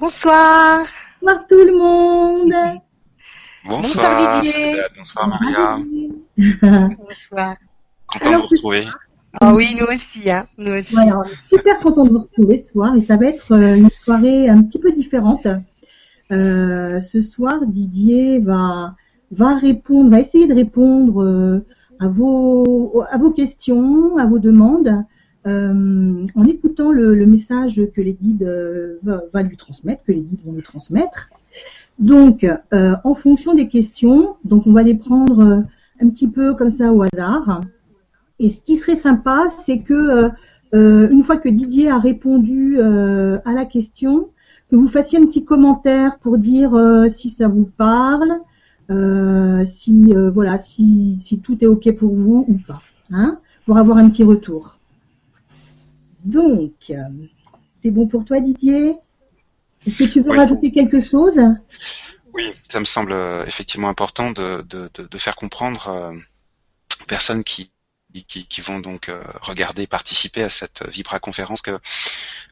Bonsoir. Bonsoir tout le monde. Bonsoir, Didier. Bonsoir Maria. Bonsoir. Content Alors, de vous retrouver. Ah oui, nous aussi, hein. Nous aussi. On est super content de vous retrouver ce soir et ça va être euh, une soirée un petit peu différente. Euh, ce soir, Didier va va répondre, va essayer de répondre euh, à vos à vos questions, à vos demandes, euh, en écoutant le, message que les guides euh, lui transmettre, que les guides vont lui transmettre. Donc, euh, en fonction des questions, donc on va les prendre un petit peu comme ça au hasard. Et ce qui serait sympa, c'est que une fois que Didier a répondu à la question, que vous fassiez un petit commentaire pour dire si ça vous parle, si voilà, tout est ok pour vous ou pas, hein, pour avoir un petit retour. Donc, euh, c'est bon pour toi, Didier? Est-ce que tu veux Oui. rajouter quelque chose? Oui, ça me semble euh, effectivement important de, de, de, de faire comprendre euh, aux personnes qui, qui, qui vont donc euh, regarder, participer à cette Vibra conférence que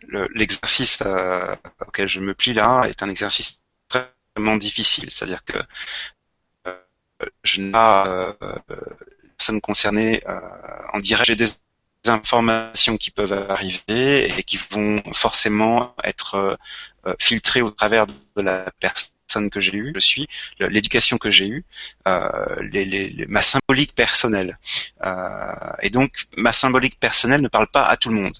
le- l'exercice euh, auquel je me plie là est un exercice extrêmement difficile. C'est-à-dire que euh, je n'ai pas personne concernée en direct. J'ai des informations qui peuvent arriver et qui vont forcément être euh, filtrées au travers de la personne que j'ai eue, je suis, l'éducation que j'ai eue, euh, les, les- les- ma symbolique personnelle. Euh, et donc, ma symbolique personnelle ne parle pas à tout le monde.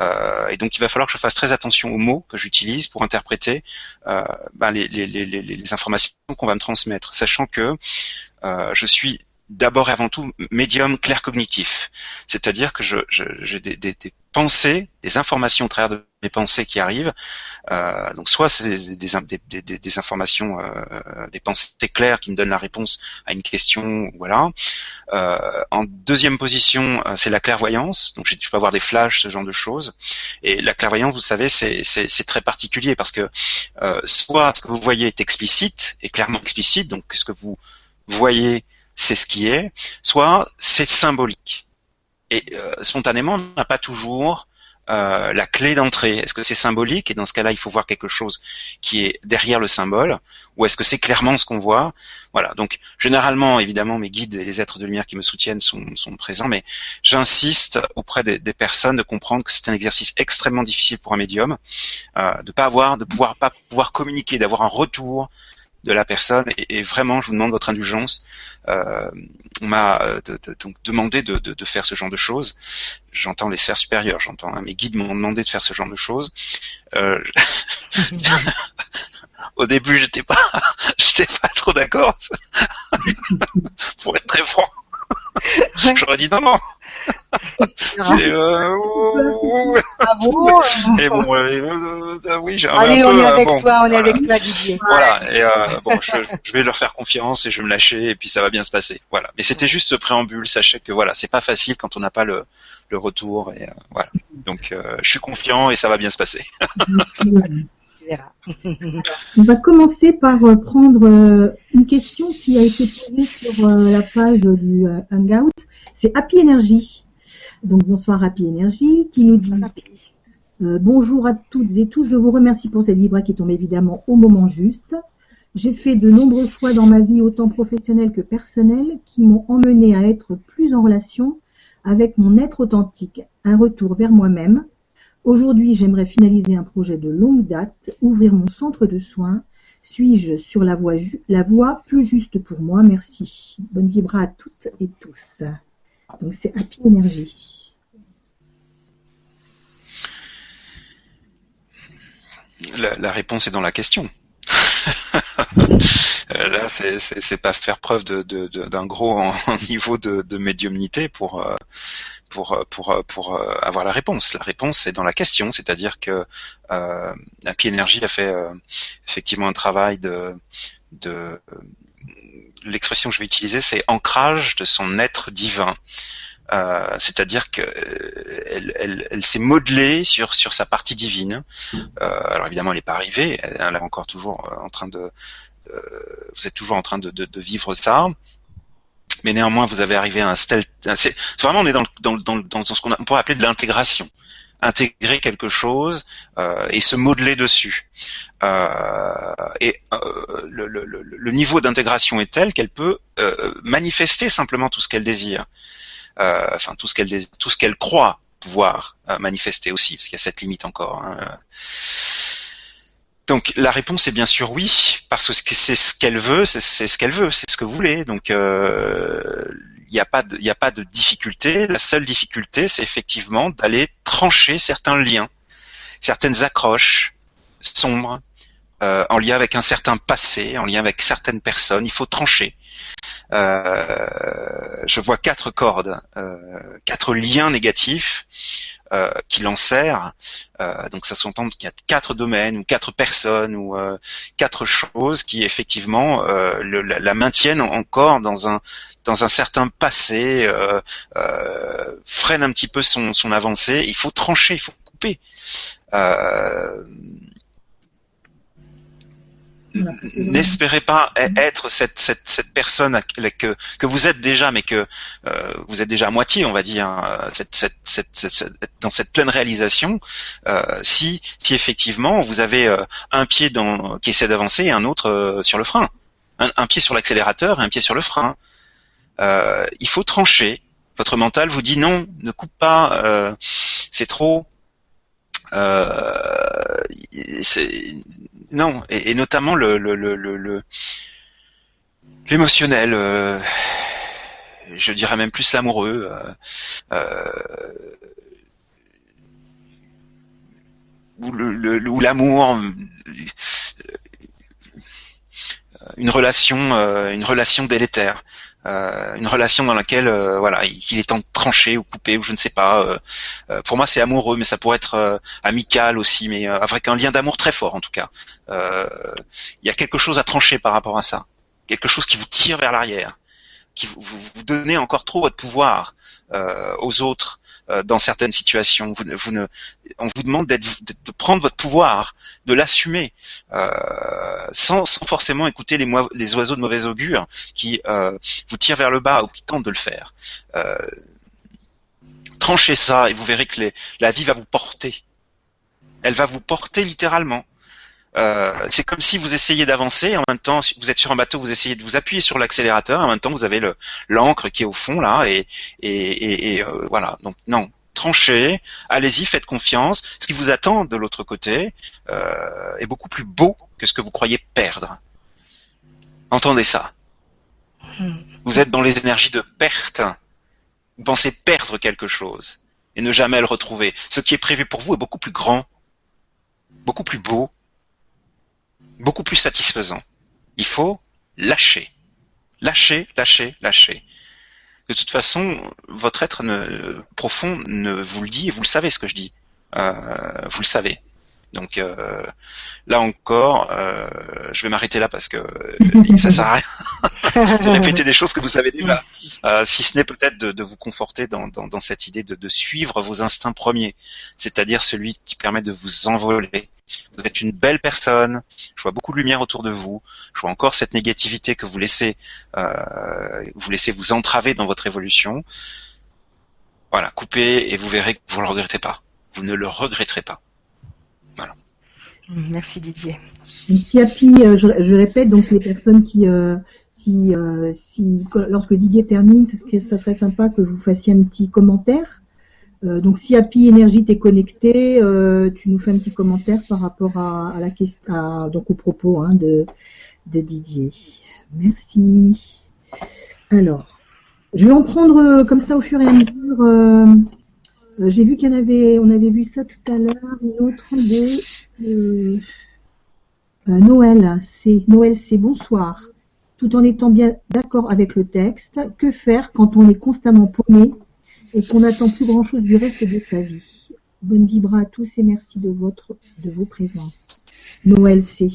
Euh, et donc, il va falloir que je fasse très attention aux mots que j'utilise pour interpréter euh, ben, les informations qu'on va me transmettre, sachant que euh, je suis d'abord et avant tout médium clair cognitif, c'est-à-dire que je, je- j'ai des, des, des pensées, des informations au travers de mes pensées qui arrivent. Euh, donc soit c'est des, des, informations, euh, des pensées claires qui me donnent la réponse à une question, voilà. Euh, en deuxième position, euh, c'est la clairvoyance. Donc je peux avoir des flashs, ce genre de choses. Et la clairvoyance, vous savez, c'est très particulier parce que euh, soit ce que vous voyez est explicite, est clairement explicite, donc ce que vous voyez, c'est ce qui est, soit c'est symbolique. Et euh, spontanément, on n'a pas toujours euh, la clé d'entrée. Est-ce que c'est symbolique? Et dans ce cas-là, il faut voir quelque chose qui est derrière le symbole, ou est-ce que c'est clairement ce qu'on voit? Voilà. Donc, généralement, évidemment, mes guides et les êtres de lumière qui me soutiennent sont, sont présents, mais j'insiste auprès des, des personnes de comprendre que c'est un exercice extrêmement difficile pour un médium, euh, de pas avoir, de pouvoir pas pouvoir communiquer, d'avoir un retour de la personne et, vraiment je vous demande votre indulgence. Euh, on m'a euh, donc demandé de, de- de faire ce genre de choses. J'entends les sphères supérieures j'entends hein, mes guides m'ont demandé de faire ce genre de choses. Euh, au début j'étais pas j'étais pas trop d'accord. Pour être très franc j'aurais dit non non C'est, euh, Bravo. et bon euh, euh, oui j'ai un Allez, on est euh, avec bon, toi, on est avec toi, Didier. Voilà, et bon, je, je vais leur faire confiance et je vais me lâcher et puis ça va bien se passer. Voilà. Mais c'était juste ce préambule, sachez que voilà, c'est pas facile quand on n'a pas le, le retour et voilà. Donc je suis confiant et ça va bien se passer. On va commencer par euh, prendre euh, une question qui a été posée sur euh, la page du Hangout. C'est Happy Energy. Donc bonsoir Happy Energy qui nous dit euh, bonjour à toutes et tous. Je vous remercie pour cette vibra qui tombe évidemment au moment juste. J'ai fait de nombreux choix dans ma vie, autant professionnels que personnels, qui m'ont emmené à être plus en relation avec mon être authentique, un retour vers moi-même. Aujourd'hui, j'aimerais finaliser un projet de longue date, ouvrir mon centre de soins. Suis-je sur la voie, la voie plus juste pour moi? Merci. Bonne vibra à toutes et tous. Donc c'est Happy Energy. La, la réponse est dans la question. Euh, Là, c'est- pas faire preuve de- de- de- d'un gros niveau de, de médiumnité pour euh, pour euh, pour euh, pour euh, avoir la réponse. La réponse est dans la question, c'est-à-dire que euh, Energy a fait euh, effectivement un travail de de l'expression que je vais utiliser, c'est ancrage de son être divin. Euh, c'est-à-dire que euh, elle, elle, s'est modelée sur sur sa partie divine. Euh, alors évidemment, elle n'est pas arrivée. Elle, elle est encore toujours en train de. euh, vous êtes toujours en train de, de, de vivre ça. Mais néanmoins, vous avez arrivé à un style. C'est vraiment on est dans dans dans, dans ce qu'on pourrait appeler de l'intégration. intégrer quelque chose euh, et se modeler dessus. Euh, et euh, le, le, le, niveau d'intégration est tel qu'elle peut euh, manifester simplement tout ce qu'elle désire, euh, enfin tout ce qu'elle tout ce qu'elle croit pouvoir manifester aussi, parce qu'il y a cette limite encore. Hein. Donc la réponse est bien sûr oui, parce que c'est ce qu'elle veut, c'est ce qu'elle veut, c'est ce que vous voulez. Donc il n'y a pas de, a pas de difficulté. La seule difficulté, c'est effectivement d'aller trancher certains liens, certaines accroches sombres, euh, en lien avec un certain passé, en lien avec certaines personnes. Il faut trancher. Euh, je vois quatre cordes, euh, quatre liens négatifs euh, qui l'enserrent. Donc ça s'entend qu'il y a quatre domaines ou quatre personnes ou quatre choses qui effectivement la, maintiennent encore dans un dans un certain passé, freinent un petit peu son, son avancée. Il faut trancher, il faut couper. Euh, n'espérez pas être cette, personne que, vous êtes déjà, mais que euh, vous êtes déjà à moitié, on va dire, hein, dans cette pleine réalisation, euh, si, effectivement vous avez euh, un pied qui essaie d'avancer et un autre sur le frein, un, un pied sur l'accélérateur et un pied sur le frein. Il faut trancher. Votre mental vous dit non, ne coupe pas, c'est trop. C'est non, et, notamment le, le, l'émotionnel, euh, je dirais même plus l'amoureux. Euh, euh ou l'amour, euh, une relation, une relation délétère. Euh, une relation dans laquelle euh, voilà il est temps de trancher ou couper ou je ne sais pas. Euh, pour moi c'est amoureux, mais ça pourrait être amical aussi, mais avec un lien d'amour très fort en tout cas. Il y a quelque chose à trancher par rapport à ça, quelque chose qui vous tire vers l'arrière, qui vous, vous, donnez encore trop votre pouvoir aux autres euh, dans certaines situations. Vous, vous ne, on vous demande d'être, de prendre votre pouvoir, de l'assumer, euh, sans, sans, forcément écouter les, les, oiseaux de mauvais augure qui euh, vous tirent vers le bas ou qui tentent de le faire. Euh, tranchez ça et vous verrez que les, la vie va vous porter. Elle va vous porter littéralement. Euh, c'est comme si vous essayez d'avancer, en même temps, si vous êtes sur un bateau, vous essayez de vous appuyer sur l'accélérateur, en même temps, vous avez le l'encre qui est au fond là, et, et, et, euh, voilà. Donc non, tranchez, allez-y, faites confiance. Ce qui vous attend de l'autre côté euh, est beaucoup plus beau que ce que vous croyez perdre. Entendez ça. Vous êtes dans les énergies de perte. Vous pensez perdre quelque chose et ne jamais le retrouver. Ce qui est prévu pour vous est beaucoup plus grand, beaucoup plus beau, beaucoup plus satisfaisant. Il faut lâcher. Lâcher, lâcher, lâcher. De toute façon, votre être ne, profond ne vous le dit et vous le savez ce que je dis. Euh, vous le savez. Donc euh, là encore, euh, je vais m'arrêter là parce que ça sert à rien de répéter des choses que vous savez déjà. Euh, si ce n'est peut-être de, de, vous conforter dans, dans, dans cette idée de, de, suivre vos instincts premiers, c'est-à-dire celui qui permet de vous envoler. Vous êtes une belle personne. Je vois beaucoup de lumière autour de vous. Je vois encore cette négativité que vous laissez, euh, vous laissez vous entraver dans votre évolution. Voilà, coupez et vous verrez que vous ne le regrettez pas. Vous ne le regretterez pas. Merci Didier. Si Happy, euh, je, je, répète donc les personnes qui, euh, si, euh, si, lorsque Didier termine, ça, ça serait sympa que vous fassiez un petit commentaire. Euh, donc si Happy Énergie t'est connecté, euh, tu nous fais un petit commentaire par rapport à, à la question, donc au propos hein, de, de Didier. Merci. Alors, je vais en prendre comme ça au fur et à mesure. Euh, j'ai vu en avait, on avait vu ça tout à l'heure, une autre de euh, euh, Noël. C'est Noël, c'est bonsoir. Tout en étant bien d'accord avec le texte, que faire quand on est constamment paumé et qu'on n'attend plus grand chose du reste de sa vie Bonne vibra à tous et merci de votre, de vos présences. Noël, c'est.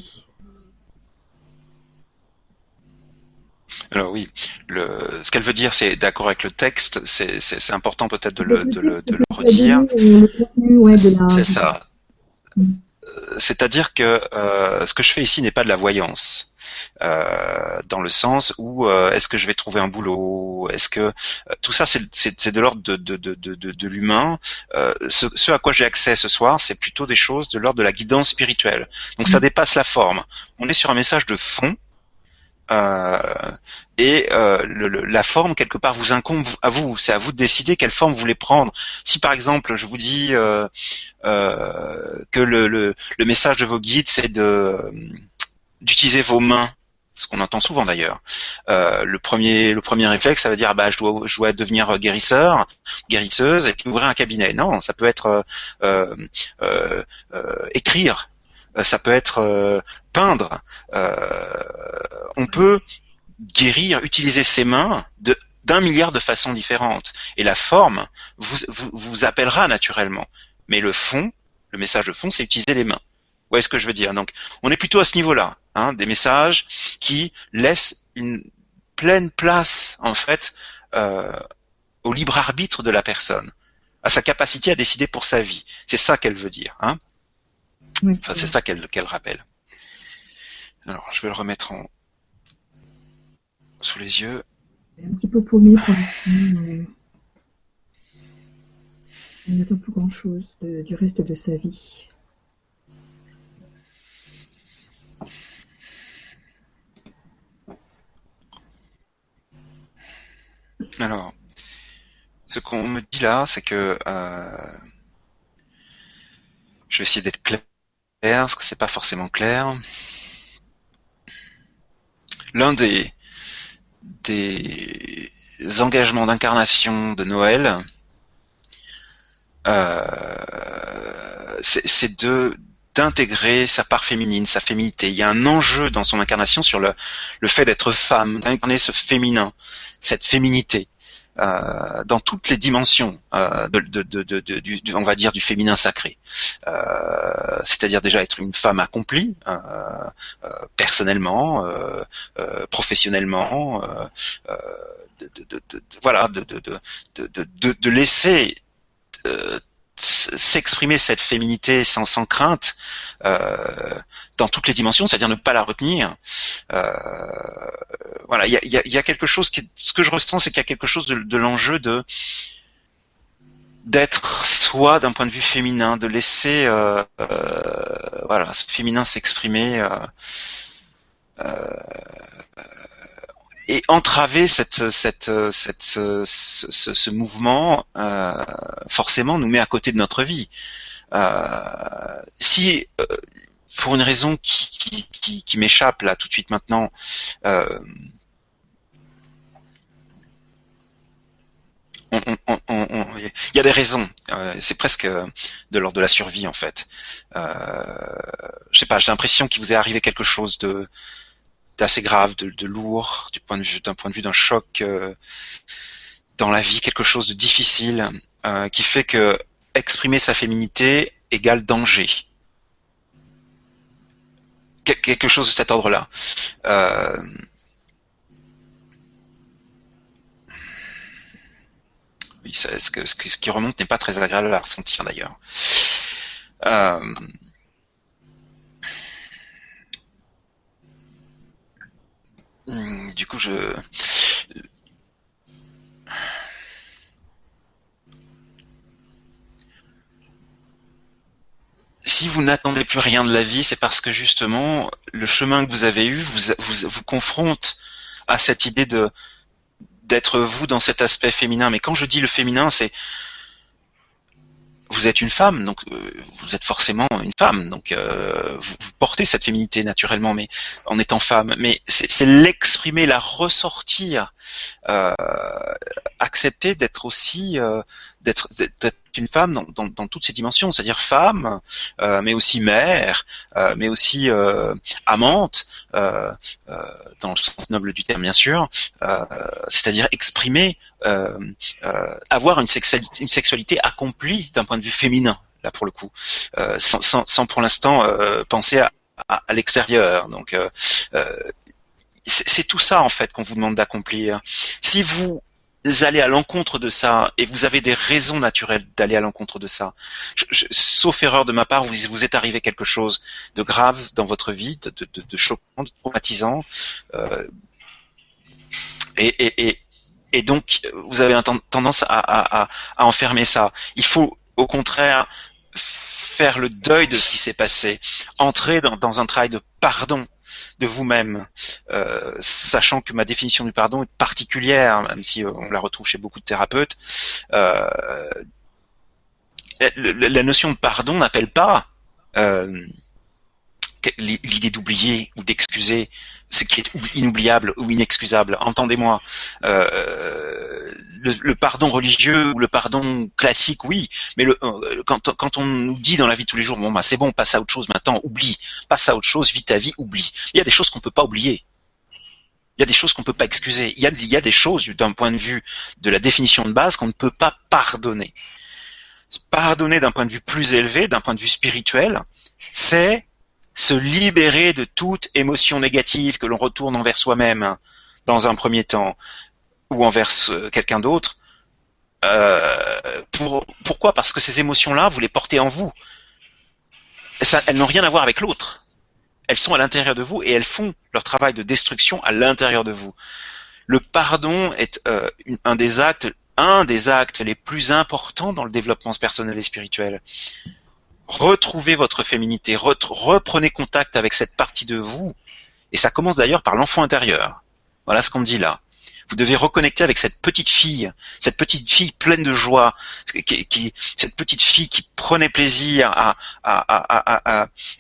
Alors oui, le, ce qu'elle veut dire, c'est d'accord avec le texte, c'est important peut-être de le, de le, de le redire. C'est ça. Euh, c'est-à-dire que euh, ce que je fais ici n'est pas de la voyance. Euh, dans le sens où euh, est-ce que je vais trouver un boulot, est-ce que euh, tout ça c'est de l'ordre de de de de, de l'humain. Euh, ce, ce à quoi j'ai accès ce soir, c'est plutôt des choses de l'ordre de la guidance spirituelle. Donc ça dépasse la forme. On est sur un message de fond. Euh, et euh, le, le, la forme quelque part vous incombe à vous. C'est à vous de décider quelle forme vous voulez prendre. Si par exemple je vous dis euh, euh, que le, le, le, message de vos guides c'est de d'utiliser vos mains, ce qu'on entend souvent d'ailleurs. Euh, le premier le premier réflexe ça veut dire ah bah je dois je devenir guérisseur, guérisseuse et puis ouvrir un cabinet. Non, ça peut être euh, euh, écrire ça peut être peindre. On peut guérir, utiliser ses mains de d'un milliard de façons différentes. Et la forme vous, vous, vous appellera naturellement. Mais le fond, le message de fond, c'est utiliser les mains. Voyez ce que je veux dire Donc, on est plutôt à ce niveau-là, hein, des messages qui laissent une pleine place, en fait, euh, au libre arbitre de la personne, à sa capacité à décider pour sa vie. C'est ça qu'elle veut dire. Hein Oui. Enfin, c'est ça qu'elle qu'elle rappelle. Alors, je vais le remettre en sous les yeux. Un petit peu paumé pour mais Il n'attend plus grand chose du reste de sa vie. Alors, ce qu'on me dit là, c'est que euh, je vais essayer d'être clair, parce que c'est pas forcément clair. L'un des des engagements d'incarnation de Noël, euh, c'est de d'intégrer sa part féminine, sa féminité. Il y a un enjeu dans son incarnation sur le, le fait d'être femme, d'incarner ce féminin, cette féminité. Euh, dans toutes les dimensions euh, de, de, de, du, on va dire du féminin sacré, euh, c'est-à-dire déjà être une femme accomplie euh, euh, personnellement, professionnellement, voilà, de laisser s'exprimer cette féminité sans, sans crainte euh, dans toutes les dimensions, c'est-à-dire ne pas la retenir. Euh, voilà, il y a, y, a, y a, quelque chose qui, ce que je ressens, c'est qu'il y a quelque chose de, de l'enjeu de d'être soi d'un point de vue féminin, de laisser euh, voilà ce féminin s'exprimer. Et entraver cette, cette, cette, ce, ce, ce mouvement euh, forcément nous met à côté de notre vie. Euh, si euh, pour une raison qui, qui, qui, m'échappe là tout de suite maintenant, euh, il y a des raisons. Euh, c'est presque de l'ordre de la survie en fait. Euh, je sais pas. J'ai l'impression qu'il vous est arrivé quelque chose de d'assez grave, de, lourd, du point de vue d'un point de vue d'un choc euh, dans la vie, quelque chose de difficile, euh, qui fait que exprimer sa féminité égale danger. quelque chose de cet ordre-là. Euh, oui, ce, que, ce, qui remonte n'est pas très agréable à ressentir d'ailleurs. Euh, du coup, je. Si vous n'attendez plus rien de la vie, c'est parce que justement, le chemin que vous avez eu vous, vous, confronte à cette idée d'être vous dans cet aspect féminin. Mais quand je dis le féminin, c'est vous êtes une femme, donc euh, vous êtes forcément une femme, donc euh, vous, vous, portez cette féminité naturellement, mais en étant femme. Mais c'est l'exprimer, la ressortir, euh, accepter d'être aussi, d'être une femme dans, dans, dans, toutes ses dimensions, c'est-à-dire femme, euh, mais aussi mère, euh, mais aussi euh, amante, dans le sens noble du terme bien sûr, c'est-à-dire exprimer, avoir une sexualité, une sexualité accomplie d'un point de vue féminin, là pour le coup, sans, sans, sans, pour l'instant penser à, à, à l'extérieur. Donc c'est tout ça en fait qu'on vous demande d'accomplir. Si vous allez à l'encontre de ça et vous avez des raisons naturelles d'aller à l'encontre de ça. Sauf erreur de ma part, vous vous est arrivé quelque chose de grave dans votre vie, de, choquant, de traumatisant, euh, et, donc vous avez tendance à, enfermer ça. Il faut au contraire faire le deuil de ce qui s'est passé, entrer dans, un travail de pardon de vous-même, euh, sachant que ma définition du pardon est particulière, même si on la retrouve chez beaucoup de thérapeutes. Euh, la notion de pardon n'appelle pas euh, l'idée d'oublier ou d'excuser ce qui est inoubliable ou inexcusable. Entendez-moi, euh, le, pardon religieux ou le pardon classique, oui, mais euh, quand, on nous dit dans la vie de tous les jours, bon bah c'est bon, passe à autre chose maintenant, oublie, passe à autre chose, vis ta vie, oublie. Il y a des choses qu'on peut pas oublier. Il y a des choses qu'on peut pas excuser. Il y a des choses d'un point de vue de la définition de base qu'on ne peut pas pardonner. Pardonner d'un point de vue plus élevé, d'un point de vue spirituel, c'est se libérer de toute émotion négative que l'on retourne envers soi-même dans un premier temps ou envers quelqu'un d'autre. Euh, pour, pourquoi? Parce que ces émotions-là, vous les portez en vous. Elles n'ont rien à voir avec l'autre. Elles sont à l'intérieur de vous et elles font leur travail de destruction à l'intérieur de vous. Le pardon est euh, un des actes les plus importants dans le développement personnel et spirituel retrouvez votre féminité, reprenez contact avec cette partie de vous. Et ça commence d'ailleurs par l'enfant intérieur. Voilà ce qu'on dit là. Vous devez reconnecter avec cette petite fille, cette petite fille pleine de joie, qui, cette petite fille qui prenait plaisir à,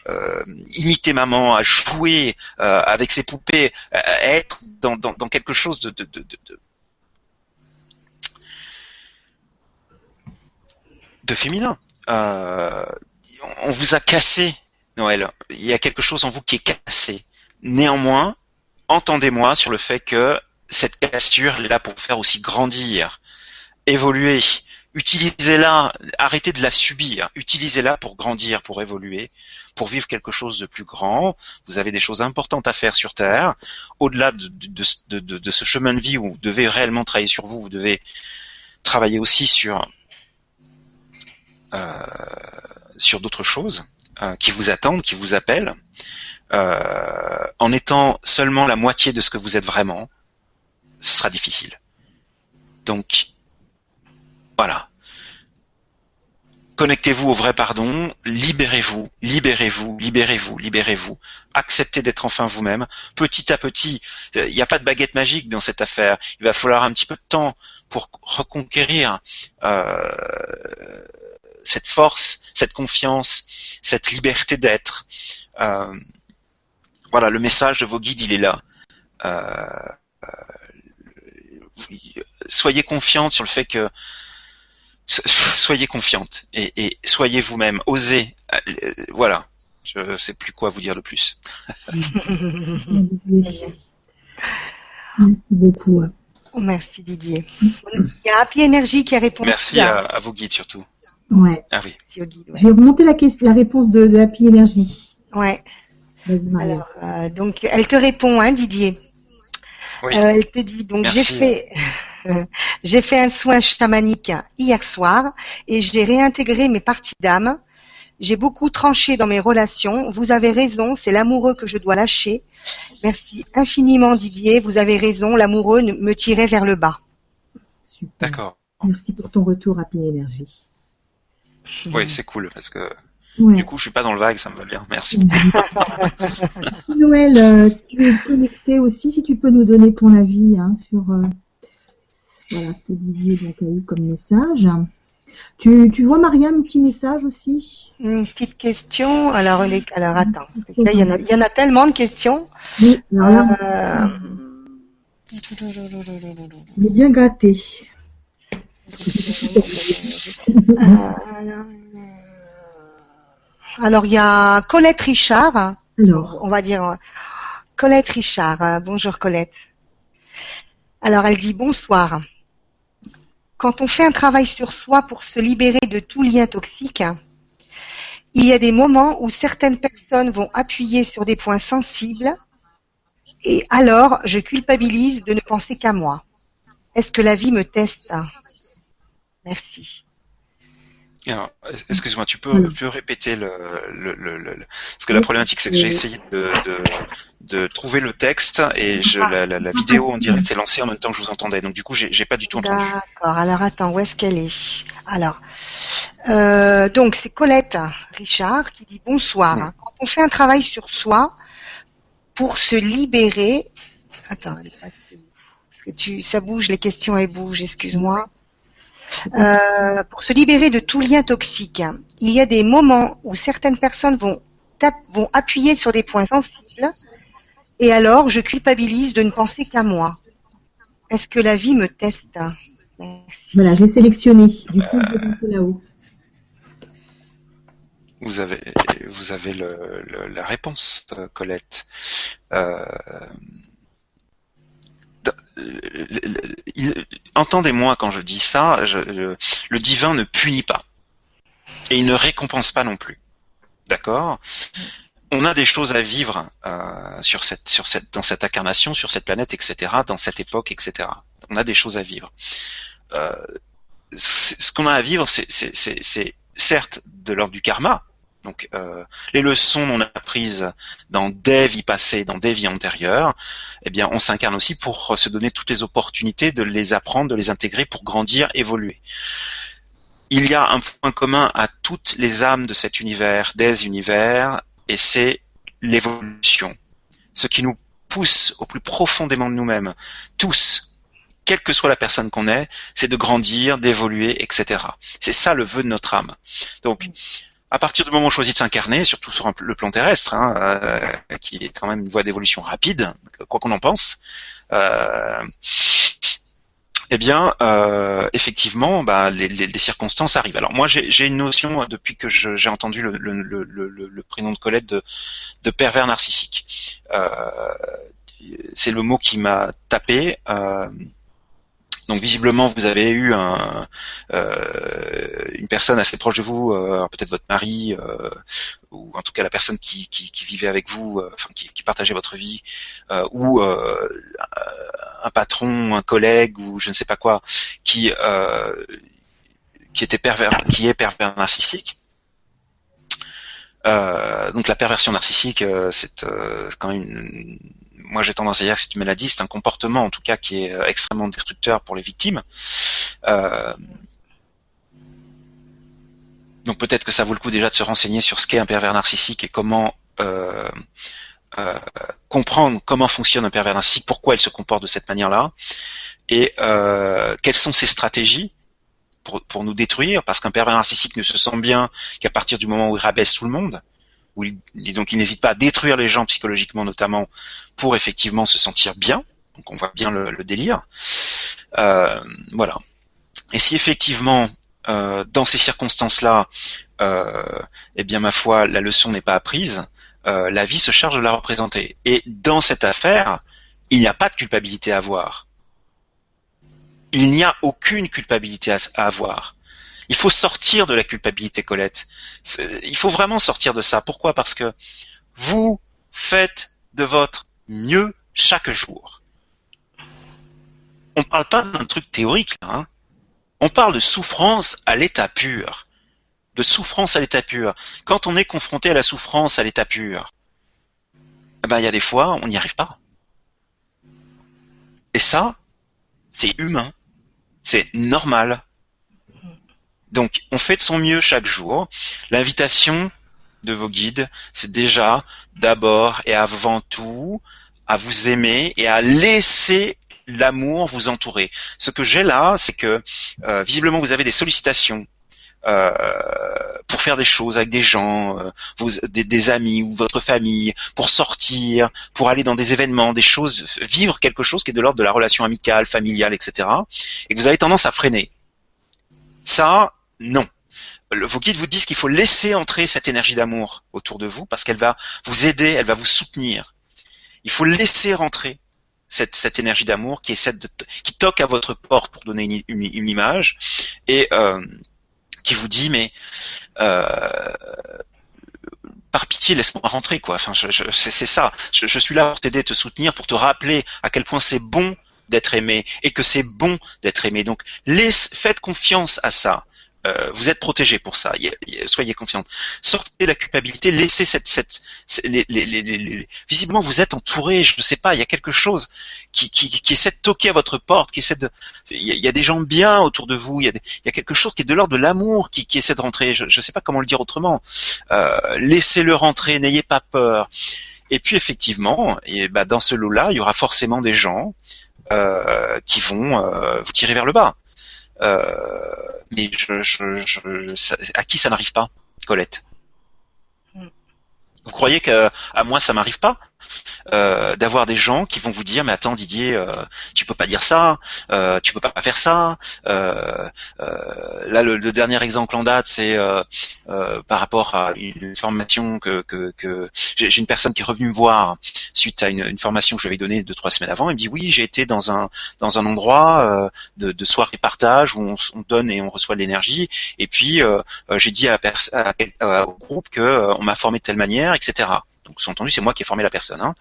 euh, imiter maman, à jouer euh, avec ses poupées, à être dans, quelque chose de de féminin. Euh, on vous a cassé, Noël. Il y a quelque chose en vous qui est cassé. Néanmoins, entendez-moi sur le fait que cette cassure est là pour faire aussi grandir, évoluer. Utilisez-la, arrêtez de la subir. Utilisez-la pour grandir, pour évoluer, pour vivre quelque chose de plus grand. Vous avez des choses importantes à faire sur Terre. Au-delà de, ce chemin de vie où vous devez réellement travailler sur vous, vous devez travailler aussi sur euh, sur d'autres choses euh, qui vous attendent, qui vous appellent, euh, en étant seulement la moitié de ce que vous êtes vraiment, ce sera difficile. Donc, voilà. Connectez-vous au vrai pardon, libérez-vous, libérez-vous, libérez-vous, libérez-vous. Acceptez d'être enfin vous-même. Petit à petit, il n'y a pas de baguette magique dans cette affaire. Il va falloir un petit peu de temps pour reconquérir euh, cette force, cette confiance, cette liberté d'être. Euh, voilà, le message de vos guides, il est là. Euh, euh, soyez confiante sur le fait que soyez confiante et, soyez vous-même, osez. voilà, je ne sais plus quoi vous dire de plus. Merci beaucoup. Merci Didier. Il y a Happy Energy qui a répondu. Merci à, à vos guides surtout. Ouais. Ah oui. J'ai remonté la, la réponse de, de Happy Energy. Ouais. Alors, euh, donc, elle te répond, hein, Didier. Oui. Euh, elle te dit donc j'ai fait j'ai fait un soin chamanique hier soir et j'ai réintégré mes parties d'âme. J'ai beaucoup tranché dans mes relations. Vous avez raison, c'est l'amoureux que je dois lâcher. Merci infiniment Didier, vous avez raison, l'amoureux me tirait vers le bas. Super. D'accord. Merci pour ton retour Happy Energy. Oui, c'est cool parce que du coup, je suis pas dans le vague, ça me va bien. Merci. Noël, euh, tu es connecté aussi, si tu peux nous donner ton avis hein, sur euh, voilà ce que Didier donc, a eu comme message. Tu, tu vois Mariam, un petit message aussi? Une petite question. Alors, alors attends, il y, en a, il y en a tellement de questions. Oui, alors euh... Il est bien gâté. Euh, alors, il y a Colette Richard. Alors. On va dire Colette Richard. Bonjour Colette. Alors, elle dit bonsoir. Quand on fait un travail sur soi pour se libérer de tout lien toxique, il y a des moments où certaines personnes vont appuyer sur des points sensibles et alors je culpabilise de ne penser qu'à moi. Est-ce que la vie me teste? Merci. Alors, excuse-moi, tu peux, répéter le, le, le, le, parce que la problématique c'est que j'ai essayé de, de, de, trouver le texte et je, la, la, la, vidéo on dirait s'est lancée en même temps que je vous entendais, donc du coup j'ai, pas du tout entendu. D'accord. Alors attends, où est-ce qu'elle est? Alors, euh, donc c'est Colette Richard qui dit bonsoir. Mm. Quand on fait un travail sur soi pour se libérer, attends, elle est parce que tu, ça bouge, les questions elles bougent, excuse-moi. Euh, pour se libérer de tout lien toxique, il y a des moments où certaines personnes vont, vont appuyer sur des points sensibles et alors je culpabilise de ne penser qu'à moi. Est-ce que la vie me teste? Voilà, j'ai sélectionné. Du coup, je vais là-haut. Vous avez, vous avez le, la réponse, euh, Colette. Euh, entendez-moi quand je dis ça, le divin ne punit pas et il ne récompense pas non plus. D'accord? On a des choses à vivre euh, dans cette incarnation, sur cette planète, etc., dans cette époque, etc. On a des choses à vivre. Euh, ce qu'on a à vivre, c'est certes de l'ordre du karma, donc euh, les leçons qu'on a apprises dans des vies passées, dans des vies antérieures, eh bien on s'incarne aussi pour se donner toutes les opportunités de les apprendre, de les intégrer pour grandir, évoluer. Il y a un point commun à toutes les âmes de cet univers, des univers, et c'est l'évolution. Ce qui nous pousse au plus profondément de nous-mêmes, tous, quelle que soit la personne qu'on est, c'est de grandir, d'évoluer, etc. C'est ça le vœu de notre âme. Donc, à partir du moment où on choisit de s'incarner, surtout sur le plan terrestre, hein, euh, qui est quand même une voie d'évolution rapide, quoi qu'on en pense, euh, eh bien, euh, effectivement, bah, les, les, circonstances arrivent. Alors moi, j'ai une notion depuis que j'ai entendu le, le, le, prénom de Colette de, de pervers narcissique. Euh, c'est le mot qui m'a tapé. Donc visiblement, vous avez eu euh, une personne assez proche de vous, euh, peut-être votre mari, euh, ou en tout cas la personne qui, vivait avec vous, enfin qui, partageait votre vie, ou un patron, un collègue, ou je ne sais pas quoi, qui qui était pervers, qui est pervers narcissique. donc la perversion narcissique, c'est quand même une, moi j'ai tendance à dire que c'est une maladie, c'est un comportement en tout cas qui est euh, extrêmement destructeur pour les victimes. Euh, donc peut-être que ça vaut le coup déjà de se renseigner sur ce qu'est un pervers narcissique et comment euh, comprendre comment fonctionne un pervers narcissique, pourquoi il se comporte de cette manière-là, et quelles sont ses stratégies pour, pour nous détruire, parce qu'un pervers narcissique ne se sent bien qu'à partir du moment où il rabaisse tout le monde où il, donc il n'hésite pas à détruire les gens psychologiquement notamment pour effectivement se sentir bien. Donc on voit bien le, délire. Euh, voilà. Et si effectivement euh, dans ces circonstances-là, euh, eh bien ma foi, la leçon n'est pas apprise, euh, la vie se charge de la représenter. Et dans cette affaire, il n'y a pas de culpabilité à avoir. Il n'y a aucune culpabilité à avoir. Il faut sortir de la culpabilité, Colette. Il faut vraiment sortir de ça. Pourquoi? Parce que vous faites de votre mieux chaque jour. On ne parle pas d'un truc théorique, là. Hein. On parle de souffrance à l'état pur. De souffrance à l'état pur. Quand on est confronté à la souffrance à l'état pur, eh ben, il y a des fois, on n'y arrive pas. Et ça, c'est humain. C'est normal. Donc, on fait de son mieux chaque jour. L'invitation de vos guides, c'est déjà d'abord et avant tout à vous aimer et à laisser l'amour vous entourer. Ce que j'ai là, c'est que euh, visiblement vous avez des sollicitations euh, pour faire des choses avec des gens, euh, des, amis ou votre famille, pour sortir, pour aller dans des événements, des choses, vivre quelque chose qui est de l'ordre de la relation amicale, familiale, etc. Et que vous avez tendance à freiner. Ça, non. Vos guides vous disent qu'il faut laisser entrer cette énergie d'amour autour de vous parce qu'elle va vous aider, elle va vous soutenir. Il faut laisser rentrer cette, énergie d'amour qui qui toque à votre porte pour donner une, image et euh, qui vous dit mais euh, par pitié laisse-moi rentrer quoi. C'est ça. Je, suis là pour t'aider, te soutenir, pour te rappeler à quel point c'est bon d'être aimé et que c'est bon d'être aimé. Donc faites confiance à ça. Euh, vous êtes protégé pour ça. soyez confiante. Sortez la culpabilité. Laissez cette, cette, les, les, les, visiblement vous êtes entouré. Je ne sais pas. Il y a quelque chose qui, qui, qui essaie de toquer à votre porte, qui essaie de. Il y a, des gens bien autour de vous. Il y a, il y a quelque chose qui est de l'ordre de l'amour qui, qui essaie de rentrer. Je ne sais pas comment le dire autrement. Euh, laissez-le rentrer. N'ayez pas peur. Et puis effectivement, et bah, dans ce lot-là, il y aura forcément des gens euh, qui vont euh, vous tirer vers le bas. Euh, mais je, je, je, à qui ça n'arrive pas, Colette? Mm. Vous croyez que à moi ça m'arrive pas? Euh, d'avoir des gens qui vont vous dire mais attends Didier euh, tu peux pas dire ça euh, tu peux pas faire ça euh, euh, là le, dernier exemple en date c'est par rapport à une formation que, que, que j'ai une personne qui est revenue me voir suite à une, une, formation que je lui avais donnée deux trois semaines avant. Elle me dit oui j'ai été dans un dans un endroit de, de soirée partage où on, on, donne et on reçoit de l'énergie. Et puis j'ai dit à, à, au groupe que on m'a formé de telle manière etc donc entendu c'est moi qui ai formé la personne. Hein.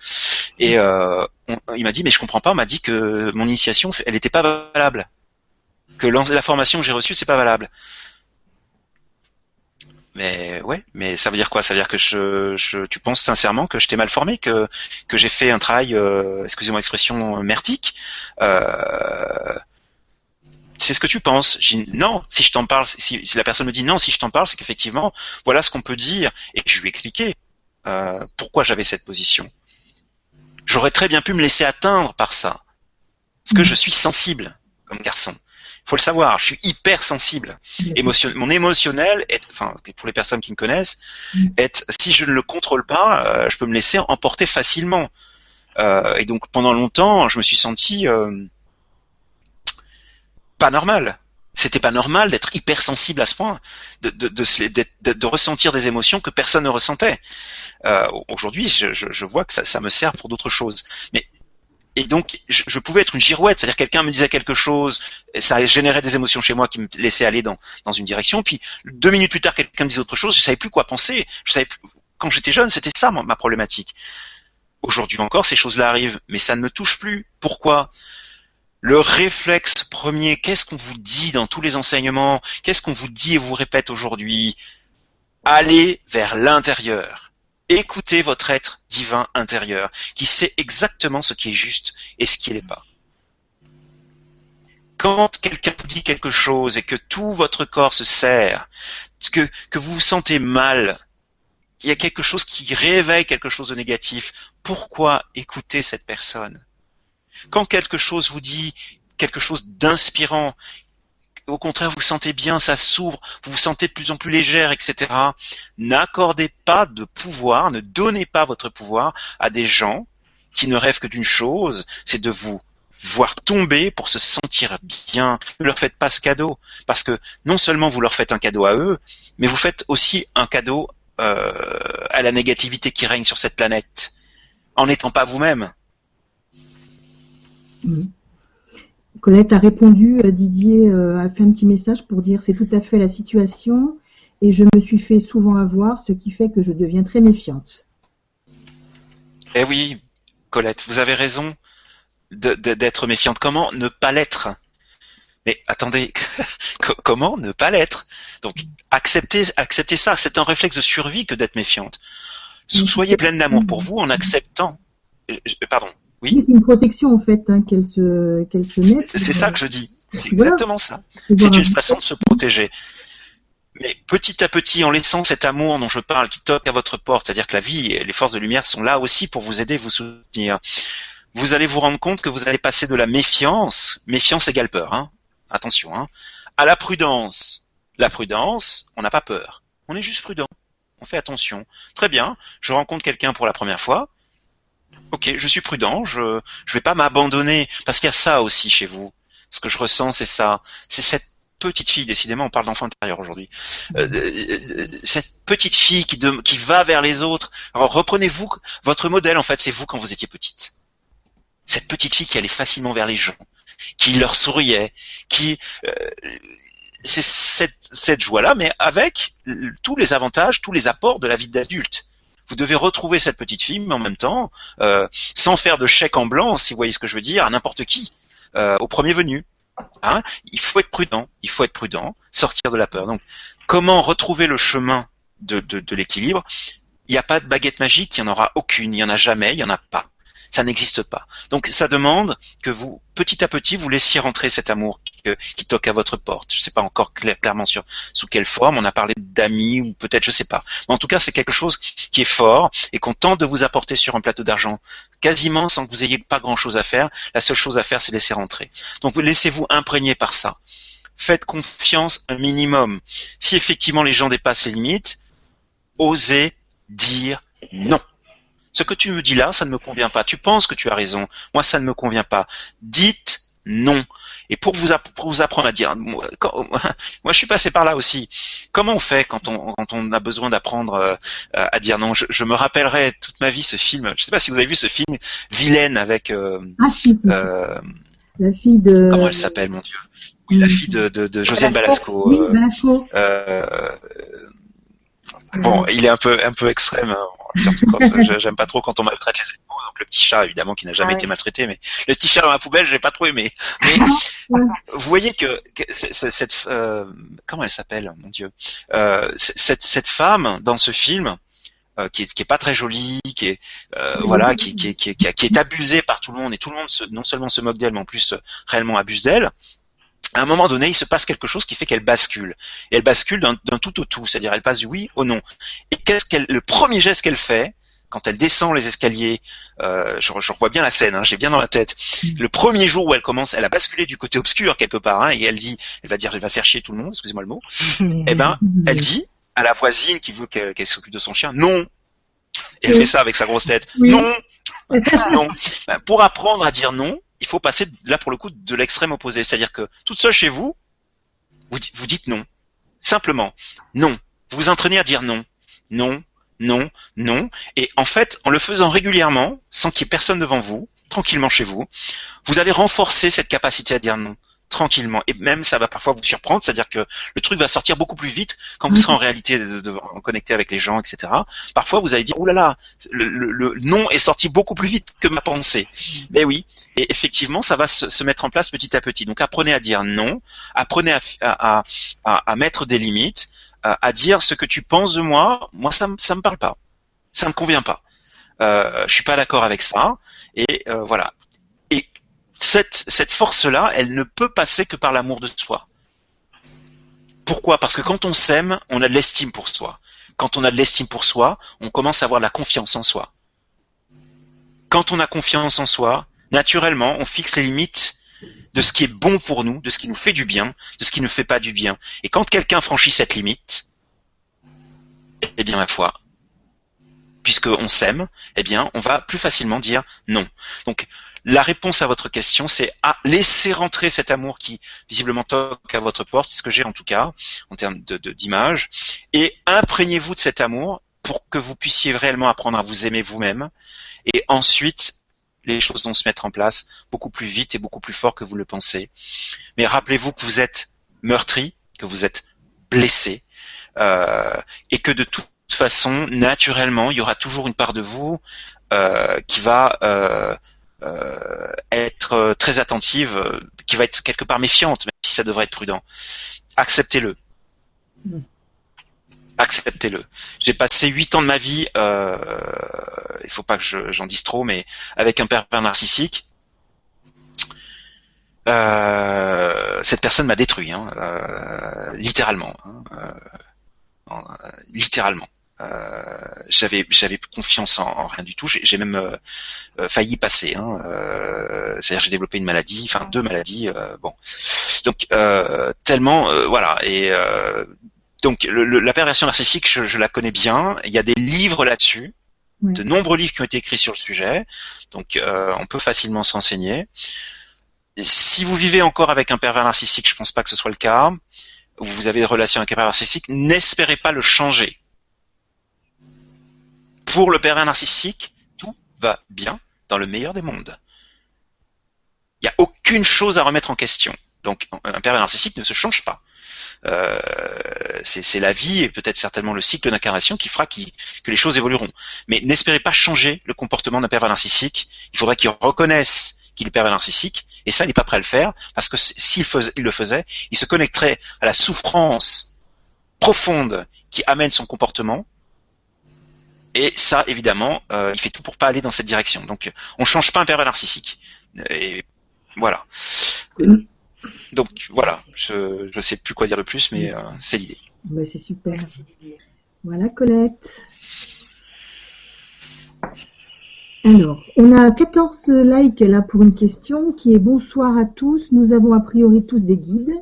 Et euh, il m'a dit mais je comprends pas. On m'a dit que mon initiation elle n'était pas valable, que la formation que j'ai reçue c'est pas valable. Mais ouais, mais ça veut dire quoi? Ça veut dire que je, je, tu penses sincèrement que je t'ai mal formé, que que j'ai fait un travail, euh, excusez-moi l'expression, merdique? Euh, c'est ce que tu penses. non, si je t'en parle, si, si, la personne me dit non, si je t'en parle, c'est qu'effectivement, voilà ce qu'on peut dire. Et je lui ai expliqué. Euh, pourquoi j'avais cette position? J'aurais très bien pu me laisser atteindre par ça, parce que je suis sensible comme garçon. Il faut le savoir, je suis hyper sensible. mon émotionnel, est, enfin pour les personnes qui me connaissent, mm. est si je ne le contrôle pas, euh, je peux me laisser emporter facilement. Euh, et donc pendant longtemps, je me suis senti euh, pas normal c'était pas normal d'être hypersensible à ce point, de, de, de, de, ressentir des émotions que personne ne ressentait. Euh, Aujourd'hui, je, je, je, vois que ça, ça me sert pour d'autres choses. Mais et donc, je, je pouvais être une girouette, c'est-à-dire quelqu'un me disait quelque chose, et ça générait des émotions chez moi qui me laissaient aller dans, dans une direction. Puis deux minutes plus tard, quelqu'un me disait autre chose, je savais plus quoi penser. Je savais plus... Quand j'étais jeune, c'était ça ma problématique. Aujourd'hui encore, ces choses-là arrivent, mais ça ne me touche plus. Pourquoi? Le réflexe premier, qu'est-ce qu'on vous dit dans tous les enseignements? Qu'est-ce qu'on vous dit et vous répète aujourd'hui? Allez vers l'intérieur. Écoutez votre être divin intérieur, qui sait exactement ce qui est juste et ce qui n'est pas. Quand quelqu'un vous dit quelque chose et que tout votre corps se serre, que, que vous vous sentez mal, il y a quelque chose qui réveille quelque chose de négatif, pourquoi écouter cette personne? Quand quelque chose vous dit quelque chose d'inspirant, au contraire vous sentez bien, ça s'ouvre, vous vous sentez de plus en plus légère, etc. N'accordez pas de pouvoir, ne donnez pas votre pouvoir à des gens qui ne rêvent que d'une chose, c'est de vous voir tomber pour se sentir bien. Ne leur faites pas ce cadeau, parce que non seulement vous leur faites un cadeau à eux, mais vous faites aussi un cadeau euh, à la négativité qui règne sur cette planète, en n'étant pas vous-même. Mhm. Colette a répondu, euh, Didier euh, a fait un petit message pour dire c'est tout à fait la situation et je me suis fait souvent avoir, ce qui fait que je deviens très méfiante. Eh oui, Colette, vous avez raison d'être méfiante. Comment ne pas l'être? Mais attendez, comment ne pas l'être? Donc acceptez, acceptez ça. C'est un réflexe de survie que d'être méfiante. Soyez pleine d'amour pour vous en acceptant. Euh, pardon. Oui. c'est une protection en fait hein, qu'elle se qu'elle se met. C'est ça que je dis. C'est exactement ça. C'est une façon de se protéger. Mais petit à petit, en laissant cet amour dont je parle qui toque à votre porte, c'est-à-dire que la vie et les forces de lumière sont là aussi pour vous aider, vous soutenir, vous allez vous rendre compte que vous allez passer de la méfiance, méfiance égale peur, hein, attention, hein, à la prudence. La prudence, on n'a pas peur, on est juste prudent, on fait attention. Très bien, je rencontre quelqu'un pour la première fois, ok, je suis prudent, je ne vais pas m'abandonner parce qu'il y a ça aussi chez vous. Ce que je ressens, c'est ça, c'est cette petite fille, décidément, on parle d'enfant intérieur aujourd'hui. Euh, euh, cette petite fille qui, qui va vers les autres. Alors reprenez-vous votre modèle, en fait, c'est vous quand vous étiez petite. Cette petite fille qui allait facilement vers les gens, qui leur souriait, qui euh, c'est cette, cette joie-là, mais avec tous les avantages, tous les apports de la vie d'adulte vous devez retrouver cette petite fille, mais en même temps, euh, sans faire de chèque en blanc, si vous voyez ce que je veux dire, à n'importe qui. au premier venu. Hein il faut être prudent, il faut être prudent, sortir de la peur. Donc, comment retrouver le chemin de l'équilibre? Il n'y a pas de baguette magique, il n'y en aura aucune, il n'y en a jamais, il n'y en a pas ça n'existe pas. Donc ça demande que vous, petit à petit, vous laissiez rentrer cet amour qui, toque à votre porte. Je ne sais pas encore clairement sur sous quelle forme. On a parlé d'amis ou peut-être, je ne sais pas. Mais en tout cas, c'est quelque chose qui est fort et qu'on tente de vous apporter sur un plateau d'argent, quasiment sans que vous ayez pas grand-chose à faire. La seule chose à faire, c'est laisser rentrer. Donc laissez-vous imprégner par ça. Faites confiance un minimum. Si effectivement les gens dépassent les limites, osez dire non. Ce que tu me dis là, ça ne me convient pas. Tu penses que tu as raison. Moi, ça ne me convient pas. Dites non. Et pour vous, vous apprendre à dire, moi, je suis passé par là aussi. Comment on fait quand on, quand on a besoin d'apprendre euh, à dire non? Je, me rappellerai toute ma vie ce film. Je ne sais pas si vous avez vu ce film Vilaine avec euh, ah, si, euh, la fille de comment elle s'appelle mon Dieu? Oui, la fille de, de, de Josiane Balasco. Oui, Balasco. bon, il est un peu un peu extrême. Hein. Surtout quand j'aime pas trop quand on maltraite les animaux. Donc le petit chat, évidemment, qui n'a jamais ah été maltraité, mais le petit chat dans la poubelle, j'ai pas trop aimé. Mais vous voyez que, cette euh, comment elle s'appelle, mon Dieu, euh, cette cette femme dans ce film. Euh, qui, est, qui est pas très jolie, qui est euh, voilà, qui, qui, qui, qui, est abusée par tout le monde et tout le monde se, non seulement se moque d'elle, mais en plus réellement abuse d'elle à un moment donné, il se passe quelque chose qui fait qu'elle bascule. Et elle bascule d'un tout au tout, c'est-à-dire elle passe du oui au non. Et qu'est-ce qu'elle, le premier geste qu'elle fait, quand elle descend les escaliers, euh, je, je, revois bien la scène, hein, j'ai bien dans la tête. Le premier jour où elle commence, elle a basculé du côté obscur quelque part, hein, et elle dit, elle va dire, elle va faire chier tout le monde, excusez-moi le mot. eh ben, elle dit à la voisine qui veut qu'elle s'occupe de son chien, non. Et elle fait ça avec sa grosse tête, non, non. Ben, pour apprendre à dire non, il faut passer là pour le coup de l'extrême opposé. C'est-à-dire que toute seule chez vous, vous, dites non. Simplement, non. Vous vous entraînez à dire non. Non, non, non. Et en fait, en le faisant régulièrement, sans qu'il y ait personne devant vous, tranquillement chez vous, vous allez renforcer cette capacité à dire non tranquillement. Et même ça va parfois vous surprendre, c'est-à-dire que le truc va sortir beaucoup plus vite quand vous serez en réalité de, de, connecté avec les gens, etc. Parfois vous allez dire, oh là là, le, le, non est sorti beaucoup plus vite que ma pensée. Mais oui, et effectivement ça va se, se, mettre en place petit à petit. Donc apprenez à dire non, apprenez à, à, à, à mettre des limites, à, dire ce que tu penses de moi, moi ça, ça me parle pas, ça me convient pas. Euh, je suis pas d'accord avec ça. Et euh, voilà cette, force-là, elle ne peut passer que par l'amour de soi. Pourquoi? Parce que quand on s'aime, on a de l'estime pour soi. Quand on a de l'estime pour soi, on commence à avoir de la confiance en soi. Quand on a confiance en soi, naturellement, on fixe les limites de ce qui est bon pour nous, de ce qui nous fait du bien, de ce qui ne fait pas du bien. Et quand quelqu'un franchit cette limite, eh bien, ma foi, puisqu'on s'aime, eh bien, on va plus facilement dire non. Donc, la réponse à votre question, c'est à laisser rentrer cet amour qui visiblement toque à votre porte, c'est ce que j'ai en tout cas en termes de d'image, et imprégnez-vous de cet amour pour que vous puissiez réellement apprendre à vous aimer vous-même, et ensuite les choses vont se mettre en place beaucoup plus vite et beaucoup plus fort que vous le pensez. Mais rappelez-vous que vous êtes meurtri, que vous êtes blessé, euh, et que de toute façon, naturellement, il y aura toujours une part de vous euh, qui va euh, être euh, très attentive, euh, qui va être quelque part méfiante, même si ça devrait être prudent. Acceptez-le. Mm. Acceptez-le. J'ai passé huit ans de ma vie, euh, il faut pas que j'en dise trop, mais avec un père narcissique. Euh, cette personne m'a détruit, hein, euh, littéralement, hein, littéralement. Euh, j'avais j'avais confiance en, rien du tout. J'ai même euh, euh, failli passer. Hein, C'est-à-dire j'ai développé une maladie, enfin deux maladies. bon, donc tellement voilà et donc la perversion narcissique, je, je, la connais bien. Il y a des livres là-dessus, de nombreux livres qui ont été écrits sur le sujet. Donc on peut facilement s'enseigner. Si vous vivez encore avec un pervers narcissique, je pense pas que ce soit le cas. Ou vous avez des relations avec un pervers narcissique, n'espérez pas le changer pour le pervers narcissique, tout va bien dans le meilleur des mondes. Il n'y a aucune chose à remettre en question. Donc un pervers narcissique ne se change pas. Euh, c'est la vie et peut-être certainement le cycle d'incarnation qui fera que les choses évolueront. Mais n'espérez pas changer le comportement d'un pervers narcissique. Il faudra qu'il reconnaisse qu'il est pervers narcissique, et ça, il n'est pas prêt à le faire, parce que s'il il le faisait, il se connecterait à la souffrance profonde qui amène son comportement, et ça, évidemment, euh, il fait tout pour pas aller dans cette direction. Donc, on change pas un pervers narcissique. Et voilà. Donc voilà, je ne sais plus quoi dire de plus, mais euh, c'est l'idée. Bah, c'est super. Voilà Colette. Alors, on a 14 likes là pour une question qui est bonsoir à tous. Nous avons a priori tous des guides.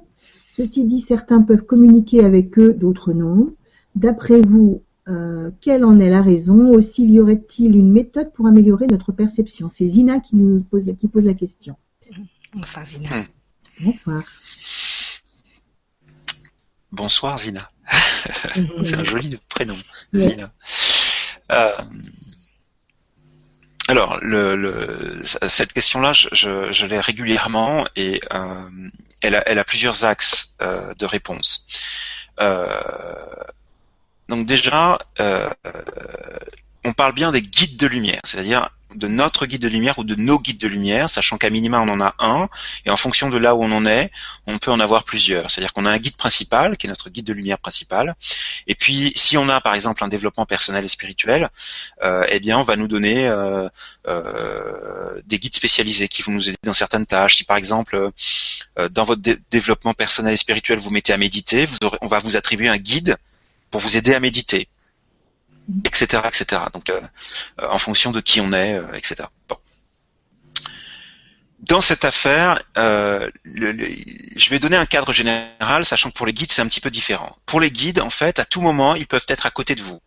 Ceci dit, certains peuvent communiquer avec eux, d'autres non. D'après vous, euh, quelle en est la raison? Aussi, y aurait-il une méthode pour améliorer notre perception? C'est Zina qui nous pose, qui pose la question. Bonsoir Zina. Hmm. Bonsoir. Bonsoir Zina. C'est un joli prénom, Zina. Euh, alors, le, cette question-là, je, l'ai régulièrement et euh, elle, a, elle, a, plusieurs axes euh, de réponse. Donc déjà, on parle bien des guides de lumière, c'est-à-dire de notre guide de lumière ou de nos guides de lumière, sachant qu'à minima on en a un, et en fonction de là où on en est, on peut en avoir plusieurs. C'est-à-dire qu'on a un guide principal, qui est notre guide de lumière principal, et puis si on a par exemple un développement personnel et spirituel, euh, eh bien on va nous donner euh, euh, des guides spécialisés qui vont nous aider dans certaines tâches. Si par exemple dans votre développement personnel et spirituel vous mettez à méditer, on va vous attribuer un guide pour vous aider à méditer etc., etc. Donc, euh, euh, en fonction de qui on est, euh, etc. Bon. Dans cette affaire, je vais donner un cadre général, sachant que pour les guides, c'est un petit peu différent. Pour les guides, en fait, à tout moment, ils peuvent être à côté de vous.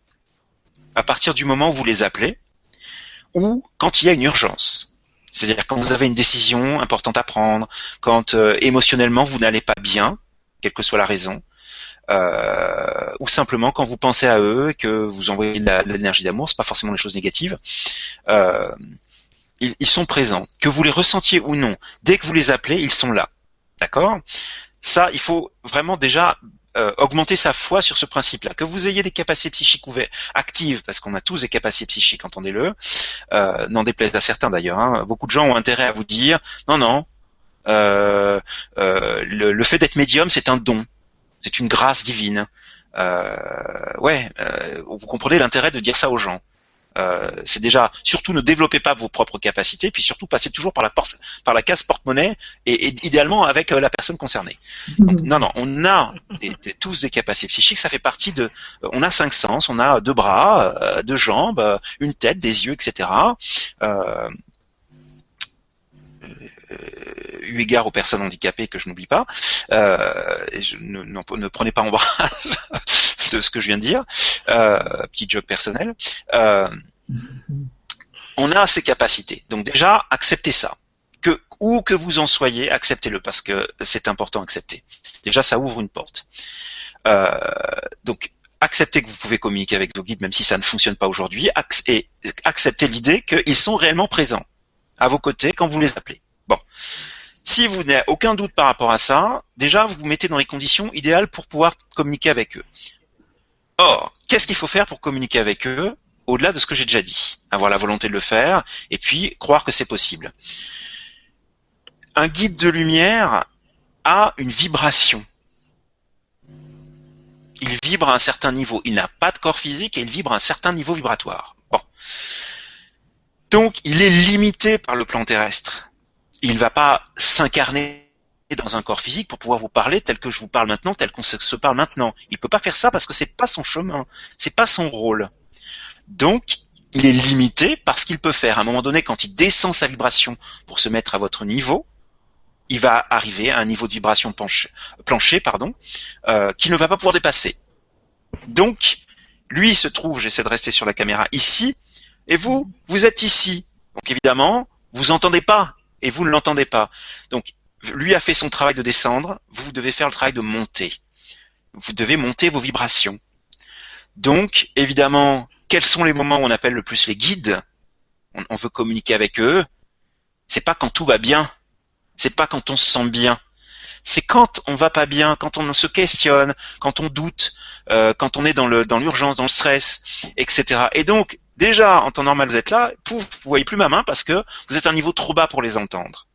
À partir du moment où vous les appelez, ou quand il y a une urgence. C'est-à-dire quand vous avez une décision importante à prendre, quand émotionnellement vous n'allez pas bien, quelle que soit la raison, euh, ou simplement quand vous pensez à eux, que vous envoyez de l'énergie d'amour, c'est pas forcément des choses négatives. Euh, ils, ils, sont présents, que vous les ressentiez ou non. Dès que vous les appelez, ils sont là. D'accord? Ça, il faut vraiment déjà euh, augmenter sa foi sur ce principe-là. Que vous ayez des capacités psychiques ouvertes, actives, parce qu'on a tous des capacités psychiques, entendez-le, euh, n'en déplaise à certains d'ailleurs. Hein. Beaucoup de gens ont intérêt à vous dire, non, non, euh, euh, le, le, fait d'être médium, c'est un don c'est une grâce divine. Euh, ouais, euh, vous comprenez l'intérêt de dire ça aux gens. Euh, c'est déjà surtout ne développez pas vos propres capacités, puis surtout passez toujours par la par la case porte-monnaie et, idéalement avec la personne concernée. non, non, on a tous des capacités psychiques, ça fait partie de. On a cinq sens, on a deux bras, deux jambes, une tête, des yeux, etc. Eu égard aux personnes handicapées que je n'oublie pas, euh, je, ne, ne, prenez pas en bras de ce que je viens de dire, euh, petit joke personnel. Euh, on a ces capacités. Donc déjà, acceptez ça. Que où que vous en soyez, acceptez-le parce que c'est important d'accepter. Déjà, ça ouvre une porte. Donc acceptez que vous pouvez communiquer avec vos guides même si ça ne fonctionne pas aujourd'hui et acceptez l'idée qu'ils sont réellement présents à vos côtés quand vous les appelez. Bon. Si vous n'avez aucun doute par rapport à ça, déjà vous vous mettez dans les conditions idéales pour pouvoir communiquer avec eux. Or, qu'est-ce qu'il faut faire pour communiquer avec eux au-delà de ce que j'ai déjà dit? Avoir la volonté de le faire et puis croire que c'est possible. Un guide de lumière a une vibration. Il vibre à un certain niveau. Il n'a pas de corps physique et il vibre à un certain niveau vibratoire. Bon. Donc, il est limité par le plan terrestre il ne va pas s'incarner dans un corps physique pour pouvoir vous parler tel que je vous parle maintenant, tel qu'on se parle maintenant. Il peut pas faire ça parce que c'est pas son chemin, c'est pas son rôle. Donc, il est limité parce qu'il peut faire à un moment donné quand il descend sa vibration pour se mettre à votre niveau, il va arriver à un niveau de vibration plancher, pardon, euh, qu'il ne va pas pouvoir dépasser. Donc, lui se trouve, j'essaie de rester sur la caméra ici, et vous, vous êtes ici. Donc évidemment, vous entendez pas et vous ne l'entendez pas. Donc, lui a fait son travail de descendre, vous devez faire le travail de monter. Vous devez monter vos vibrations. Donc, évidemment, quels sont les moments où on appelle le plus les guides? On, veut communiquer avec eux. C'est pas quand tout va bien. C'est pas quand on se sent bien. C'est quand on va pas bien, quand on se questionne, quand on doute, euh, quand on est dans l'urgence, dans le stress, etc. Et donc, déjà en temps normal vous êtes là, pouf, vous voyez plus ma main parce que vous êtes à un niveau trop bas pour les entendre.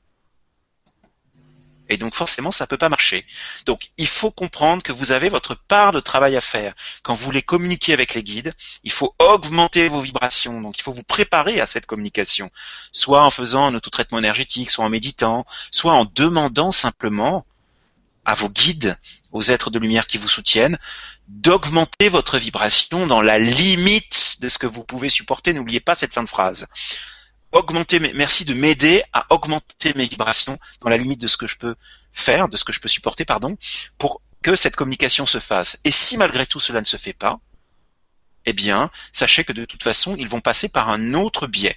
Et donc forcément, ça peut pas marcher. Donc il faut comprendre que vous avez votre part de travail à faire. Quand vous voulez communiquer avec les guides, il faut augmenter vos vibrations. Donc il faut vous préparer à cette communication, soit en faisant un autotraitement énergétique, soit en méditant, soit en demandant simplement à vos guides, aux êtres de lumière qui vous soutiennent, d'augmenter votre vibration dans la limite de ce que vous pouvez supporter. N'oubliez pas cette fin de phrase augmenter, merci de m'aider à augmenter mes vibrations dans la limite de ce que je peux faire, de ce que je peux supporter, pardon, pour que cette communication se fasse. Et si malgré tout cela ne se fait pas, eh bien, sachez que de toute façon, ils vont passer par un autre biais.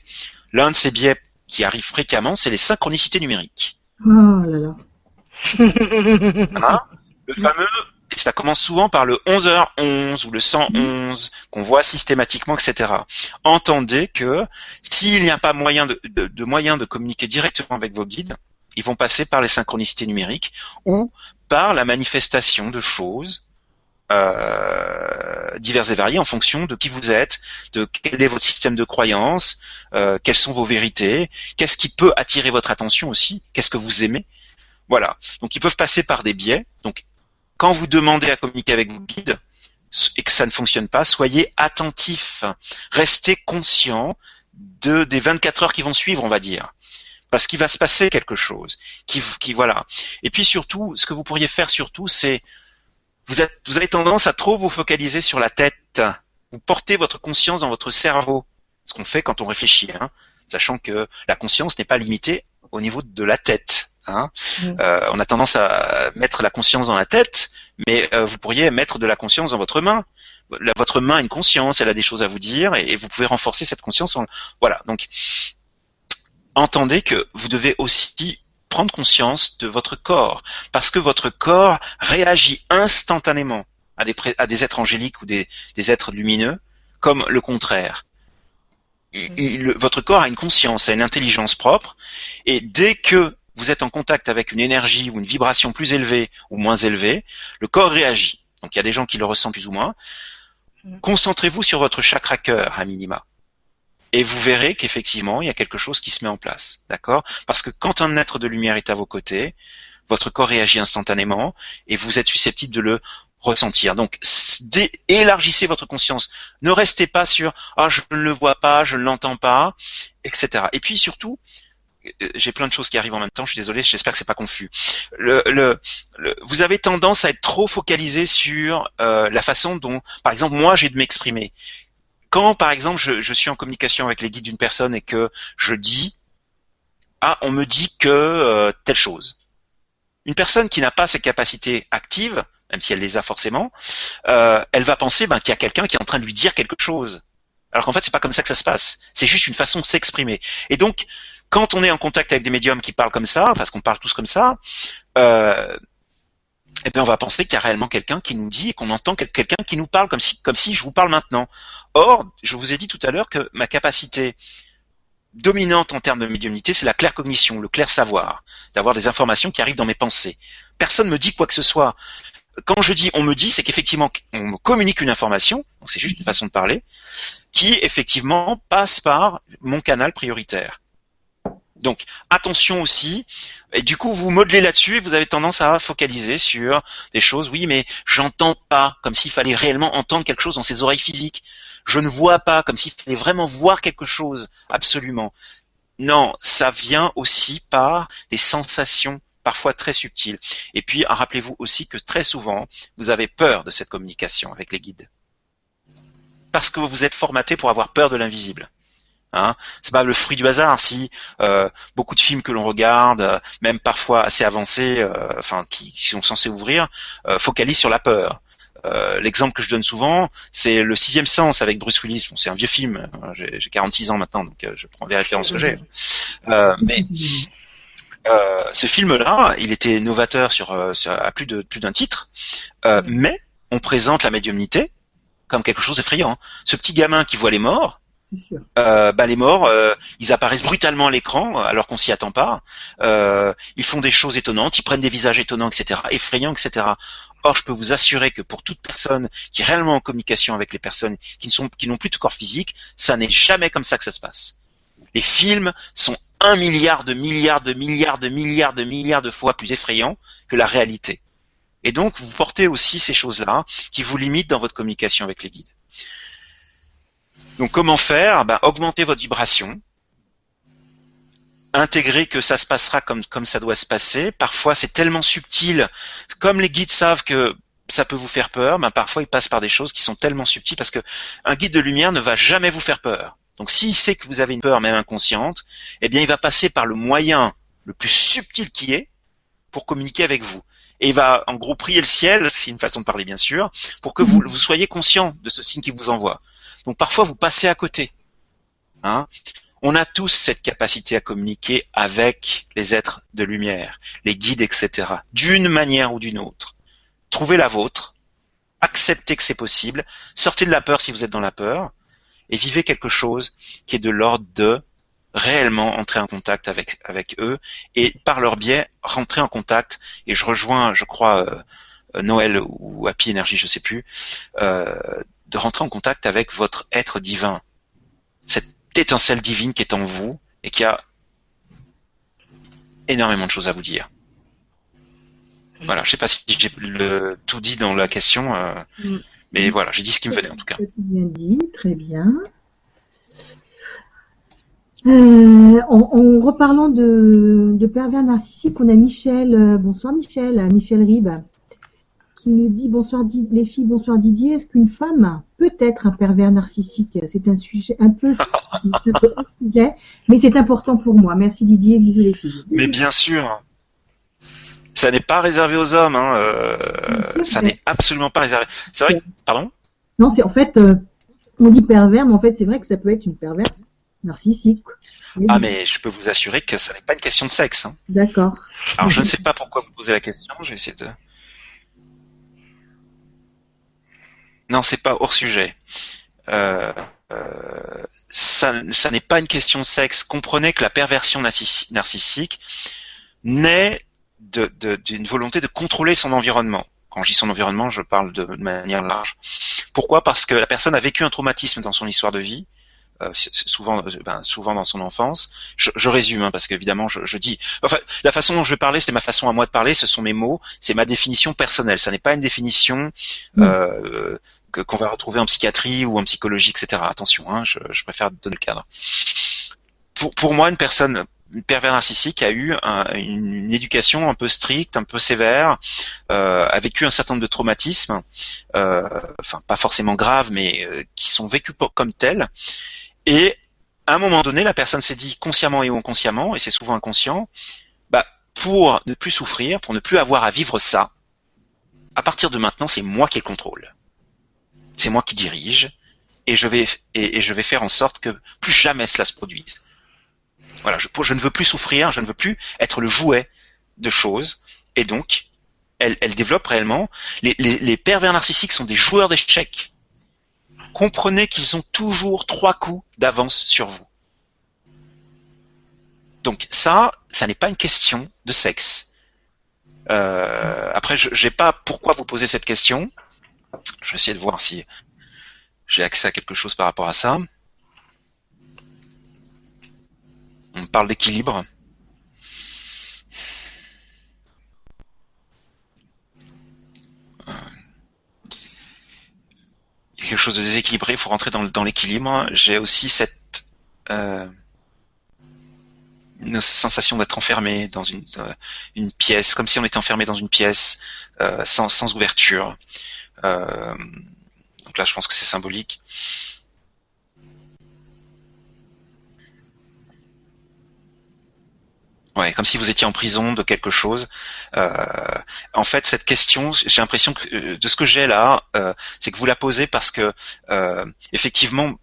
L'un de ces biais qui arrive fréquemment, c'est les synchronicités numériques. Oh. Hein le fameux ça commence souvent par le 11h11 ou le 111 qu'on voit systématiquement, etc. Entendez que s'il n'y a pas moyen de, de, moyen de communiquer directement avec vos guides, ils vont passer par les synchronicités numériques ou par la manifestation de choses euh, diverses et variées en fonction de qui vous êtes, de quel est votre système de croyance, euh, quelles sont vos vérités, qu'est-ce qui peut attirer votre attention aussi, qu'est-ce que vous aimez. Voilà. Donc ils peuvent passer par des biais. Donc quand vous demandez à communiquer avec vos guides et que ça ne fonctionne pas, soyez attentif, restez conscient de, des 24 heures qui vont suivre, on va dire. Parce qu'il va se passer quelque chose. Qui, voilà. Et puis surtout, ce que vous pourriez faire surtout, c'est vous, vous avez tendance à trop vous focaliser sur la tête. Vous portez votre conscience dans votre cerveau. Ce qu'on fait quand on réfléchit, hein, sachant que la conscience n'est pas limitée au niveau de la tête. Hein. Mm. Euh, on a tendance à mettre la conscience dans la tête, mais euh, vous pourriez mettre de la conscience dans votre main. votre main a une conscience, elle a des choses à vous dire, et, vous pouvez renforcer cette conscience. Voilà. Donc, entendez que vous devez aussi prendre conscience de votre corps, parce que votre corps réagit instantanément à des, à des êtres angéliques ou des, des êtres lumineux, comme le contraire. Il, votre corps a une conscience, a une intelligence propre, et dès que vous êtes en contact avec une énergie ou une vibration plus élevée ou moins élevée, le corps réagit. Donc il y a des gens qui le ressentent plus ou moins. Mm. Concentrez-vous sur votre chakra cœur à minima. Et vous verrez qu'effectivement, il y a quelque chose qui se met en place. D'accord? Parce que quand un être de lumière est à vos côtés, votre corps réagit instantanément et vous êtes susceptible de le ressentir. Donc, élargissez votre conscience. Ne restez pas sur ah je ne le vois pas, je ne l'entends pas, etc. Et puis surtout, j'ai plein de choses qui arrivent en même temps. Je suis désolé, j'espère que c'est pas confus. Le, le, vous avez tendance à être trop focalisé sur euh, la façon dont, par exemple, moi j'ai de m'exprimer. Quand, par exemple, je, je, suis en communication avec les guides d'une personne et que je dis, ah, on me dit que euh, telle chose. Une personne qui n'a pas ces capacités actives, même si elle les a forcément, euh, elle va penser ben, qu'il y a quelqu'un qui est en train de lui dire quelque chose. Alors qu'en fait, c'est pas comme ça que ça se passe. C'est juste une façon de s'exprimer. Et donc, quand on est en contact avec des médiums qui parlent comme ça, parce qu'on parle tous comme ça, euh, eh bien, on va penser qu'il y a réellement quelqu'un qui nous dit et qu'on entend quelqu'un qui nous parle comme si, comme si je vous parle maintenant. Or, je vous ai dit tout à l'heure que ma capacité dominante en termes de médiumnité, c'est la claire cognition, le clair savoir, d'avoir des informations qui arrivent dans mes pensées. Personne ne me dit quoi que ce soit. Quand je dis on me dit, c'est qu'effectivement on me communique une information, donc c'est juste une façon de parler, qui effectivement passe par mon canal prioritaire. Donc attention aussi. Et du coup, vous modelez là-dessus et vous avez tendance à focaliser sur des choses. Oui, mais j'entends pas, comme s'il fallait réellement entendre quelque chose dans ses oreilles physiques. Je ne vois pas, comme s'il fallait vraiment voir quelque chose. Absolument. Non, ça vient aussi par des sensations parfois très subtiles. Et puis, rappelez-vous aussi que très souvent, vous avez peur de cette communication avec les guides. Parce que vous êtes formaté pour avoir peur de l'invisible. Hein c'est pas le fruit du hasard si euh, beaucoup de films que l'on regarde, euh, même parfois assez avancés, euh, enfin qui, sont censés ouvrir, focalisent sur la peur. L'exemple que je donne souvent, c'est le sixième sens avec Bruce Willis. Bon, c'est un vieux film. Hein, j'ai 46 ans maintenant, donc je prends les références que j'ai. Ce film-là, il était novateur sur, sur à plus de plus d'un titre, mais on présente la médiumnité comme quelque chose d'effrayant. Ce petit gamin qui voit les morts, euh, bah, les morts, euh, ils apparaissent brutalement à l'écran alors qu'on s'y attend pas. Euh, ils font des choses étonnantes, ils prennent des visages étonnants, etc., effrayants, etc. Or, je peux vous assurer que pour toute personne qui est réellement en communication avec les personnes qui ne sont, qui n'ont plus de corps physique, ça n'est jamais comme ça que ça se passe. Les films sont un milliard de milliards de milliards de milliards de milliards de fois plus effrayants que la réalité. Et donc, vous portez aussi ces choses-là qui vous limitent dans votre communication avec les guides. Donc comment faire? Ben, Augmenter votre vibration, intégrer que ça se passera comme, comme ça doit se passer. Parfois c'est tellement subtil, comme les guides savent que ça peut vous faire peur, ben parfois ils passent par des choses qui sont tellement subtiles parce que un guide de lumière ne va jamais vous faire peur. Donc s'il sait que vous avez une peur même inconsciente, eh bien il va passer par le moyen le plus subtil qui est pour communiquer avec vous. Et il va en gros prier le ciel, c'est une façon de parler bien sûr, pour que vous, vous soyez conscient de ce signe qu'il vous envoie. Donc parfois vous passez à côté. Hein on a tous cette capacité à communiquer avec les êtres de lumière, les guides, etc. D'une manière ou d'une autre. Trouvez la vôtre, acceptez que c'est possible, sortez de la peur si vous êtes dans la peur, et vivez quelque chose qui est de l'ordre de réellement entrer en contact avec avec eux et par leur biais rentrer en contact. Et je rejoins, je crois, euh, Noël ou Happy Energy, je sais plus, euh, de rentrer en contact avec votre être divin, cette étincelle divine qui est en vous et qui a énormément de choses à vous dire. Voilà, je sais pas si j'ai tout dit dans la question, euh, mm. Mais voilà, j'ai dit ce qui me venait en tout cas. Bien dit, très bien. Euh, en, reparlant de, de pervers narcissiques, on a Michel. Euh, bonsoir Michel, Michel Ribes qui nous dit bonsoir les filles, bonsoir Didier. Est-ce qu'une femme peut être un pervers narcissique? C'est un sujet un peu, un sujet, mais c'est important pour moi. Merci Didier, bisous les filles. Mais bien sûr, ça n'est pas réservé aux hommes. Hein, euh, ça n'est absolument pas réservé. C'est vrai. pardon Non, c'est en fait, euh, on dit pervers, mais en fait, c'est vrai que ça peut être une perverse narcissique. Ah mais je peux vous assurer que ça n'est pas une question de sexe. Hein. D'accord. Alors je ne sais pas pourquoi vous posez la question. Je vais essayer de. Non, c'est pas hors sujet. Euh, euh, ça, n'est pas une question de sexe. Comprenez que la perversion narcissique naît d'une volonté de contrôler son environnement. Quand je dis son environnement, je parle de, manière large. Pourquoi? Parce que la personne a vécu un traumatisme dans son histoire de vie, euh, souvent, ben, souvent dans son enfance. Je, résume hein, parce qu'évidemment, je, je, dis. Enfin, la façon dont je vais parler, c'est ma façon à moi de parler. Ce sont mes mots, c'est ma définition personnelle. Ça n'est pas une définition euh, qu'on va retrouver en psychiatrie ou en psychologie, etc. Attention, hein, je, préfère donner le cadre. Pour, pour moi, une personne pervers narcissique a eu une, éducation un peu stricte, un peu sévère, euh, a vécu un certain nombre de traumatismes, euh, enfin pas forcément graves, mais euh, qui sont vécus comme tels. Et à un moment donné, la personne s'est dit consciemment et inconsciemment, et c'est souvent inconscient, bah, pour ne plus souffrir, pour ne plus avoir à vivre ça, à partir de maintenant, c'est moi qui le contrôle c'est moi qui dirige, et je vais et, je vais faire en sorte que plus jamais cela se produise. Voilà, je, ne veux plus souffrir, je ne veux plus être le jouet de choses, et donc elle, développe réellement. Les, les pervers narcissiques sont des joueurs d'échecs. Comprenez qu'ils ont toujours trois coups d'avance sur vous. Donc ça, ça n'est pas une question de sexe. Euh, après, je n'ai pas pourquoi vous poser cette question. Je vais essayer de voir si j'ai accès à quelque chose par rapport à ça. On parle d'équilibre. Euh, il y a quelque chose de déséquilibré, il faut rentrer dans, l'équilibre. J'ai aussi cette euh, sensation d'être enfermé dans une, euh, une, pièce, comme si on était enfermé dans une pièce sans, sans ouverture. Euh, donc là, je pense que c'est symbolique. Ouais, comme si vous étiez en prison de quelque chose. Euh, en fait, cette question, j'ai l'impression que euh, de ce que j'ai là, c'est que vous la posez parce que effectivement,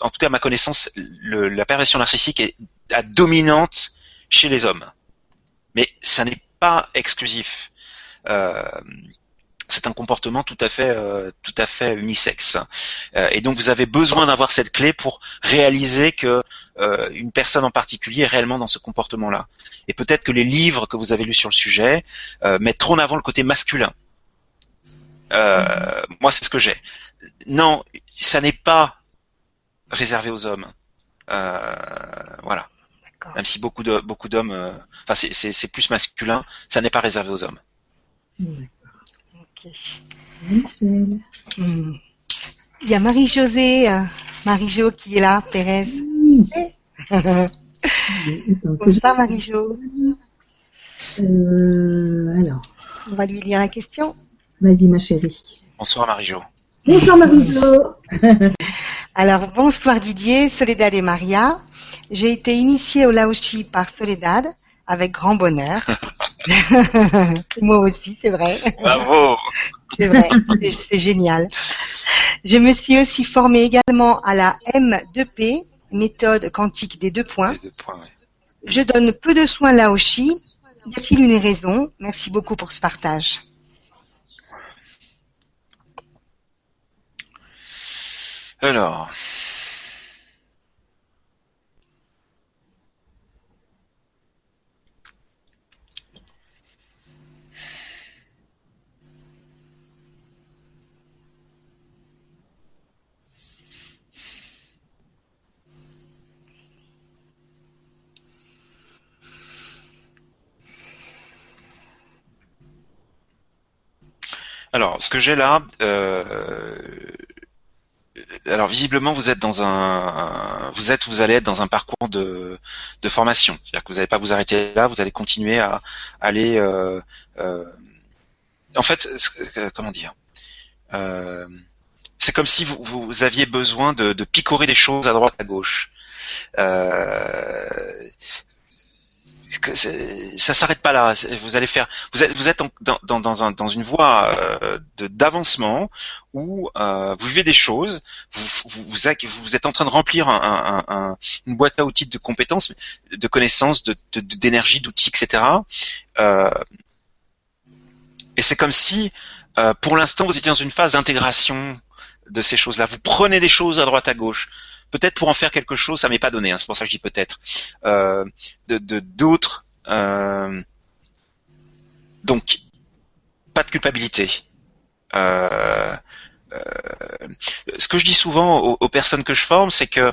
en tout cas à ma connaissance, la perversion narcissique est à dominante chez les hommes. Mais ça n'est pas exclusif c'est un comportement tout à fait euh, tout à fait unisexe. Euh, et donc vous avez besoin d'avoir cette clé pour réaliser que euh, une personne en particulier est réellement dans ce comportement-là. Et peut-être que les livres que vous avez lus sur le sujet mettent trop en avant le côté masculin. moi, c'est ce que j'ai. Non, ça n'est pas réservé aux hommes. voilà. Même si beaucoup de beaucoup d'hommes, enfin c'est plus masculin, ça n'est pas réservé aux hommes. Il y a Marie-Josée, euh, Marie-Jo qui est là, Pérez. Bonsoir Marie-Jo. Euh, alors. On va lui lire la question. Vas-y ma chérie. Bonsoir Marie-Jo. Bonsoir Marie-Jo. alors bonsoir Didier, Soledad et Maria. J'ai été initiée au Laoshi par Soledad avec grand bonheur. Moi aussi, c'est vrai. Bravo. c'est vrai, c'est génial. Je me suis aussi formée également à la M2P, méthode quantique des deux points. Je donne peu de soins là aussi. Y a-t-il une raison? Merci beaucoup pour ce partage. Alors, Alors, ce que j'ai là, euh, alors visiblement vous êtes dans un, vous êtes, vous allez être dans un parcours de, de formation. C'est-à-dire que vous n'allez pas vous arrêter là, vous allez continuer à aller. Euh, euh, en fait, comment dire C'est comme si vous, vous aviez besoin de, de, picorer des choses à droite à gauche. Euh, que ça s'arrête pas là. Vous allez faire, vous êtes, dans, dans, dans, un, dans une voie euh, d'avancement où euh, vous vivez des choses, vous, êtes en train de remplir un, un, un, une boîte à outils de compétences, de connaissances, de, d'énergie, d'outils, etc. Euh, et c'est comme si, euh, pour l'instant, vous étiez dans une phase d'intégration de ces choses-là. Vous prenez des choses à droite à gauche peut-être pour en faire quelque chose, ça m'est pas donné, hein, c'est pour ça que je dis peut-être, euh, de d'autres. Euh, donc, pas de culpabilité. Euh, ce que je dis souvent aux, aux personnes que je forme, c'est que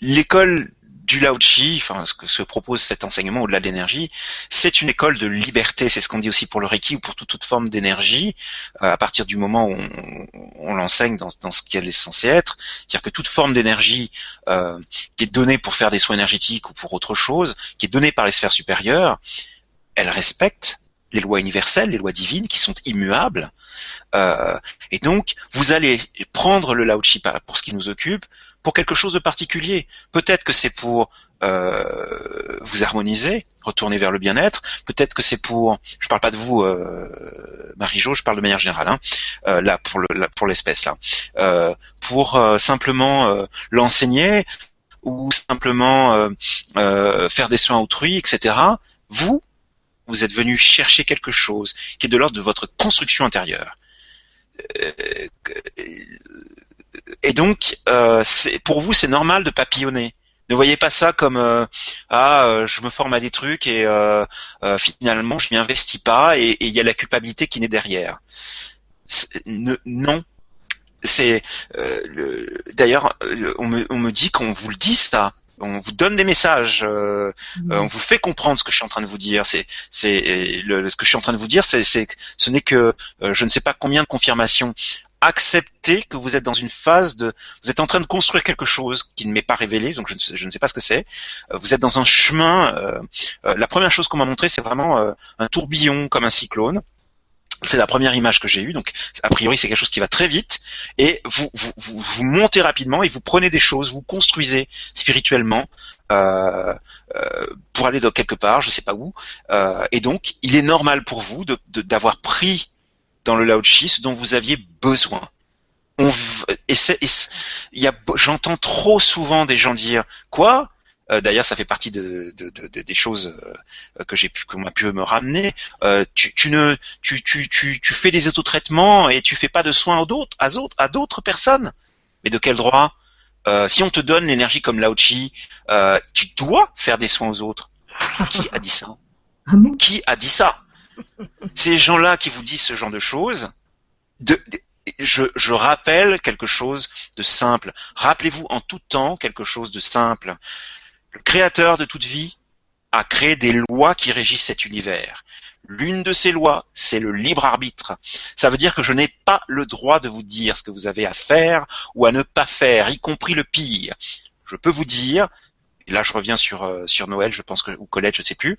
l'école du Lao Chi, enfin ce que se propose cet enseignement au-delà de l'énergie, c'est une école de liberté. C'est ce qu'on dit aussi pour le Reiki ou pour toute, forme d'énergie. Euh, à partir du moment où on, l'enseigne dans, ce qu'elle est censée être, c'est-à-dire que toute forme d'énergie euh, qui est donnée pour faire des soins énergétiques ou pour autre chose, qui est donnée par les sphères supérieures, elle respecte les lois universelles, les lois divines qui sont immuables. Euh, et donc, vous allez prendre le Lao Chi pour ce qui nous occupe, pour quelque chose de particulier. Peut-être que c'est pour euh, vous harmoniser, retourner vers le bien-être. Peut-être que c'est pour, je parle pas de vous, euh, Marie-Jo, je parle de manière générale, hein, euh, là pour le, pour l'espèce là, euh, pour euh, simplement euh, l'enseigner ou simplement faire des soins autrui, etc. Vous, vous êtes venu chercher quelque chose qui est de l'ordre de votre construction intérieure et donc, euh, pour vous, c'est normal de papillonner. Ne voyez pas ça comme euh, ah euh, je me forme à des trucs et finalement je m'y investis pas et il y a la culpabilité qui naît derrière. non, c'est d'ailleurs on me, on me dit qu'on vous le dit ça on vous donne des messages, mmh. on vous fait comprendre ce que je suis en train de vous dire. C'est, c'est ce que je suis en train de vous dire, c'est, c'est ce n'est que je ne sais pas combien de confirmations accepter que vous êtes dans une phase de, vous êtes en train de construire quelque chose qui ne m'est pas révélé, donc je ne sais, je ne sais pas ce que c'est. Euh, vous êtes dans un chemin. Euh, euh, la première chose qu'on m'a montré, c'est vraiment un tourbillon comme un cyclone. C'est la première image que j'ai eue, donc a priori c'est quelque chose qui va très vite et vous, montez rapidement et vous prenez des choses, vous construisez spirituellement euh, euh, pour aller quelque part, je sais pas où, euh, et donc il est normal pour vous d'avoir pris dans le Lao Chi ce dont vous aviez besoin. J'entends trop souvent des gens dire quoi? Euh, d'ailleurs, ça fait partie de, des choses euh, que j'ai pu, qu'on a pu me ramener. tu, tu, ne, tu, tu, tu, tu fais des autotraitements et tu fais pas de soins aux d'autres, à d'autres, à d'autres personnes. Mais de quel droit? Si on te donne l'énergie comme Lao-Chi, tu dois faire des soins aux autres. Qui a dit ça? Ah Qui a dit ça? Ces gens-là qui vous disent ce genre de choses. de, je, je, rappelle quelque chose de simple. Rappelez-vous en tout temps quelque chose de simple. Le créateur de toute vie a créé des lois qui régissent cet univers. L'une de ces lois, c'est le libre arbitre. Ça veut dire que je n'ai pas le droit de vous dire ce que vous avez à faire ou à ne pas faire, y compris le pire. Je peux vous dire, et là je reviens sur, euh, sur Noël, je pense que, ou Colette, je sais plus,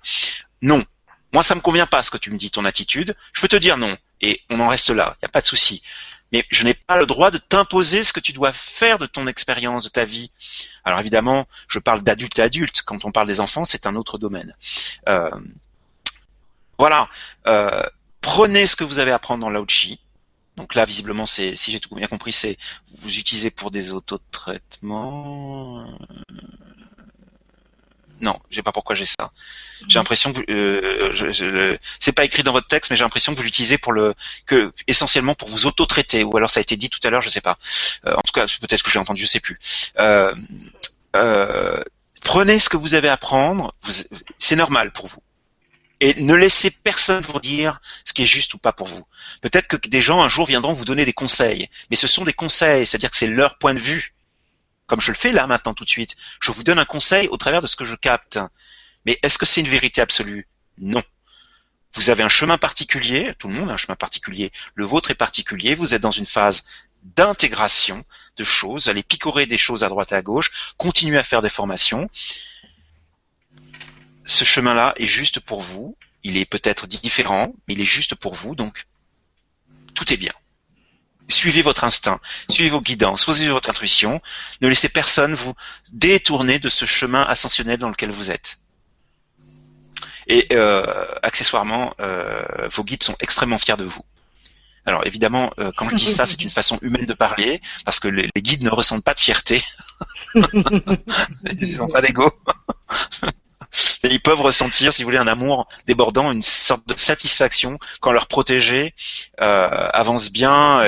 non. Moi, ça me convient pas ce que tu me dis, ton attitude. Je peux te dire non. Et on en reste là. Il n'y a pas de souci mais je n'ai pas le droit de t'imposer ce que tu dois faire de ton expérience, de ta vie. Alors évidemment, je parle d'adulte à adulte. Quand on parle des enfants, c'est un autre domaine. Euh, voilà. Euh, prenez ce que vous avez à prendre dans l'Aochi. Donc là, visiblement, c'est, si j'ai tout bien compris, c'est vous utilisez pour des autotraitements. Non, je sais pas pourquoi j'ai ça. J'ai l'impression que euh, je, c'est pas écrit dans votre texte, mais j'ai l'impression que vous l'utilisez pour le que essentiellement pour vous auto-traiter, ou alors ça a été dit tout à l'heure, je sais pas. Euh, en tout cas, peut-être que j'ai entendu, je sais plus. Euh, euh, prenez ce que vous avez à prendre, c'est normal pour vous. Et ne laissez personne vous dire ce qui est juste ou pas pour vous. Peut-être que des gens un jour viendront vous donner des conseils, mais ce sont des conseils, c'est-à-dire que c'est leur point de vue comme je le fais là maintenant tout de suite. Je vous donne un conseil au travers de ce que je capte. Mais est-ce que c'est une vérité absolue? Non. Vous avez un chemin particulier, tout le monde a un chemin particulier, le vôtre est particulier, vous êtes dans une phase d'intégration de choses, allez picorer des choses à droite et à gauche, continuez à faire des formations. Ce chemin-là est juste pour vous, il est peut-être différent, mais il est juste pour vous, donc tout est bien suivez votre instinct, suivez vos guidances, suivez votre intuition. Ne laissez personne vous détourner de ce chemin ascensionnel dans lequel vous êtes. Et euh, accessoirement, euh, vos guides sont extrêmement fiers de vous. Alors évidemment, euh, quand je dis ça, c'est une façon humaine de parler, parce que les, guides ne ressentent pas de fierté. Ils n'ont pas d'ego. Et ils peuvent ressentir, si vous voulez, un amour débordant, une sorte de satisfaction quand leur protégé euh, avance bien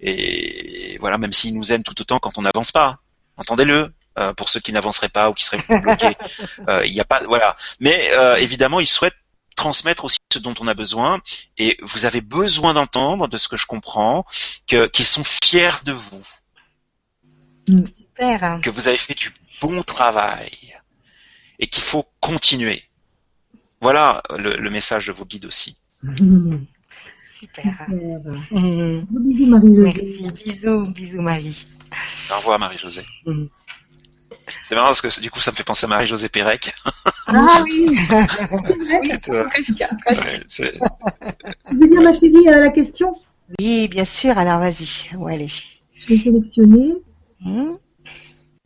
et, voilà, même s'ils nous aiment tout autant quand on n'avance pas. Entendez-le. Euh, pour ceux qui n'avanceraient pas ou qui seraient bloqués, euh, il n'y a pas, voilà. Mais euh, évidemment, ils souhaitent transmettre aussi ce dont on a besoin et vous avez besoin d'entendre, de ce que je comprends, que qu'ils sont fiers de vous, Super. que vous avez fait du bon travail et qu'il faut continuer. Voilà le, message de vos guides aussi. Super. Bisous Marie-Josée. Bisous, bisous Marie. Au revoir Marie-Josée. Mm. C'est marrant parce que du coup ça me fait penser à Marie-Josée Pérec. Ah oui Tu veux bien ma chérie la question? Oui, bien sûr, alors vas-y. Où elle est? Je l'ai sélectionnée. Mm.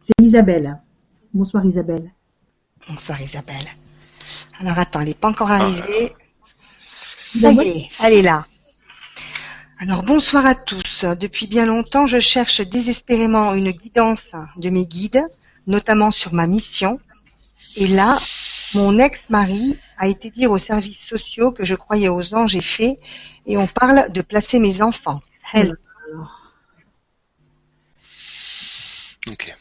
C'est Isabelle. Bonsoir Isabelle. Bonsoir Isabelle. Alors attends, elle n'est pas encore arrivée. Ça y est, elle est là. Alors bonsoir à tous. Depuis bien longtemps, je cherche désespérément une guidance de mes guides, notamment sur ma mission. Et là, mon ex-mari a été dire aux services sociaux que je croyais aux anges et fées, et on parle de placer mes enfants. Elle. Ok.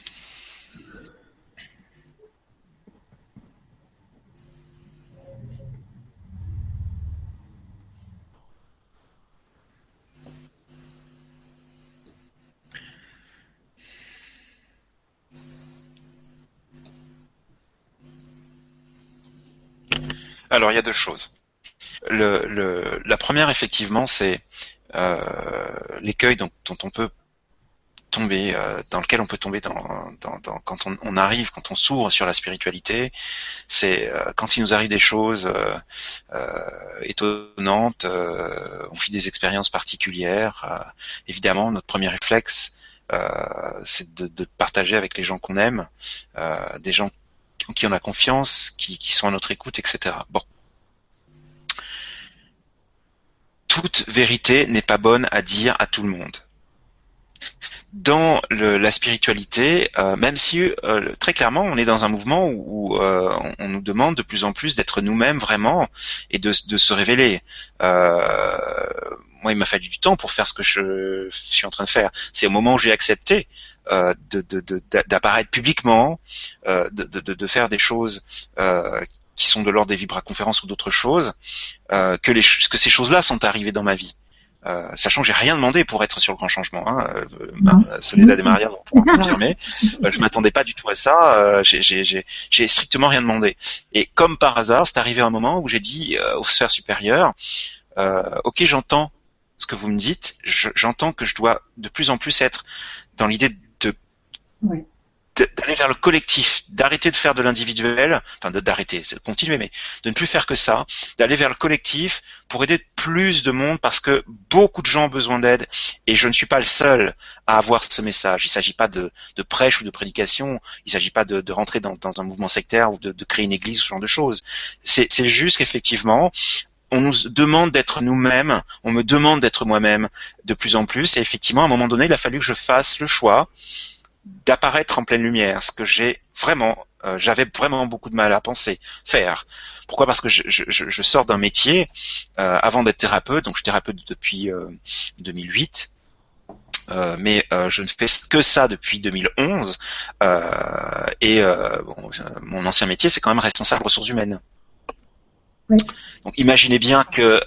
Alors, il y a deux choses. La première, effectivement, c'est euh, l'écueil dont, on peut tomber, euh, dans lequel on peut tomber dans, quand on, arrive, quand on s'ouvre sur la spiritualité, c'est euh, quand il nous arrive des choses étonnantes, on vit des expériences particulières. évidemment, notre premier réflexe, c'est de, partager avec les gens qu'on aime, des gens en qui on a confiance, qui, sont à notre écoute, etc. Bon. Toute vérité n'est pas bonne à dire à tout le monde. dans la spiritualité, euh, même si euh, très clairement on est dans un mouvement où, euh, on, nous demande de plus en plus d'être nous-mêmes vraiment et de, se révéler. Moi, il m'a fallu du temps pour faire ce que je, suis en train de faire. C'est au moment où j'ai accepté d'apparaître publiquement, de, faire des choses qui sont de l'ordre des vibra-conférences ou d'autres choses, que, les, que ces choses-là sont arrivées dans ma vie. Euh, sachant que j'ai rien demandé pour être sur le grand changement. Hein. Euh, ben, Soledad et Maria vont confirmer. Euh, je m'attendais pas du tout à ça. Euh, j'ai strictement rien demandé. Et comme par hasard, c'est arrivé un moment où j'ai dit euh, aux sphères supérieures, ok, j'entends ce que vous me dites. J'entends que je dois de plus en plus être dans l'idée de d'aller vers le collectif, d'arrêter de faire de l'individuel, enfin d'arrêter, de continuer, mais de ne plus faire que ça, d'aller vers le collectif pour aider plus de monde parce que beaucoup de gens ont besoin d'aide et je ne suis pas le seul à avoir ce message. Il ne s'agit pas de, prêche ou de prédication, il ne s'agit pas de, rentrer dans, un mouvement sectaire ou de, créer une église, ce genre de choses. C'est juste qu'effectivement, on nous demande d'être nous-mêmes, on me demande d'être moi-même de plus en plus, et effectivement, à un moment donné, il a fallu que je fasse le choix d'apparaître en pleine lumière, ce que j'ai vraiment, euh, j'avais vraiment beaucoup de mal à penser faire. Pourquoi? Parce que je, sors d'un métier euh, avant d'être thérapeute, donc je suis thérapeute depuis 2008. Euh, mais je ne fais que ça depuis 2011 et bon, mon ancien métier c'est quand même responsable ressources humaines. Donc imaginez bien que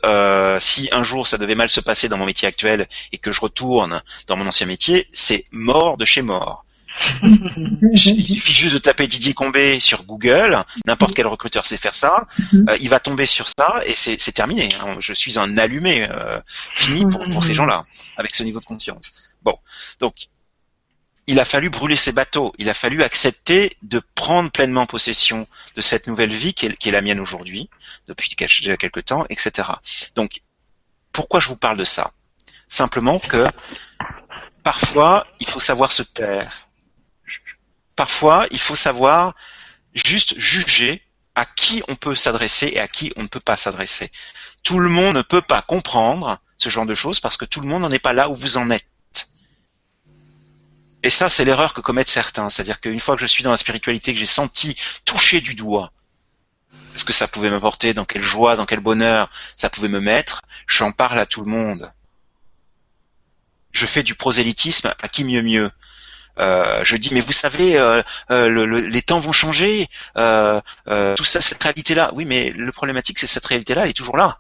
si un jour ça devait mal se passer dans mon métier actuel et que je retourne dans mon ancien métier, c'est mort de chez mort. il suffit juste de taper Didier Combé sur Google, n'importe quel recruteur sait faire ça, mhm. euh, il va tomber sur ça et c'est terminé. Hein. Je suis un allumé euh, fini pour, ces gens-là, avec ce niveau de conscience. Bon, donc il a fallu brûler ses bateaux, il a fallu accepter de prendre pleinement possession de cette nouvelle vie qui est, la mienne aujourd'hui, depuis déjà quelques temps, etc. Donc, pourquoi je vous parle de ça? Simplement que parfois, il faut savoir se taire parfois, il faut savoir juste juger à qui on peut s'adresser et à qui on ne peut pas s'adresser. Tout le monde ne peut pas comprendre ce genre de choses parce que tout le monde n'en est pas là où vous en êtes. Et ça, c'est l'erreur que commettent certains. C'est-à-dire qu'une fois que je suis dans la spiritualité, que j'ai senti toucher du doigt ce que ça pouvait m'apporter, dans quelle joie, dans quel bonheur ça pouvait me mettre, j'en parle à tout le monde. Je fais du prosélytisme à qui mieux mieux. Euh, je dis mais vous savez euh, euh, les temps vont changer tout ça cette réalité là oui mais le problématique c'est cette réalité là elle est toujours là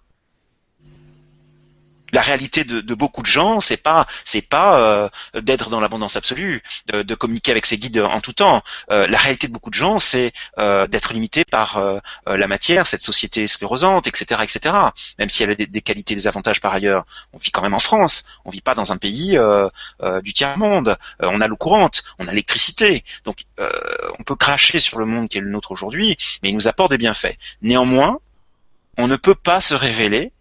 la réalité de, de, beaucoup de gens, c'est pas c'est pas euh, d'être dans l'abondance absolue, de, de, communiquer avec ses guides en tout temps. Euh, la réalité de beaucoup de gens, c'est euh, d'être limité par euh, euh, la matière, cette société sclérosante, etc., etc. Même si elle a des, des, qualités, des avantages par ailleurs, on vit quand même en France. On vit pas dans un pays du tiers monde. on a l'eau courante, on a l'électricité. Donc on peut cracher sur le monde qui est le nôtre aujourd'hui, mais il nous apporte des bienfaits. Néanmoins, on ne peut pas se révéler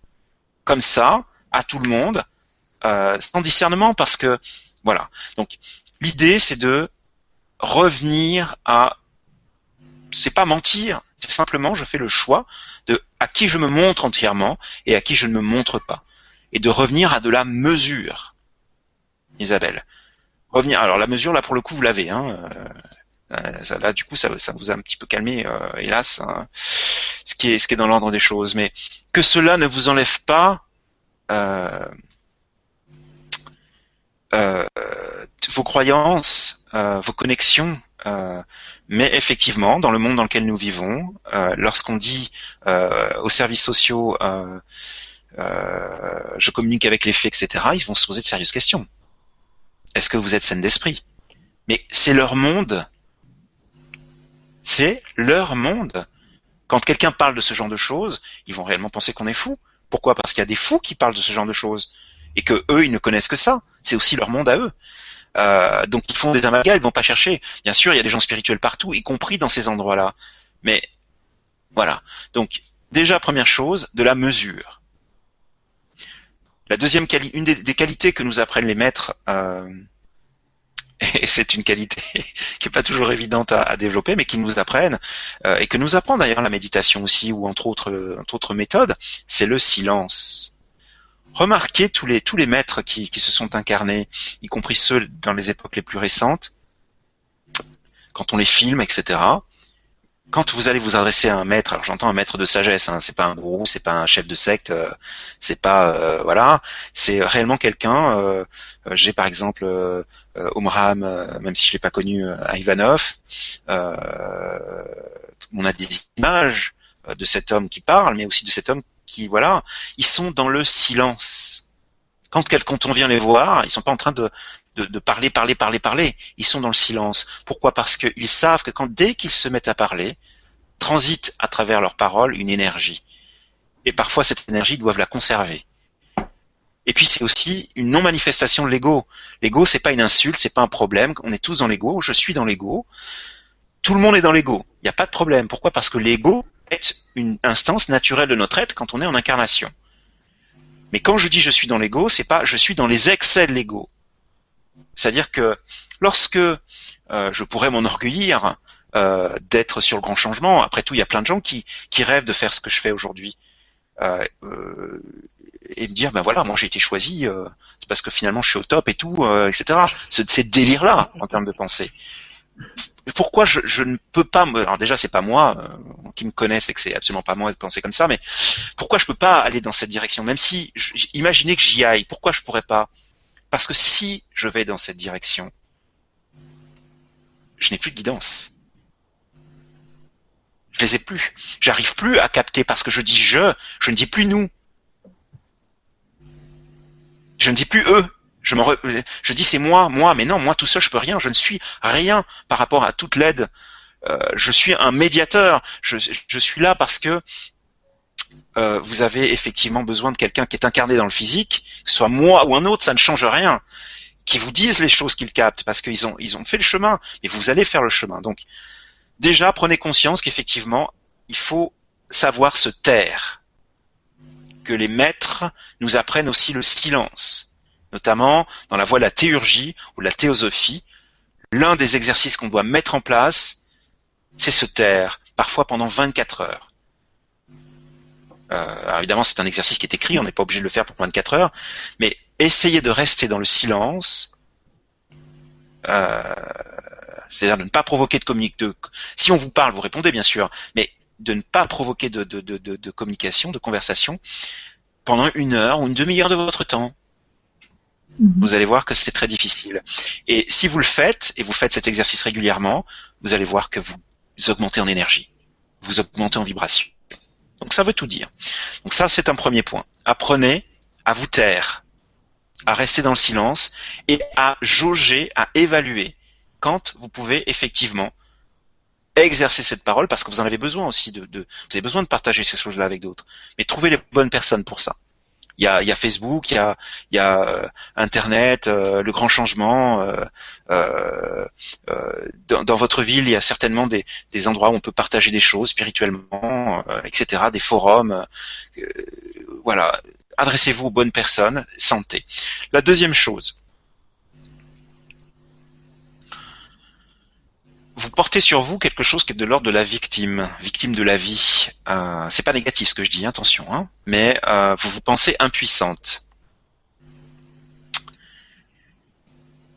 comme ça à tout le monde euh, sans discernement parce que voilà. Donc l'idée c'est de revenir à c'est pas mentir, c'est simplement je fais le choix de à qui je me montre entièrement et à qui je ne me montre pas et de revenir à de la mesure. Isabelle. Revenir alors la mesure là pour le coup vous l'avez hein. Euh, ça, là du coup ça, vous a un petit peu calmé euh, hélas hein, ce qui est ce qui est dans l'ordre des choses mais que cela ne vous enlève pas euh, euh, vos croyances, euh, vos connexions. mais effectivement, dans le monde dans lequel nous vivons, lorsqu'on dit aux services sociaux je communique avec les faits, etc., ils vont se poser de sérieuses questions. Est-ce que vous êtes saine d'esprit? Mais c'est leur monde. C'est leur monde. Quand quelqu'un parle de ce genre de choses, ils vont réellement penser qu'on est fou. Pourquoi? Parce qu'il y a des fous qui parlent de ce genre de choses et que eux, ils ne connaissent que ça. C'est aussi leur monde à eux. Euh, donc ils font des amalgames, ils vont pas chercher. Bien sûr, il y a des gens spirituels partout, y compris dans ces endroits-là. Mais voilà. Donc déjà première chose, de la mesure. La deuxième qualité, une des, qualités que nous apprennent les maîtres, euh, et c'est une qualité qui est pas toujours évidente à, développer, mais qui nous apprennent euh, et que nous apprend d'ailleurs la méditation aussi, ou entre autres, autres méthodes, c'est le silence. remarquez tous les maîtres qui se sont incarnés, y compris ceux dans les époques les plus récentes, quand on les filme, etc quand vous allez vous adresser à un maître, alors j'entends un maître de sagesse, hein, c'est pas un gourou, c'est pas un chef de secte, euh, c'est pas euh, voilà, c'est réellement quelqu'un. Euh, j'ai par exemple Omram, même si je l'ai pas connu, à Ivanov, on a des images de cet homme qui parle, mais aussi de cet homme qui voilà, ils sont dans le silence. Quand, quand on vient les voir, ils sont pas en train de, de, parler, parler, parler, parler. Ils sont dans le silence. Pourquoi? Parce qu'ils savent que quand dès qu'ils se mettent à parler, transite à travers leurs paroles une énergie. Et parfois cette énergie, ils doivent la conserver. Et puis c'est aussi une non-manifestation de l'ego. L'ego, c'est pas une insulte, c'est pas un problème. On est tous dans l'ego. Je suis dans l'ego. Tout le monde est dans l'ego. Il n'y a pas de problème. Pourquoi? Parce que l'ego est une instance naturelle de notre être quand on est en incarnation. Mais quand je dis je suis dans l'ego, c'est pas je suis dans les excès de l'ego. C'est-à-dire que lorsque euh, je pourrais m'enorgueillir euh, d'être sur le grand changement, après tout, il y a plein de gens qui, qui rêvent de faire ce que je fais aujourd'hui. Euh, euh et me dire ben voilà moi j'ai été choisi c'est parce que finalement je suis au top et tout etc ce, ces délire là en termes de pensée pourquoi je, je, ne peux pas me alors déjà c'est pas moi qui me connaissent et que c'est absolument pas moi de penser comme ça mais pourquoi je peux pas aller dans cette direction même si imaginez que j'y aille pourquoi je pourrais pas parce que si je vais dans cette direction, je n'ai plus de guidance. Je les ai plus. J'arrive plus à capter parce que je dis je, je ne dis plus nous. Je ne dis plus eux. Je, dis c'est moi, moi, mais non, moi tout seul je peux rien. Je ne suis rien par rapport à toute l'aide. Euh, je suis un médiateur. Je, suis là parce que euh, vous avez effectivement besoin de quelqu'un qui est incarné dans le physique, soit moi ou un autre, ça ne change rien, qui vous disent les choses qu'ils captent, parce qu'ils ont, ils ont fait le chemin, et vous allez faire le chemin. Donc, déjà, prenez conscience qu'effectivement, il faut savoir se taire, que les maîtres nous apprennent aussi le silence, notamment dans la voie de la théurgie ou de la théosophie. L'un des exercices qu'on doit mettre en place, c'est se taire, parfois pendant 24 heures. Euh, alors évidemment, c'est un exercice qui est écrit, on n'est pas obligé de le faire pour 24 heures, mais essayez de rester dans le silence, euh, c'est-à-dire de ne pas provoquer de communication. Si on vous parle, vous répondez bien sûr, mais de ne pas provoquer de, de, de, de communication, de conversation pendant une heure ou une demi-heure de votre temps. Mhm. Vous allez voir que c'est très difficile. Et si vous le faites, et vous faites cet exercice régulièrement, vous allez voir que vous augmentez en énergie, vous augmentez en vibration. Donc ça veut tout dire. Donc ça, c'est un premier point. Apprenez à vous taire, à rester dans le silence et à jauger, à évaluer quand vous pouvez effectivement exercer cette parole parce que vous en avez besoin aussi de, vous avez besoin de partager ces choses-là avec d'autres. Mais trouvez les bonnes personnes pour ça. Il y a, y a Facebook, il y a, y a euh, Internet, euh, le grand changement. Euh, euh dans, dans, votre ville, il y a certainement des, des, endroits où on peut partager des choses spirituellement, etc., des forums. voilà, adressez-vous aux bonnes personnes, santé. La deuxième chose, vous portez sur vous quelque chose qui est de l'ordre de la victime, victime de la vie. Euh, c'est pas négatif ce que je dis, attention, hein, mais euh, vous vous pensez impuissante.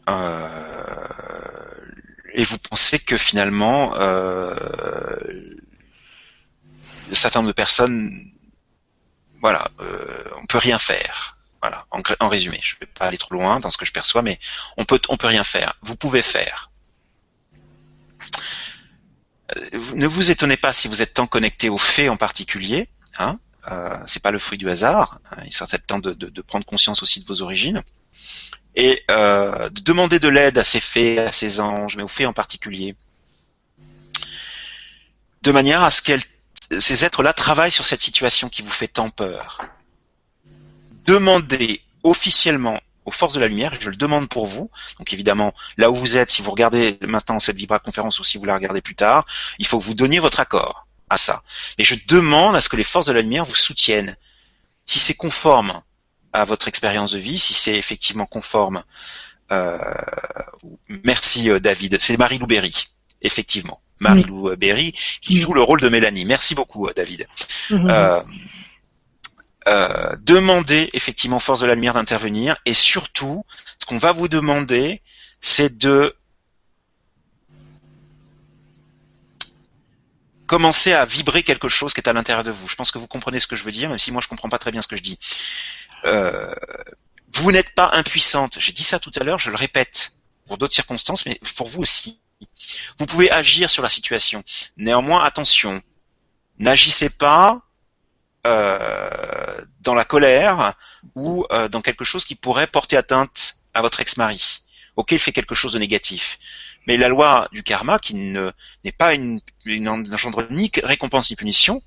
Euh, et vous pensez que finalement, euh, un certain nombre de personnes, voilà, on peut rien faire. Voilà, en, en résumé, je vais pas aller trop loin dans ce que je perçois, mais on peut, on peut rien faire. Vous pouvez faire ne vous étonnez pas si vous êtes tant connecté aux faits en particulier. Hein, euh, c'est pas le fruit du hasard. Hein, il serait temps de, de, de, prendre conscience aussi de vos origines et euh, de demander de l'aide à ces faits, à ces anges, mais aux faits en particulier, de manière à ce que ces êtres-là travaillent sur cette situation qui vous fait tant peur. Demandez officiellement aux forces de la lumière, et je le demande pour vous. Donc évidemment, là où vous êtes, si vous regardez maintenant cette Vibra conférence ou si vous la regardez plus tard, il faut que vous donniez votre accord à ça. Mais je demande à ce que les forces de la lumière vous soutiennent. Si c'est conforme à votre expérience de vie, si c'est effectivement conforme, euh, merci euh, David, c'est Marie-Lou Berry, effectivement. Marie-Lou Berry qui joue le rôle de Mélanie. Merci beaucoup euh, David. Mhm. euh, demandez effectivement force de la lumière d'intervenir et surtout, ce qu'on va vous demander, c'est de commencer à vibrer quelque chose qui est à l'intérieur de vous. Je pense que vous comprenez ce que je veux dire, même si moi je comprends pas très bien ce que je dis. Euh, vous n'êtes pas impuissante. J'ai dit ça tout à l'heure, je le répète pour d'autres circonstances, mais pour vous aussi. Vous pouvez agir sur la situation. Néanmoins, attention, n'agissez pas euh, dans la colère ou euh, dans quelque chose qui pourrait porter atteinte à votre ex-mari. Ok, il fait quelque chose de négatif. Mais la loi du karma, qui n'est pas une, une engendre ni récompense ni punition,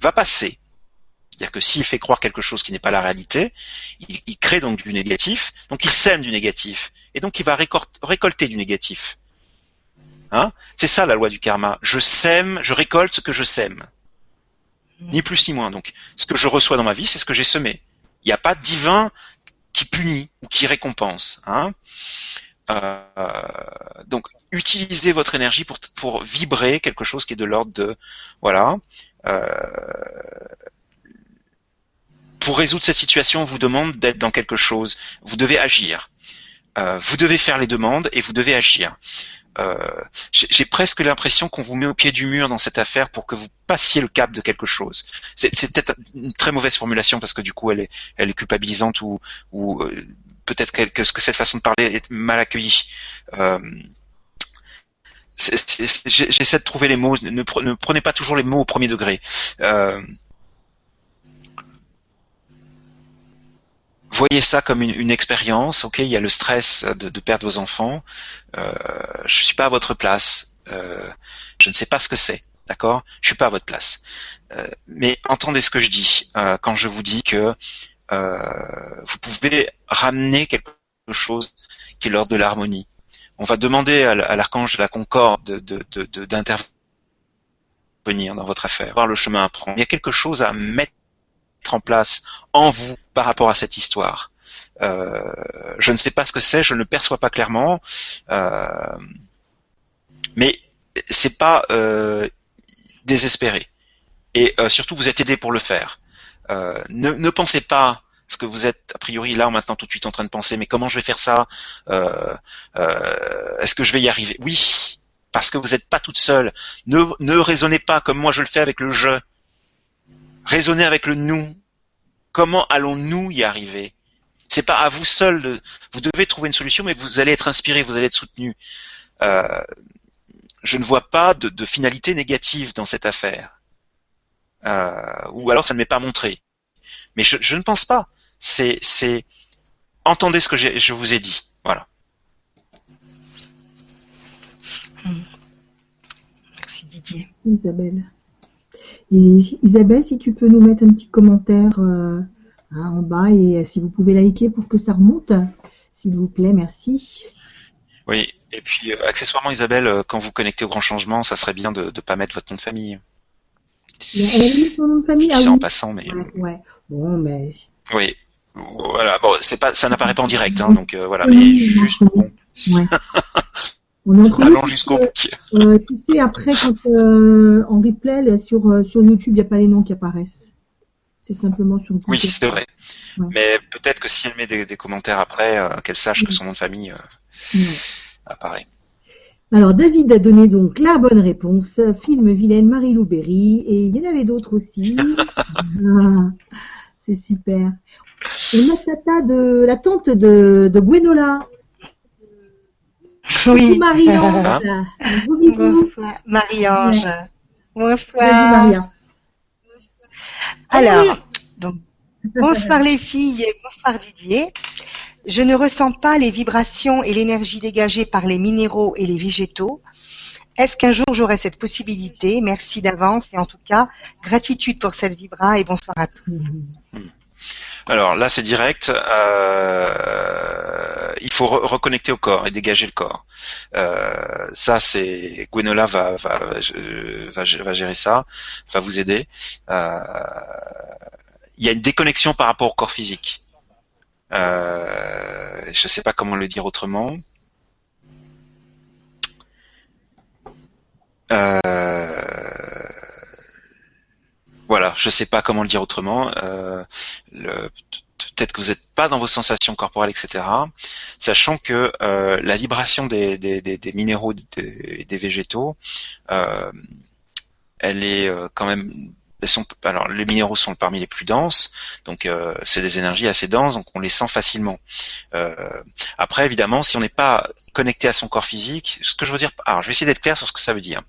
va passer. C'est-à-dire que s'il fait croire quelque chose qui n'est pas la réalité, il, crée donc du négatif, donc il sème du négatif, et donc il va récolter du négatif. Hein? C'est ça la loi du karma. Je sème, je récolte ce que je sème. Ni plus ni moins. Donc, ce que je reçois dans ma vie, c'est ce que j'ai semé. Il n'y a pas de divin qui punit ou qui récompense. Hein euh, donc, utilisez votre énergie pour, vibrer quelque chose qui est de l'ordre de voilà. Euh, pour résoudre cette situation, on vous demande d'être dans quelque chose. Vous devez agir. Euh, vous devez faire les demandes et vous devez agir. Euh, j'ai presque l'impression qu'on vous met au pied du mur dans cette affaire pour que vous passiez le cap de quelque chose. C'est peut-être une très mauvaise formulation parce que du coup elle est, culpabilisante ou, euh, peut-être que, que, cette façon de parler est mal accueillie. Euh, J'essaie de trouver les mots. Ne, prenez pas toujours les mots au premier degré. Voyez ça comme une, expérience. Ok, il y a le stress de, perdre vos enfants. Euh, je suis pas à votre place. Euh, je ne sais pas ce que c'est. D'accord Je suis pas à votre place. Euh, mais entendez ce que je dis euh, quand je vous dis que vous pouvez ramener quelque chose qui est l'ordre de l'harmonie. On va demander à l'archange de la concorde d'intervenir dans votre affaire, voir le chemin à prendre. Il y a quelque chose à mettre en place en vous par rapport à cette histoire. Euh, je ne sais pas ce que c'est, je ne le perçois pas clairement, euh, mais c'est pas euh, désespéré. Et euh, surtout, vous êtes aidé pour le faire. Ne, ne, pensez pas ce que vous êtes a priori là maintenant tout de suite en train de penser, mais comment je vais faire ça Est-ce que je vais y arriver? Oui, parce que vous n'êtes pas toute seule. Ne, ne raisonnez pas comme moi je le fais avec le je. Raisonnez avec le nous. Comment allons-nous y arriver? C'est pas à vous seul. De... Vous devez trouver une solution, mais vous allez être inspiré, vous allez être soutenu. Euh, je ne vois pas de, finalité négative dans cette affaire. Euh, ou alors ça ne m'est pas montré. Mais je, ne pense pas. C'est, c'est entendez ce que je vous ai dit. Voilà. Merci Didier. Isabelle. Et Isabelle, si tu peux nous mettre un petit commentaire euh, hein, en bas et si vous pouvez liker pour que ça remonte, s'il vous plaît, merci. Oui, et puis euh, accessoirement Isabelle, euh, quand vous connectez au grand changement, ça serait bien de ne pas mettre votre nom de famille. Elle a mis son nom de famille C'est ah en passant, mais. Ouais, Bon, mais. Oui. Voilà. Bon, c'est pas, ça n'apparaît pas en direct, hein, donc voilà, mais juste bon. Ouais. On est en train jusqu'au euh, Tu sais, après, quand euh, en replay sur euh, sur YouTube, il n'y a pas les noms qui apparaissent. C'est simplement sur. Oui, c'est vrai. Mais peut-être que si elle met des, commentaires après, euh, qu'elle sache que son nom de famille apparaît. Alors David a donné donc la bonne réponse. Film Vilaine, Marie-Lou Berry, et il y en avait d'autres aussi. Ah, c'est super. On a Tata de la tante de, de Gwenola oui. Marie-Ange. Bonsoir. Marie-Ange. Bonsoir. Alors, donc, bonsoir les filles, bonsoir Didier. Je ne ressens pas les vibrations et l'énergie dégagée par les minéraux et les végétaux. Est-ce qu'un jour j'aurai cette possibilité? Merci d'avance et en tout cas, gratitude pour cette vibra et bonsoir à tous. Alors là, c'est direct. Euh, il faut reconnecter au corps et dégager le corps. Euh, ça, c'est Gwenola va, va, va, gérer ça, va vous aider. Euh, il y a une déconnexion par rapport au corps physique. je ne sais pas comment le dire autrement. Voilà, je sais pas comment le dire autrement. peut-être que vous n'êtes pas dans vos sensations corporelles, etc. Sachant que la vibration des, des, minéraux et des, végétaux, elle est quand même sont, alors les minéraux sont parmi les plus denses, donc euh, c'est des énergies assez denses, donc on les sent facilement. Euh, après, évidemment, si on n'est pas connecté à son corps physique, ce que je veux dire, alors je vais essayer d'être clair sur ce que ça veut dire.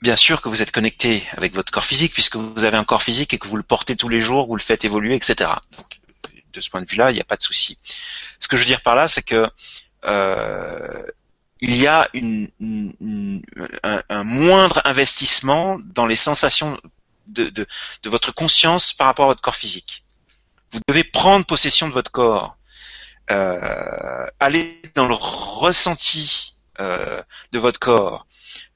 Bien sûr que vous êtes connecté avec votre corps physique puisque vous avez un corps physique et que vous le portez tous les jours, vous le faites évoluer, etc. Donc, de ce point de vue-là, il n'y a pas de souci. Ce que je veux dire par là, c'est que euh, il y a une, un, moindre investissement dans les sensations de, de, de, votre conscience par rapport à votre corps physique. Vous devez prendre possession de votre corps, euh, aller dans le ressenti euh, de votre corps,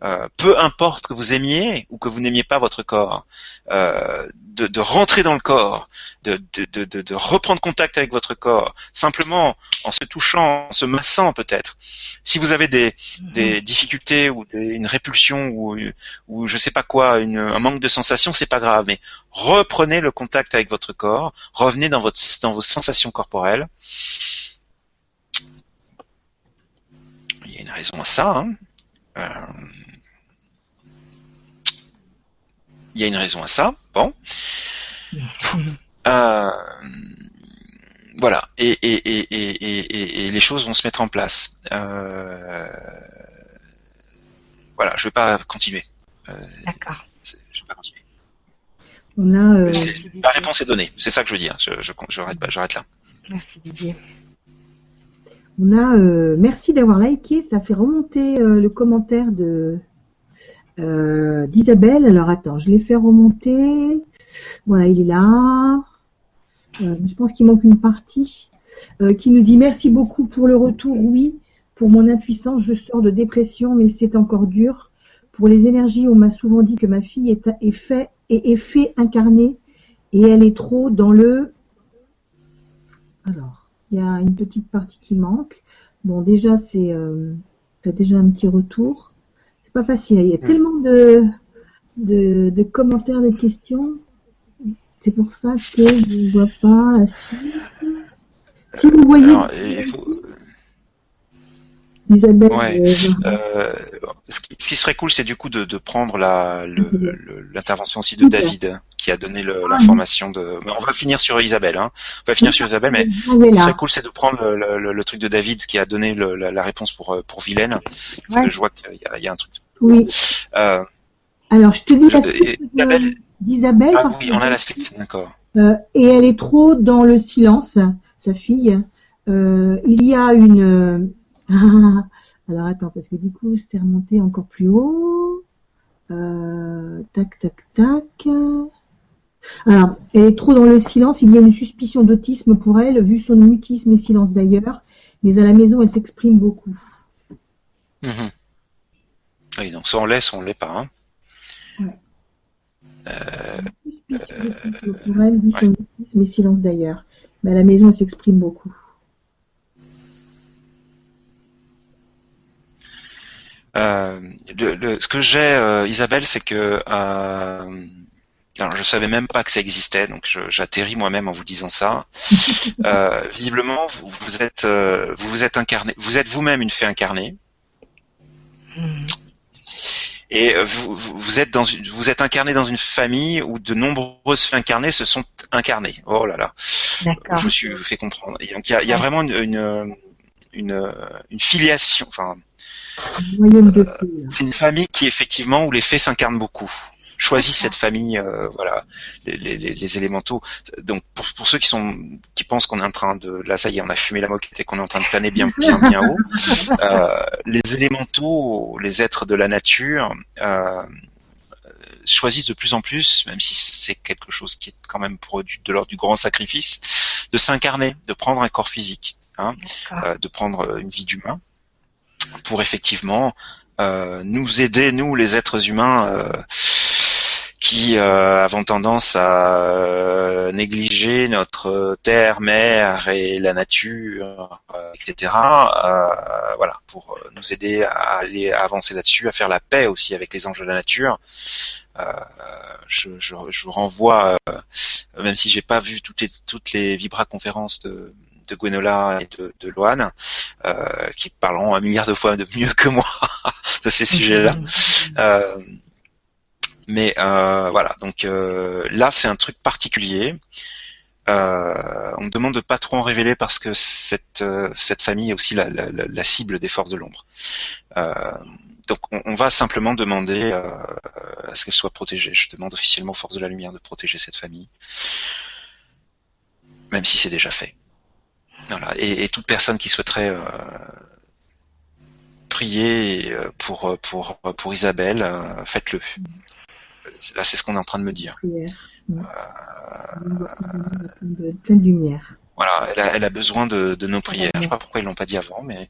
euh, peu importe que vous aimiez ou que vous n'aimiez pas votre corps, euh, de, de, rentrer dans le corps, de, de, de, reprendre contact avec votre corps, simplement en se touchant, en se massant peut-être. Si vous avez des, mhm. des difficultés ou une répulsion ou, ou je sais pas quoi, une, un manque de sensation, c'est pas grave, mais reprenez le contact avec votre corps, revenez dans, votre, dans vos sensations corporelles. Il y a une raison à ça. Hein. Euh, il y a une raison à ça. Bon. Euh, voilà. Et, et, et, et, et, les choses vont se mettre en place. Euh, voilà, je vais pas continuer. Euh, D'accord. Je vais pas continuer. On a, la réponse est donnée. C'est ça que je veux dire. Je, je, j'arrête là. Merci Didier. On a, merci d'avoir liké. Ça fait remonter le commentaire de euh, d'Isabelle. Alors attends, je l'ai fait remonter. Voilà, il est là. Euh, je pense qu'il manque une partie. Euh, qui nous dit merci beaucoup pour le retour. Oui, pour mon impuissance, je sors de dépression, mais c'est encore dur. Pour les énergies, on m'a souvent dit que ma fille est, est fait et incarné et elle est trop dans le. Alors, il y a une petite partie qui manque. Bon, déjà, c'est, euh, déjà un petit retour pas facile. Il y a hmm. tellement de, de, commentaires, de questions. C'est pour ça que je ne vois pas la suite. Si vous voyez. Isabelle. Ouais. Euh, euh, ce, qui, serait cool, c'est du coup de, de prendre la l'intervention aussi de David qui a donné ah, l'information de. On va finir sur Isabelle. Hein. On va finir sur Isabelle, mais ce qui serait cool, c'est de prendre le, truc de David qui a donné la, réponse pour pour Vilaine. Parce que je vois qu'il y, y, a un truc oui. Euh, Alors, je te dis la suite d'Isabelle. Ah oui, on a la suite, d'accord. Euh, et elle est trop dans le silence, sa fille. Euh, il y a une... alors attends, parce que du coup, c'est remonté encore plus haut. tac, tac, tac. Alors, elle est trop dans le silence. Il y a une suspicion d'autisme pour elle, vu son mutisme et silence d'ailleurs. Mais à la maison, elle s'exprime beaucoup. Mhm. Oui, donc soit on l'est, soit on l'est pas. Hein. Ouais. Euh, euh, mais silence d'ailleurs. Mais à la maison, elle s'exprime beaucoup. Euh, le, ce que j'ai, euh, Isabelle, c'est que euh, alors, je savais même pas que ça existait, donc j'atterris moi-même en vous disant ça. euh, visiblement, vous, vous êtes, euh, vous vous êtes incarné, vous êtes vous-même une fée incarnée. Et vous, vous, êtes dans une, vous êtes incarné dans une famille où de nombreuses incarnées se sont incarnées. Oh là là. Je me suis fait comprendre. Et donc il y a, y a, vraiment une, une, une, une filiation. Enfin, euh, c'est une famille qui effectivement où les fées s'incarnent beaucoup choisis cette famille, euh, voilà, les, les, les, élémentaux. Donc pour, pour, ceux qui sont qui pensent qu'on est en train de là ça y est, on a fumé la moquette et qu'on est en train de planer bien bien bien haut. Euh, les élémentaux, les êtres de la nature. Euh, choisissent de plus en plus, même si c'est quelque chose qui est quand même pour de l'ordre du grand sacrifice, de s'incarner, de prendre un corps physique, hein, euh, de prendre une vie d'humain, pour effectivement euh, nous aider, nous les êtres humains, qui avons tendance à négliger notre terre, mer et la nature, etc. voilà, pour nous aider à aller avancer là-dessus, à faire la paix aussi avec les anges de la nature. Je, je, je, vous renvoie, même si j'ai pas vu toutes les toutes les vibra conférences de de Gwenola et de, de Loane, euh, qui parleront un milliard de fois de mieux que moi de ces sujets-là. Euh, mais euh, voilà, donc là c'est un truc particulier. on me demande de pas trop en révéler parce que cette cette famille est aussi la, cible des forces de l'ombre. donc on, va simplement demander à ce qu'elle soit protégée. Je demande officiellement aux forces de la lumière de protéger cette famille, même si c'est déjà fait. Et, toute personne qui souhaiterait euh, prier euh, pour pour pour Isabelle, euh, faites-le. Là, c'est ce qu'on est en train de me dire. pleine lumière. Voilà, elle a, elle a besoin de, de nos prières. Je sais pas pourquoi ils l'ont pas dit avant, mais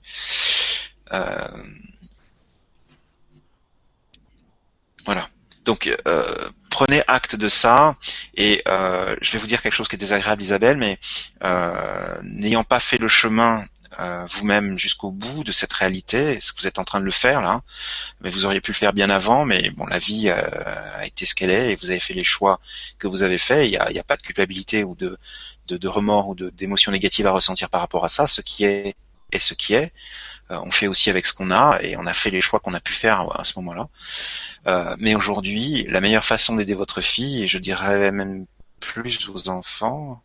voilà. Donc euh, prenez acte de ça et euh, je vais vous dire quelque chose qui est désagréable Isabelle, mais euh, n'ayant pas fait le chemin vous-même jusqu'au bout de cette réalité, ce que vous êtes en train de le faire là, mais vous auriez pu le faire bien avant, mais bon la vie a été ce qu'elle est et vous avez fait les choix que vous avez faits. Il n'y a, pas de culpabilité ou de, de, de remords ou d'émotions négatives à ressentir par rapport à ça. Ce qui est est ce qui est. on fait aussi avec ce qu'on a et on a fait les choix qu'on a pu faire à ce moment-là. Euh, mais aujourd'hui, la meilleure façon d'aider votre fille, et je dirais même plus vos enfants,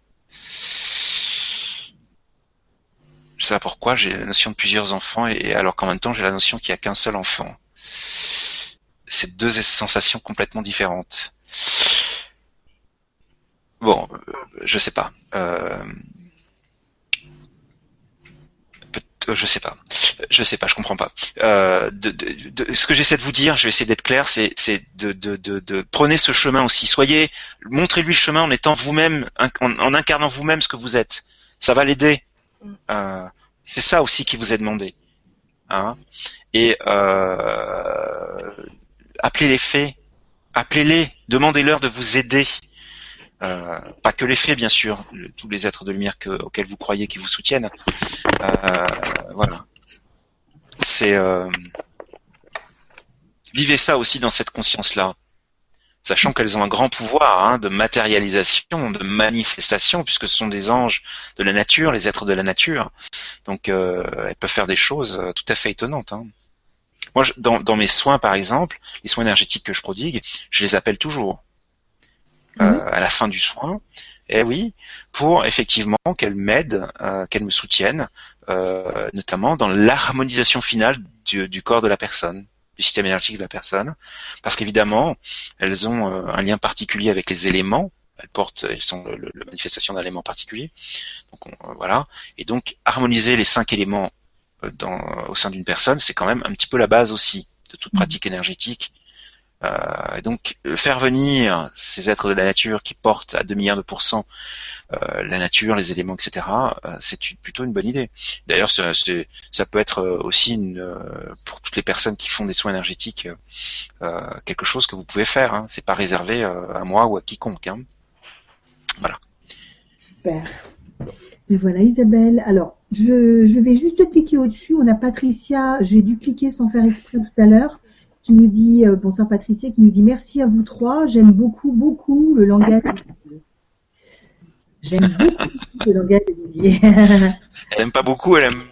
sais pas pourquoi, j'ai la notion de plusieurs enfants, et, alors qu'en même temps, j'ai la notion qu'il n'y a qu'un seul enfant. C'est deux sensations complètement différentes. Bon, euh, je sais pas. Euh, euh, je sais pas. Je sais pas, je comprends pas. Euh, ce que j'essaie de vous dire, je vais essayer d'être clair, c'est de, de, prenez ce chemin aussi. Soyez, montrez-lui le chemin en étant vous-même, en, incarnant vous-même ce que vous êtes. Ça va l'aider. Euh, c'est ça aussi qui vous est demandé. Hein Et appelez les faits, appelez-les, demandez-leur de vous aider. Euh, pas que les faits, bien sûr, tous les êtres de lumière que, auxquels vous croyez qui vous soutiennent. Euh, voilà. C'est euh, vivez ça aussi dans cette conscience-là, sachant qu'elles ont un grand pouvoir hein, de matérialisation, de manifestation, puisque ce sont des anges de la nature, les êtres de la nature. Donc, elles peuvent faire des choses tout à fait étonnantes. Hein. Moi, dans, dans mes soins, par exemple, les soins énergétiques que je prodigue, je les appelle toujours. Euh, mhm. à la fin du soin. Et eh oui, pour effectivement qu'elle m'aide, euh, qu'elle me soutienne, euh, notamment dans l'harmonisation finale du, du, corps de la personne, du système énergétique de la personne, parce qu'évidemment, elles ont un lien particulier avec les éléments. Elles portent, elles sont la manifestation d'un élément particulier. Donc voilà. Et donc harmoniser les cinq éléments dans, au sein d'une personne, c'est quand même un petit peu la base aussi de toute mhm. pratique énergétique euh, donc faire venir ces êtres de la nature qui portent à 2 milliards de pourcents euh, la nature, les éléments, etc., euh, c'est plutôt une bonne idée. D'ailleurs, ça, peut être aussi une, pour toutes les personnes qui font des soins énergétiques quelque chose que vous pouvez faire. Hein. C'est pas réservé à moi ou à quiconque. Hein. Voilà. Super. Et voilà Isabelle. Alors, je, je vais juste cliquer au-dessus. On a Patricia, j'ai dû cliquer sans faire exprès tout à l'heure qui nous dit, euh, bonsoir Patricia, qui nous dit merci à vous trois, j'aime beaucoup, beaucoup le langage. J'aime beaucoup le langage de Didier. elle aime pas beaucoup, elle aime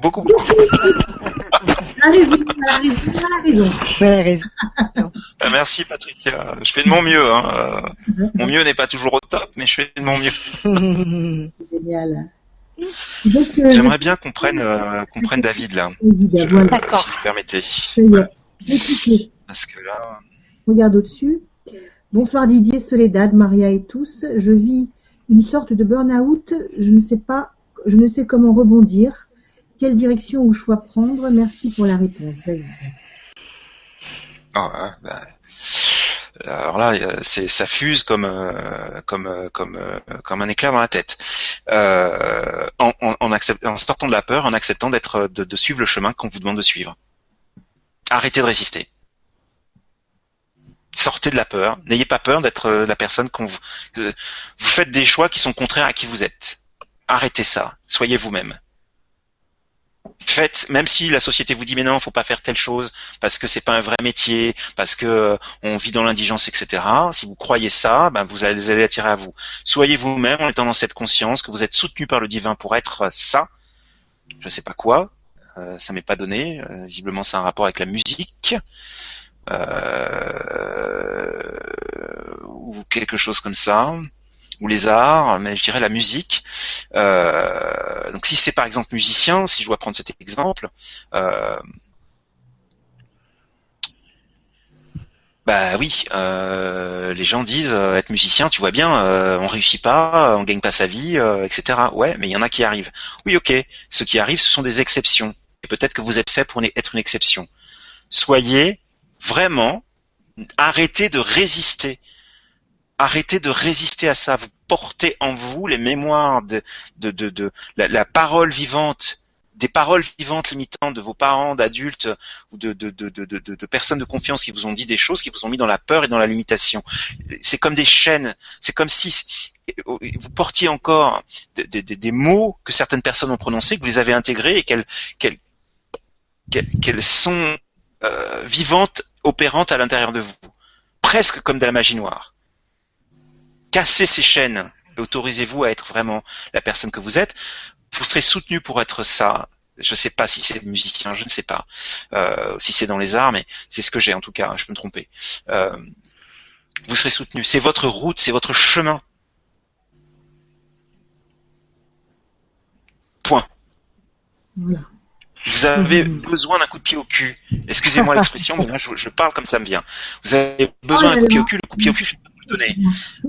beaucoup, beaucoup. elle a raison, elle a raison, elle a raison. Elle a raison. Ah, merci Patricia, je fais de mon mieux. Hein. Mon mieux n'est pas toujours au top, mais je fais de mon mieux. Génial. Euh, J'aimerais bien qu'on prenne, euh, qu'on prenne David là. D'accord. Si vous permettez. Parce que là. Regarde au-dessus. Bonsoir Didier, Soledad, Maria et tous. Je vis une sorte de burn-out. Je ne sais pas, je ne sais comment rebondir. Quelle direction ou choix prendre? Merci pour la réponse, David. Oh, ben, alors là, c'est ça fuse comme euh, comme euh, comme euh, comme un éclair dans la tête. en, en, en, sortant de la peur, en acceptant d'être de, de suivre le chemin qu'on vous demande de suivre arrêtez de résister. sortez de la peur. N'ayez pas peur d'être la personne qu'on vous. Vous faites des choix qui sont contraires à qui vous êtes. Arrêtez ça. Soyez vous-même faites, même si la société vous dit mais non, faut pas faire telle chose parce que c'est pas un vrai métier, parce que euh, on vit dans l'indigence, etc. Si vous croyez ça, ben vous allez, allez attirer à vous. Soyez vous-même en étant dans cette conscience que vous êtes soutenu par le divin pour être ça. Je sais pas quoi, euh, ça m'est pas donné. Euh, visiblement, c'est un rapport avec la musique. ou quelque chose comme ça ou les arts, mais je dirais la musique. Euh, donc si c'est par exemple musicien, si je dois prendre cet exemple, euh, bah oui, euh, les gens disent être musicien, tu vois bien, on réussit pas, on gagne pas sa vie, etc. Ouais, mais il y en a qui arrivent. Oui, ok, ce qui arrive, ce sont des exceptions. Et peut-être que vous êtes fait pour être une exception. Soyez vraiment, arrêtez de résister arrêtez de résister à ça. Vous portez en vous les mémoires de, de, de, la, parole vivante, des paroles vivantes limitantes de vos parents, d'adultes ou de, de, de, de, de, personnes de confiance qui vous ont dit des choses, qui vous ont mis dans la peur et dans la limitation. C'est comme des chaînes. C'est comme si vous portiez encore des, des, des, mots que certaines personnes ont prononcés, que vous les avez intégrés et qu'elles qu'elles sont euh, vivantes, opérantes à l'intérieur de vous, presque comme de la magie noire cassez ces chaînes et autorisez-vous à être vraiment la personne que vous êtes. Vous serez soutenu pour être ça. Je ne sais pas si c'est musicien, je ne sais pas euh, si c'est dans les arts, mais c'est ce que j'ai en tout cas. Je peux me tromper. Euh, vous serez soutenu. C'est votre route, c'est votre chemin. Point. Vous avez besoin d'un coup de pied au cul. Excusez-moi l'expression, mais là je, parle comme ça me vient. Vous avez besoin d'un coup de pied au cul. Le coup de pied au cul, je donner.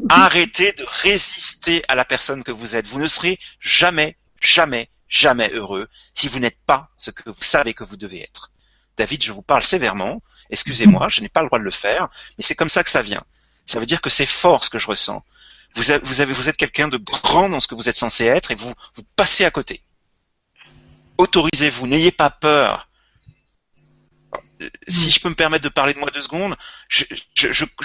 Arrêtez de résister à la personne que vous êtes. Vous ne serez jamais, jamais, jamais heureux si vous n'êtes pas ce que vous savez que vous devez être. David, je vous parle sévèrement. Excusez-moi, je n'ai pas le droit de le faire, mais c'est comme ça que ça vient. Ça veut dire que c'est fort ce que je ressens. Vous, avez, vous, avez, vous êtes quelqu'un de grand dans ce que vous êtes censé être et vous, vous passez à côté. Autorisez-vous, n'ayez pas peur si je peux me permettre de parler de moi deux secondes, je,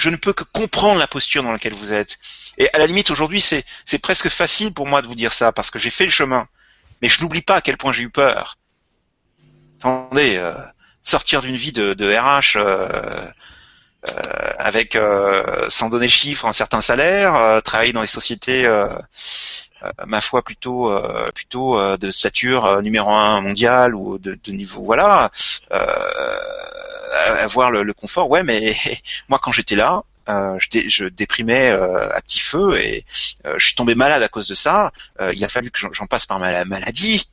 ne peux que comprendre la posture dans laquelle vous êtes. Et à la limite, aujourd'hui, c'est, presque facile pour moi de vous dire ça, parce que j'ai fait le chemin. Mais je n'oublie pas à quel point j'ai eu peur. Attendez, euh, sortir d'une vie de, RH euh, euh, avec, sans donner le chiffre, un certain salaire, travailler dans les sociétés euh, ma foi plutôt euh, plutôt euh, de stature numéro un mondial ou de, de niveau voilà avoir le, le, confort. Ouais mais moi quand j'étais là je, je, déprimais à petit feu et je suis tombé malade à cause de ça. Il a fallu que j'en passe par ma maladie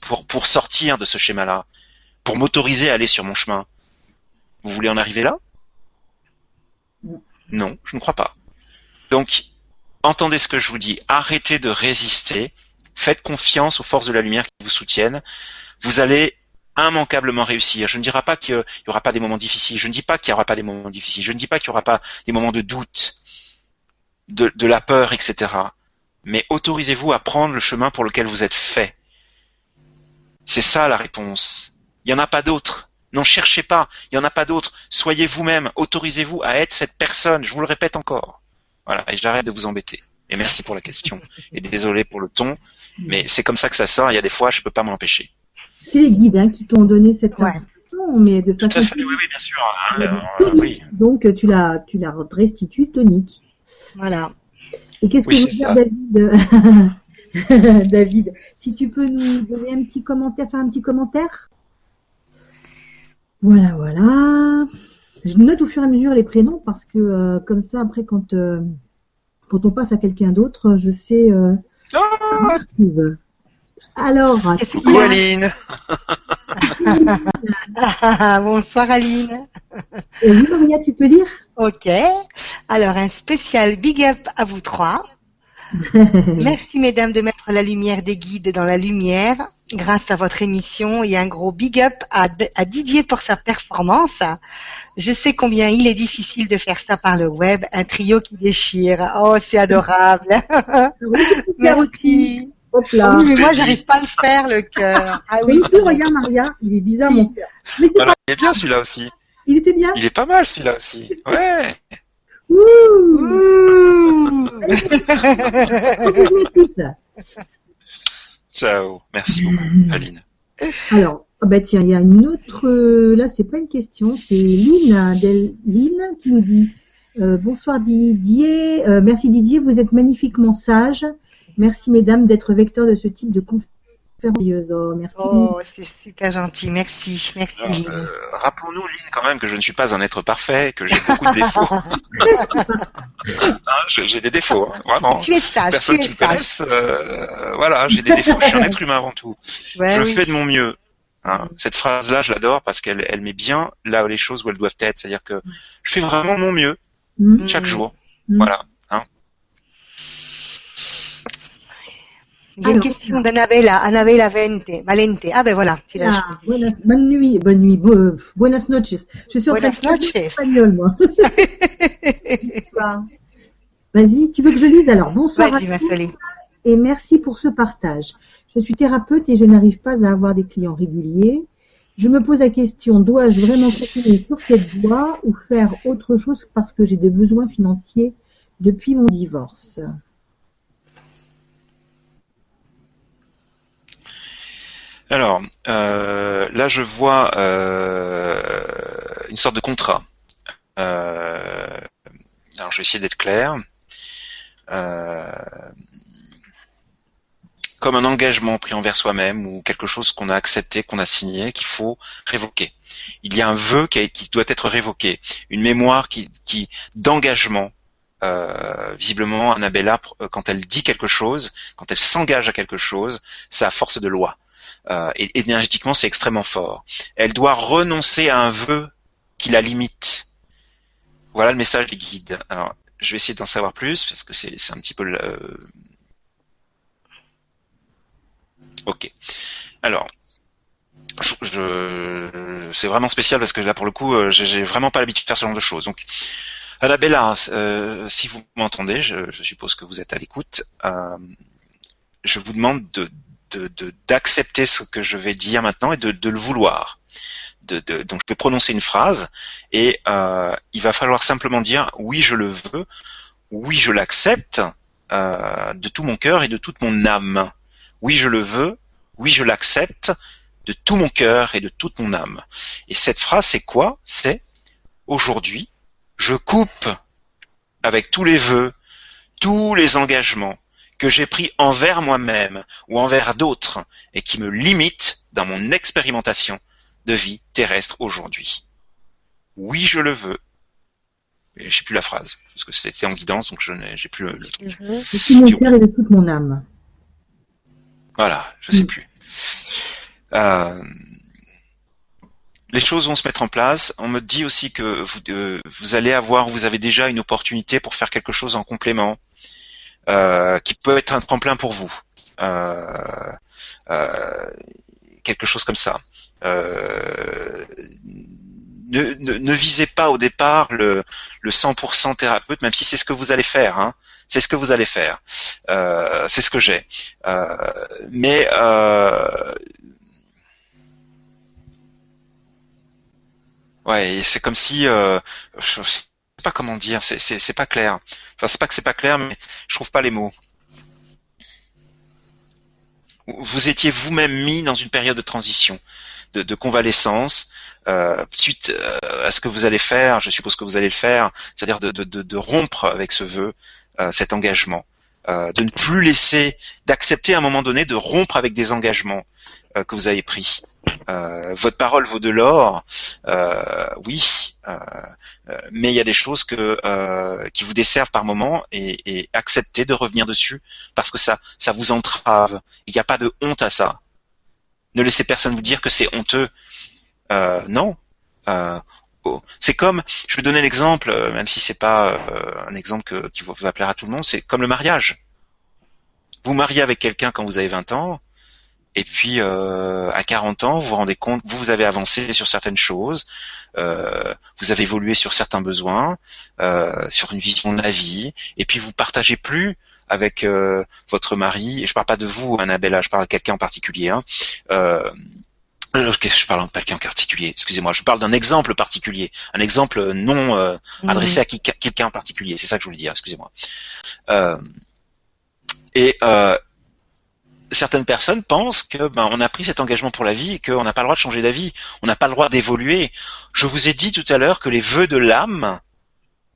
pour pour sortir de ce schéma là pour m'autoriser à aller sur mon chemin. Vous voulez en arriver là? Non je ne crois pas. Donc entendez ce que je vous dis, arrêtez de résister, faites confiance aux forces de la lumière qui vous soutiennent, vous allez immanquablement réussir. Je ne dirai pas qu'il n'y aura pas des moments difficiles, je ne dis pas qu'il n'y aura pas des moments difficiles, je ne dis pas qu'il n'y aura pas des moments de doute, de, de la peur, etc. Mais autorisez-vous à prendre le chemin pour lequel vous êtes fait. C'est ça la réponse. Il n'y en a pas d'autre. N'en cherchez pas, il n'y en a pas d'autre. Soyez vous-même, autorisez-vous à être cette personne, je vous le répète encore. Voilà, et j'arrête de vous embêter. Et merci pour la question. Et désolé pour le ton, mais c'est comme ça que ça sort. Il y a des fois, je peux pas m'empêcher. C'est les guides hein, qui t'ont donné cette information, mais de façon. oui, oui, bien sûr. Hein, euh, oui. Donc tu la, tu la restitues tonique. Voilà. Et qu'est-ce que vous David David, si tu peux nous donner un petit commentaire, faire un petit commentaire? Voilà, voilà. Je note au fur et à mesure les prénoms parce que euh, comme ça après quand euh, quand on passe à quelqu'un d'autre, je sais. Euh, ah Alors. Coucou Aline. Bonsoir Aline. oui Maria, tu peux lire? Ok. Alors un spécial big up à vous trois. Merci mesdames de mettre la lumière des guides dans la lumière grâce à votre émission et un gros big up à, Didier pour sa performance. Je sais combien il est difficile de faire ça par le web, un trio qui déchire. Oh, c'est adorable. Merci. Hop là. Oui, mais moi, j'arrive pas à le faire, le cœur. Ah oui, regarde Maria, il est bizarre mon cœur. Mais c'est il est bien celui-là aussi. Il était bien. Il est pas mal celui-là aussi. Ouais. Ciao. Merci beaucoup, Aline. Alors, oh bah tiens, il y a une autre. Euh, là, c'est pas une question, c'est Lynn, qui nous dit euh, bonsoir Didier. Euh, merci Didier, vous êtes magnifiquement sage. Merci mesdames d'être vecteurs de ce type de conférence. Oh, merci. Oh, c'est super gentil. Merci, merci. Euh, rappelons-nous, Lynn, quand même, que je ne suis pas un être parfait, que j'ai beaucoup de défauts. Hein, j'ai des défauts, hein, vraiment. Tu es sage. Personne qui me connaisse, voilà, j'ai des défauts. Je suis un être humain avant tout. je fais de mon mieux. Hein. Cette phrase-là, je l'adore parce qu'elle elle met bien là les choses où elles doivent être. C'est-à-dire que je fais vraiment mon mieux. Mm. chaque jour. Mm. Voilà. Il y a une question d'Annabella, Annabella Valente. Ah ben voilà, ah, bonne nuit, bonne nuit, buenas noches. Je suis buenas noches. espagnol, moi. Vas-y, tu veux que je lise alors? Bonsoir Vas-y, ma Et merci pour ce partage. Je suis thérapeute et je n'arrive pas à avoir des clients réguliers. Je me pose la question, dois-je vraiment continuer sur cette voie ou faire autre chose parce que j'ai des besoins financiers depuis mon divorce? Alors, euh, là je vois euh, une sorte de contrat. Euh, alors je vais essayer d'être clair comme un engagement pris envers soi-même ou quelque chose qu'on a accepté, qu'on a signé, qu'il faut révoquer. Il y a un vœu qui, doit être révoqué, une mémoire qui, d'engagement. Euh, visiblement, Annabella, euh, quand elle dit quelque chose, quand elle s'engage à quelque chose, ça a force de loi. Euh, énergétiquement, c'est extrêmement fort. Elle doit renoncer à un vœu qui la limite. Voilà le message des guides. Alors, je vais essayer d'en savoir plus parce que c'est un petit peu Ok. Alors, je, c'est vraiment spécial parce que là, pour le coup, euh, j'ai vraiment pas l'habitude de faire ce genre de choses. Donc, Annabella, euh, si vous m'entendez, je, suppose que vous êtes à l'écoute, euh, je vous demande de d'accepter ce que je vais dire maintenant et de, le vouloir. De, donc je vais prononcer une phrase et euh, il va falloir simplement dire oui je le veux, oui je l'accepte de tout mon cœur et de toute mon âme oui je le veux, oui je l'accepte de tout mon cœur et de toute mon âme. Et cette phrase, c'est quoi? C'est aujourd'hui, je coupe avec tous les vœux, tous les engagements que j'ai pris envers moi-même ou envers d'autres et qui me limitent dans mon expérimentation de vie terrestre aujourd'hui. Oui, je le veux. J'ai plus la phrase parce que c'était en guidance, donc je n'ai plus le, truc. De tout mon cœur et de toute mon âme. Voilà, je sais mm. plus. Euh, les choses vont se mettre en place. On me dit aussi que vous, euh, vous, allez avoir, vous avez déjà une opportunité pour faire quelque chose en complément, euh, qui peut être un tremplin pour vous. quelque chose comme ça. Ne, ne, visez pas au départ le, le 100% thérapeute, même si c'est ce que vous allez faire. Hein. C'est ce que vous allez faire. Euh, c'est ce que j'ai. Euh, mais euh, ouais, c'est comme si je sais pas comment dire. C'est c'est pas clair. Enfin, c'est pas que c'est pas clair, mais je trouve pas les mots. Vous étiez vous-même mis dans une période de transition, de, convalescence, euh, suite à ce que vous allez faire, je suppose que vous allez le faire, c'est-à-dire de, rompre avec ce vœu, euh, cet engagement, euh, de ne plus laisser, d'accepter à un moment donné de rompre avec des engagements euh, que vous avez pris. votre parole vaut de l'or, oui, mais il y a des choses que qui vous desservent par moment et, et acceptez de revenir dessus parce que ça ça vous entrave. Il n'y a pas de honte à ça. Ne laissez personne vous dire que c'est honteux. non, c'est comme, je vais donner l'exemple, euh, même si c'est pas euh, un exemple qui va plaire à tout le monde, c'est comme le mariage. Vous mariez avec quelqu'un quand vous avez 20 ans, et puis euh, à 40 ans, vous vous rendez compte, vous, vous avez avancé sur certaines choses, vous avez évolué sur certains besoins, sur une vision de la vie, et puis vous partagez plus avec votre mari, et je parle pas de vous, Annabella, je parle de quelqu'un en particulier, hein, euh, je parle pas quelqu'un particulier, excusez-moi, je parle d'un exemple particulier, un exemple non euh, adressé à quelqu'un en particulier, c'est ça que je voulais dire, excusez-moi. Euh, et euh, certaines personnes pensent que ben, on a pris cet engagement pour la vie et qu'on n'a pas le droit de changer d'avis, on n'a pas le droit d'évoluer. Je vous ai dit tout à l'heure que les vœux de l'âme,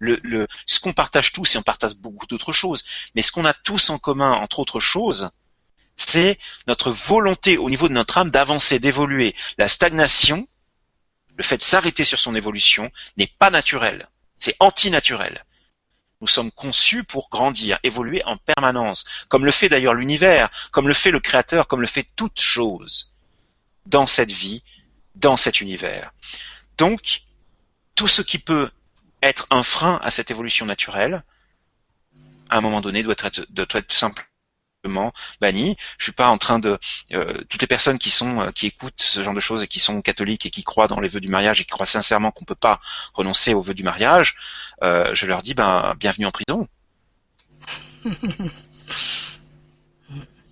ce qu'on partage tous, et on partage beaucoup d'autres choses, mais ce qu'on a tous en commun, entre autres choses, c'est notre volonté au niveau de notre âme d'avancer, d'évoluer. La stagnation, le fait de s'arrêter sur son évolution, n'est pas naturel. C'est antinaturel. Nous sommes conçus pour grandir, évoluer en permanence, comme le fait d'ailleurs l'univers, comme le fait le Créateur, comme le fait toute chose dans cette vie, dans cet univers. Donc, tout ce qui peut être un frein à cette évolution naturelle, à un moment donné, doit être, doit être simple banni. Je suis pas en train de euh, toutes les personnes qui sont euh, qui écoutent ce genre de choses et qui sont catholiques et qui croient dans les vœux du mariage et qui croient sincèrement qu'on peut pas renoncer aux vœux du mariage, euh, je leur dis ben bienvenue en prison.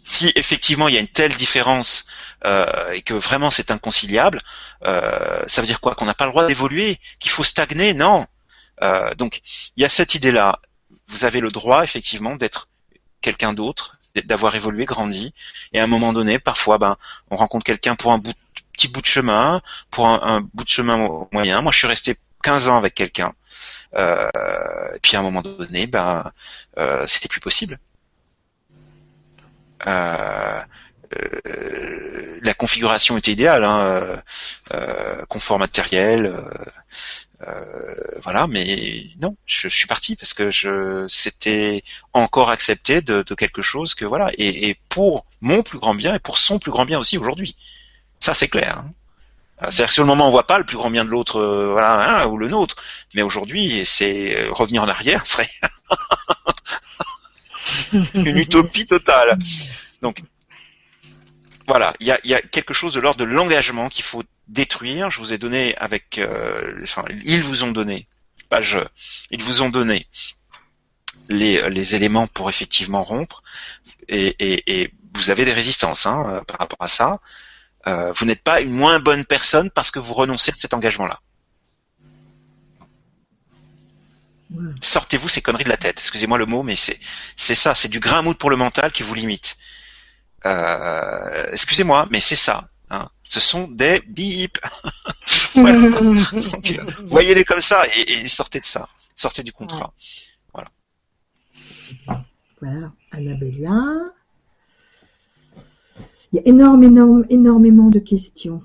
si effectivement il y a une telle différence et que vraiment c'est inconciliable, ça veut dire quoi? Qu'on n'a pas le droit d'évoluer, qu'il faut stagner? Non. donc il y a cette idée-là. Vous avez le droit effectivement d'être quelqu'un d'autre, d'avoir évolué, grandi, et à un moment donné, parfois, ben, on rencontre quelqu'un pour un petit bout de chemin, pour un, bout de chemin moyen. Moi, je suis resté 15 ans avec quelqu'un, euh, et puis à un moment donné, ben, euh, c'était plus possible. Euh, euh la configuration était idéale, hein, euh, confort matériel, euh, voilà, mais non, je, suis parti parce que je c'était encore accepté de, quelque chose que voilà, et, pour mon plus grand bien et pour son plus grand bien aussi aujourd'hui. Ça c'est clair. Hein. Euh, c'est-à-dire que sur le moment on voit pas le plus grand bien de l'autre, euh, voilà, hein, ou le nôtre, mais aujourd'hui c'est revenir en arrière serait une utopie totale. Donc voilà, il y a, quelque chose de l'ordre de l'engagement qu'il faut détruire. Je vous ai donné avec, euh, enfin, ils vous ont donné, pas je, ils vous ont donné les, les éléments pour effectivement rompre, et, et, et vous avez des résistances hein, euh, par rapport à ça. Euh, vous n'êtes pas une moins bonne personne parce que vous renoncez à cet engagement-là. Sortez-vous ces conneries de la tête. Excusez-moi le mot, mais c'est c'est ça, c'est du grain pour le mental qui vous limite. Euh, excusez-moi, mais c'est ça. Hein. Ce sont des bips. Voyez-les comme ça et, sortez de ça. Sortez du contrat. Voilà. Voilà, Annabella. Il y a énormément, énormément de questions.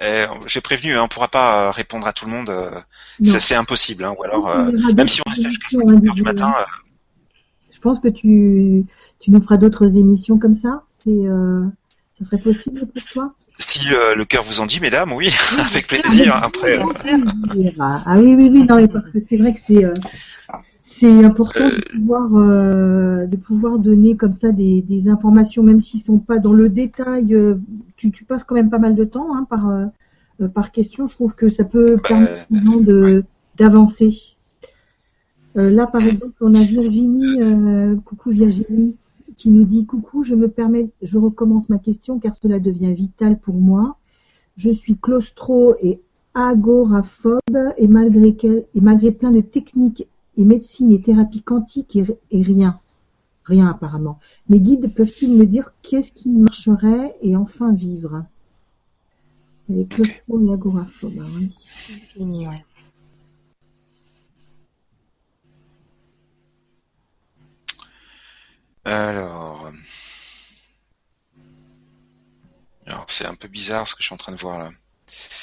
Eh, j'ai prévenu, hein, on ne pourra pas euh, répondre à tout le monde. Euh, c'est impossible. Hein, ou alors, euh, même si on reste jusqu'à 5 heures du matin. Je pense que tu, tu nous feras d'autres émissions comme ça. C'est ce serait possible pour toi Si euh, le cœur vous en dit, mesdames, oui, avec plaisir. Après. Euh. Ah oui, oui, oui, non, parce que c'est vrai que c'est euh, c'est important de pouvoir de pouvoir donner comme ça des, des informations, même s'ils sont pas dans le détail. tu, tu passes quand même pas mal de temps hein, par par question. Je trouve que ça peut bah, permettre de d'avancer. là, par exemple, on a Virginie. coucou Virginie qui nous dit coucou, je me permets, je recommence ma question car cela devient vital pour moi. Je suis claustro et agoraphobe et malgré, plein de techniques et médecine et thérapie quantique et, rien, rien apparemment. Mes guides peuvent-ils me dire qu'est-ce qui marcherait et enfin vivre? Les claustro et agoraphobe, ah oui. Alors, alors c'est un peu bizarre ce que je suis en train de voir là.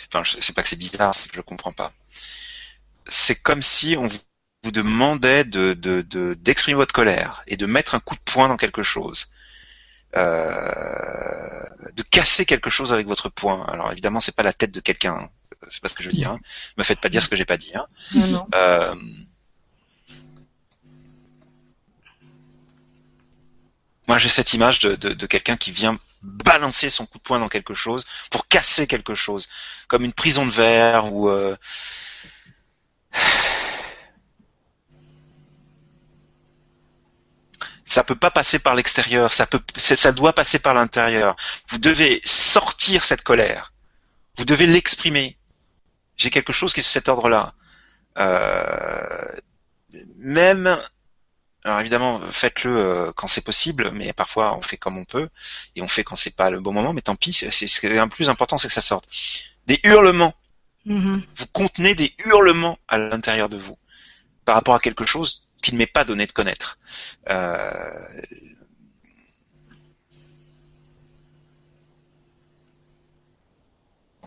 Enfin, je sais pas que c'est bizarre, c'est que je comprends pas. C'est comme si on vous demandait de d'exprimer votre colère et de mettre un coup de poing dans quelque chose. Euh, de casser quelque chose avec votre poing. Alors évidemment, c'est pas la tête de quelqu'un. Hein. C'est pas ce que je veux dire. Hein. Me faites pas dire ce que j'ai pas dit. Hein. Non, non. Euh, Moi, j'ai cette image de, quelqu'un qui vient balancer son coup de poing dans quelque chose pour casser quelque chose, comme une prison de verre ou euh, Ça peut pas passer par l'extérieur, ça peut, ça doit passer par l'intérieur. Vous devez sortir cette colère. Vous devez l'exprimer. J'ai quelque chose qui est de cet ordre-là. Euh, même, alors évidemment, faites-le euh, quand c'est possible, mais parfois on fait comme on peut et on fait quand c'est pas le bon moment. Mais tant pis, c'est ce qui est le plus important, c'est que ça sorte. Des hurlements. Mm-hmm. Vous contenez des hurlements à l'intérieur de vous par rapport à quelque chose qui ne m'est pas donné de connaître. Euh,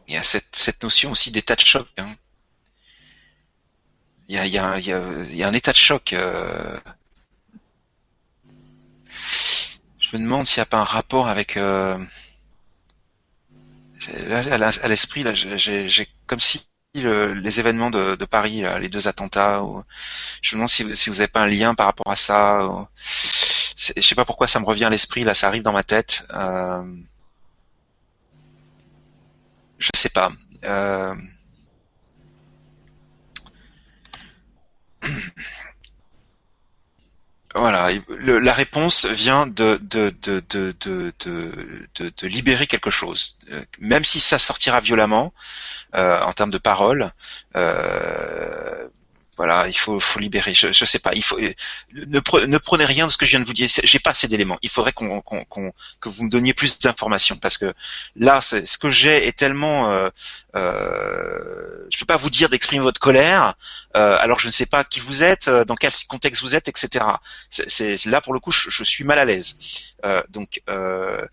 il y a cette, cette notion aussi d'état de choc. Hein. Il, y a, il, y a, il, y a, il y a un état de choc. Euh... Je me demande s'il n'y a pas un rapport avec... Euh... À l'esprit, là, j'ai comme si les événements de, Paris, les deux attentats. Je me demande si, si vous n'avez pas un lien par rapport à ça. Ou, je sais pas pourquoi ça me revient à l'esprit. Là, ça arrive dans ma tête. Euh, je sais pas. Euh, Voilà, la réponse vient de de, de, de, de, libérer quelque chose. Euh, même si ça sortira violemment, euh, en termes de paroles, euh, voilà, il faut, libérer. Je, je sais pas. Il faut ne, prenez rien de ce que je viens de vous dire. J'ai pas assez d'éléments. Il faudrait qu'on, que vous me donniez plus d'informations parce que là, ce que j'ai est tellement. Euh, euh, je peux pas vous dire d'exprimer votre colère. Euh, alors je ne sais pas qui vous êtes, euh, dans quel contexte vous êtes, etc. C'est là pour le coup, je, suis mal à l'aise. Euh, donc euh,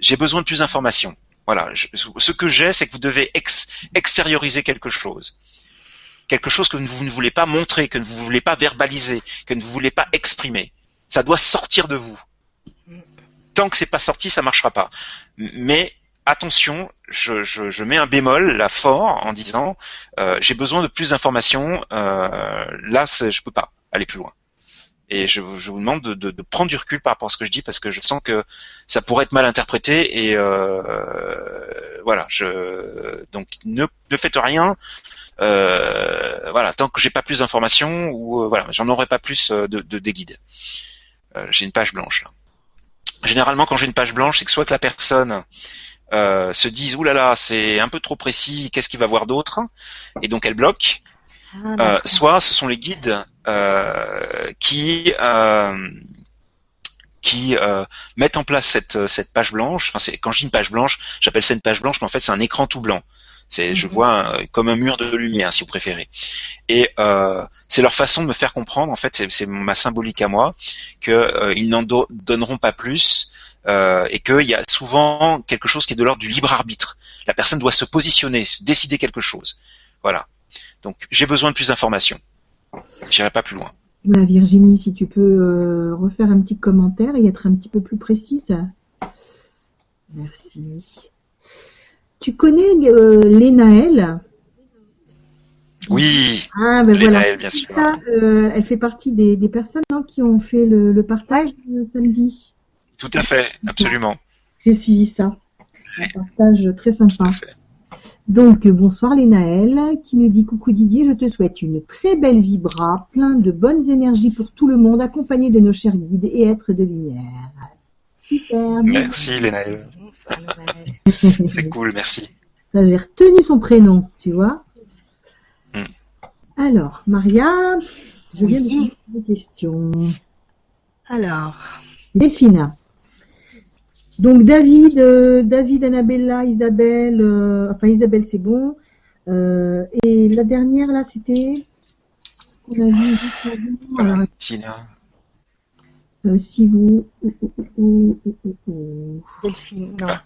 j'ai besoin de plus d'informations. Voilà. ce que j'ai, c'est que vous devez extérioriser quelque chose quelque chose que vous ne voulez pas montrer, que vous ne voulez pas verbaliser, que vous ne voulez pas exprimer. Ça doit sortir de vous. Tant que c'est pas sorti, ça marchera pas. Mais attention, je, mets un bémol là fort en disant euh, j'ai besoin de plus d'informations. Euh, là, je peux pas aller plus loin. Et je, vous demande de, prendre du recul par rapport à ce que je dis parce que je sens que ça pourrait être mal interprété et euh, voilà. Je, donc ne, ne faites rien voilà, tant que j'ai pas plus d'informations ou euh, voilà, j'en aurai pas plus euh, de, de des guides. j'ai une page blanche là. Généralement, quand j'ai une page blanche, c'est que soit que la personne se dise oulala, là là, c'est un peu trop précis, qu'est-ce qu'il va voir d'autre, et donc elle bloque. Ah, soit ce sont les guides qui qui mettent en place cette, cette page blanche. Enfin, c'est, quand je dis une page blanche, j'appelle ça une page blanche, mais en fait c'est un écran tout blanc. C'est, je mhm. vois comme un mur de lumière, si vous préférez. Et euh, c'est leur façon de me faire comprendre, en fait, c'est, ma symbolique à moi, qu'ils euh, n'en donneront pas plus. Euh, et qu'il y a souvent quelque chose qui est de l'ordre du libre arbitre. La personne doit se positionner, décider quelque chose. Voilà. Donc j'ai besoin de plus d'informations. J'irai pas plus loin. Bah, Virginie, si tu peux euh, refaire un petit commentaire et être un petit peu plus précise. Merci. Tu connais euh, Lénaël Oui. Ah ben voilà. bien sûr. Euh, elle fait partie des, personnes hein, qui ont fait le, partage samedi. Tout à fait, absolument. J'ai suivi ça. Un partage très sympa. Donc bonsoir Lénaël qui nous dit coucou Didier, je te souhaite une très belle vibra, plein de bonnes énergies pour tout le monde, accompagné de nos chers guides et êtres de lumière. Super. Merci Lénaël. C'est cool, merci. Ça avait retenu son prénom, tu vois. Hmm. Alors, Maria, je viens de poser des questions. Alors. Delphine. Donc David, euh, David, Annabella, Isabelle, euh, enfin Isabelle c'est bon. Euh, et la dernière là c'était? On a vu. Euh, si vous... Delphine, non. Ah.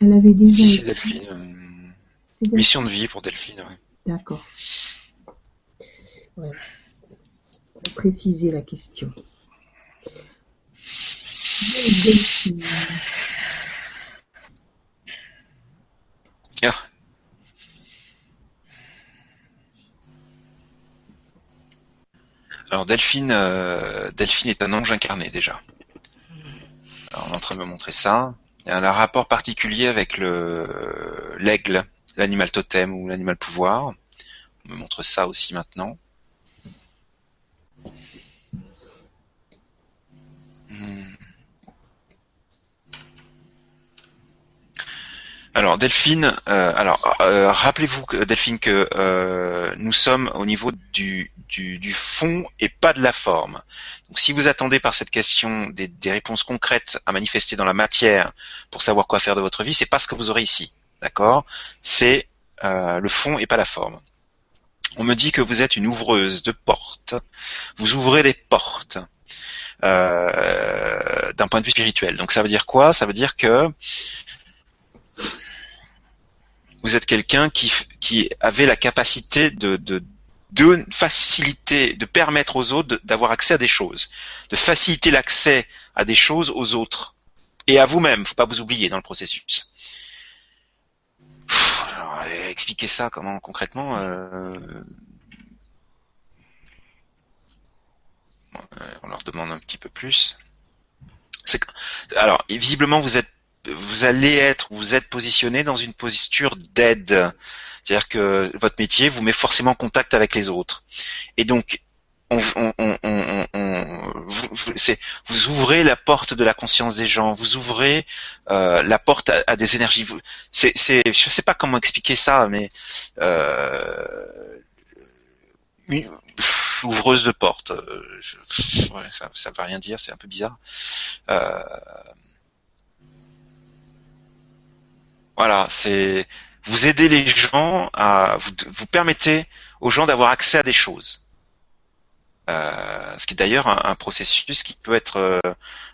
Elle avait déjà... Si, Delphine. Euh, mission de vie pour Delphine, oui. D'accord. Ouais. Pour préciser la question. Delphine. Ah. Alors Delphine, euh, Delphine est un ange incarné déjà. On est en train de me montrer ça. Il y a un rapport particulier avec le l'aigle, l'animal totem ou l'animal pouvoir. On me montre ça aussi maintenant. Alors Delphine, euh, alors euh, rappelez-vous Delphine que euh, nous sommes au niveau du, du, fond et pas de la forme. Donc si vous attendez par cette question des, des réponses concrètes à manifester dans la matière pour savoir quoi faire de votre vie, c'est pas ce que vous aurez ici, d'accord? C'est le fond et pas la forme. On me dit que vous êtes une ouvreuse de portes. Vous ouvrez des portes. d'un point de vue spirituel. Donc ça veut dire quoi? Ça veut dire que vous êtes quelqu'un qui, qui avait la capacité de, de, de faciliter, de permettre aux autres d'avoir accès à des choses, de faciliter l'accès à des choses aux autres et à vous-même. Faut pas vous oublier dans le processus. alors, expliquer ça comment concrètement. Euh, on leur demande un petit peu plus. Alors, visiblement, vous êtes vous allez être, vous êtes positionné dans une posture d'aide. C'est-à-dire que votre métier vous met forcément en contact avec les autres. Et donc, on, vous, ouvrez la porte de la conscience des gens, vous ouvrez euh, la porte à, des énergies. C'est, je sais pas comment expliquer ça, mais euh, ouvreuse de porte. Euh, ça, ça veut rien dire, c'est un peu bizarre. Euh, Voilà, c'est vous aidez les gens à vous, vous permettez aux gens d'avoir accès à des choses. Euh, ce qui est d'ailleurs un, processus qui peut être euh,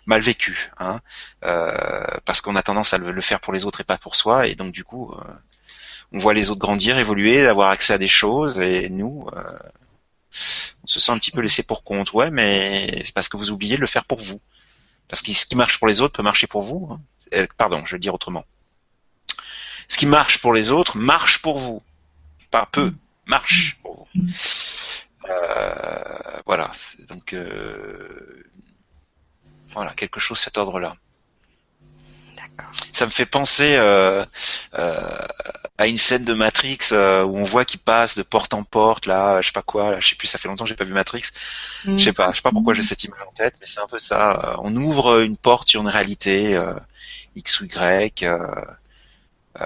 mal vécu, hein, euh, parce qu'on a tendance à le, faire pour les autres et pas pour soi, et donc du coup, on voit les autres grandir, évoluer, avoir accès à des choses, et nous, on se sent un petit peu laissé pour compte, ouais, mais c'est parce que vous oubliez de le faire pour vous, parce que ce qui marche pour les autres peut marcher pour vous. Hein. pardon, je vais le dire autrement ce qui marche pour les autres marche pour vous. Pas peu, marche pour vous. Euh, voilà, donc euh, voilà quelque chose cet ordre-là. Ça me fait penser euh, à une scène de Matrix où on voit qu'il passe de porte en porte, là, je sais pas quoi, là, je sais plus, ça fait longtemps que j'ai pas vu Matrix. Je sais pas, je sais pas pourquoi j'ai cette image en tête, mais c'est un peu ça. On ouvre une porte sur une réalité X ou Y. Euh,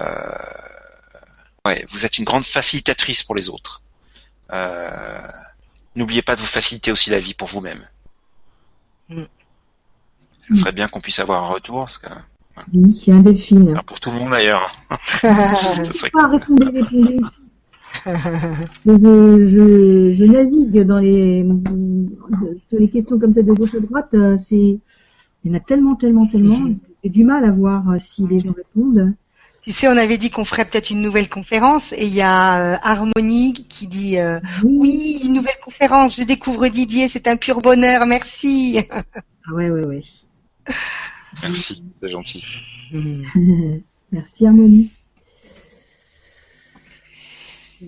ouais, vous êtes une grande facilitatrice pour les autres. Euh, n'oubliez pas de vous faciliter aussi la vie pour vous-même. Mm. Ce serait bien qu'on puisse avoir un retour. Parce que, Oui, un delphine. pour tout le monde d'ailleurs. répondez, répondez? je, je, navigue dans les, sur les questions comme ça de gauche à droite. Euh, c'est, il y en a tellement, tellement, tellement. Mm-hmm. J'ai du mal à voir si les gens répondent. Tu sais, on avait dit qu'on ferait peut-être une nouvelle conférence et il y a euh, Harmonie qui dit euh, oui, une nouvelle conférence. Je découvre Didier, c'est un pur bonheur. Merci. Ah ouais, ouais, ouais. Merci, c'est gentil. Merci Harmonie.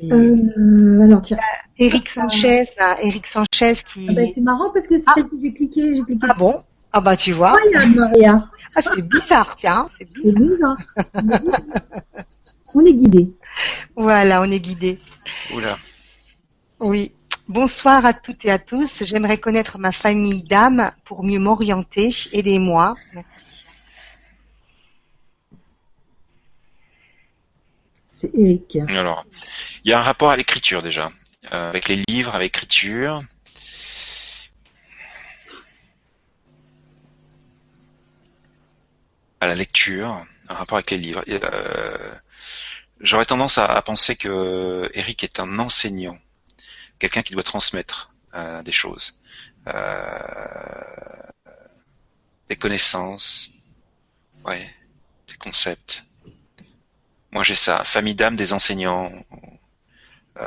Euh, alors tiens. Eric Sanchez, Eric Sanchez qui. Ah ben, c'est marrant parce que c'est ah. que j'ai cliqué, j'ai cliqué. Ah bon? Ah bah tu vois. Maria. Ah, c'est bizarre, tiens. C'est bizarre. on est guidé. Voilà, on est guidé. Oula. Oui. Bonsoir à toutes et à tous. J'aimerais connaître ma famille d'âme pour mieux m'orienter. Aidez-moi. C'est Eric. Alors, il y a un rapport à l'écriture déjà, euh, avec les livres, avec l'écriture. À la lecture, un rapport avec les livres. Euh, j'aurais tendance à, penser que Eric est un enseignant, quelqu'un qui doit transmettre euh, des choses, euh, des connaissances, ouais, des concepts. Moi j'ai ça, famille d'âme des enseignants. Euh,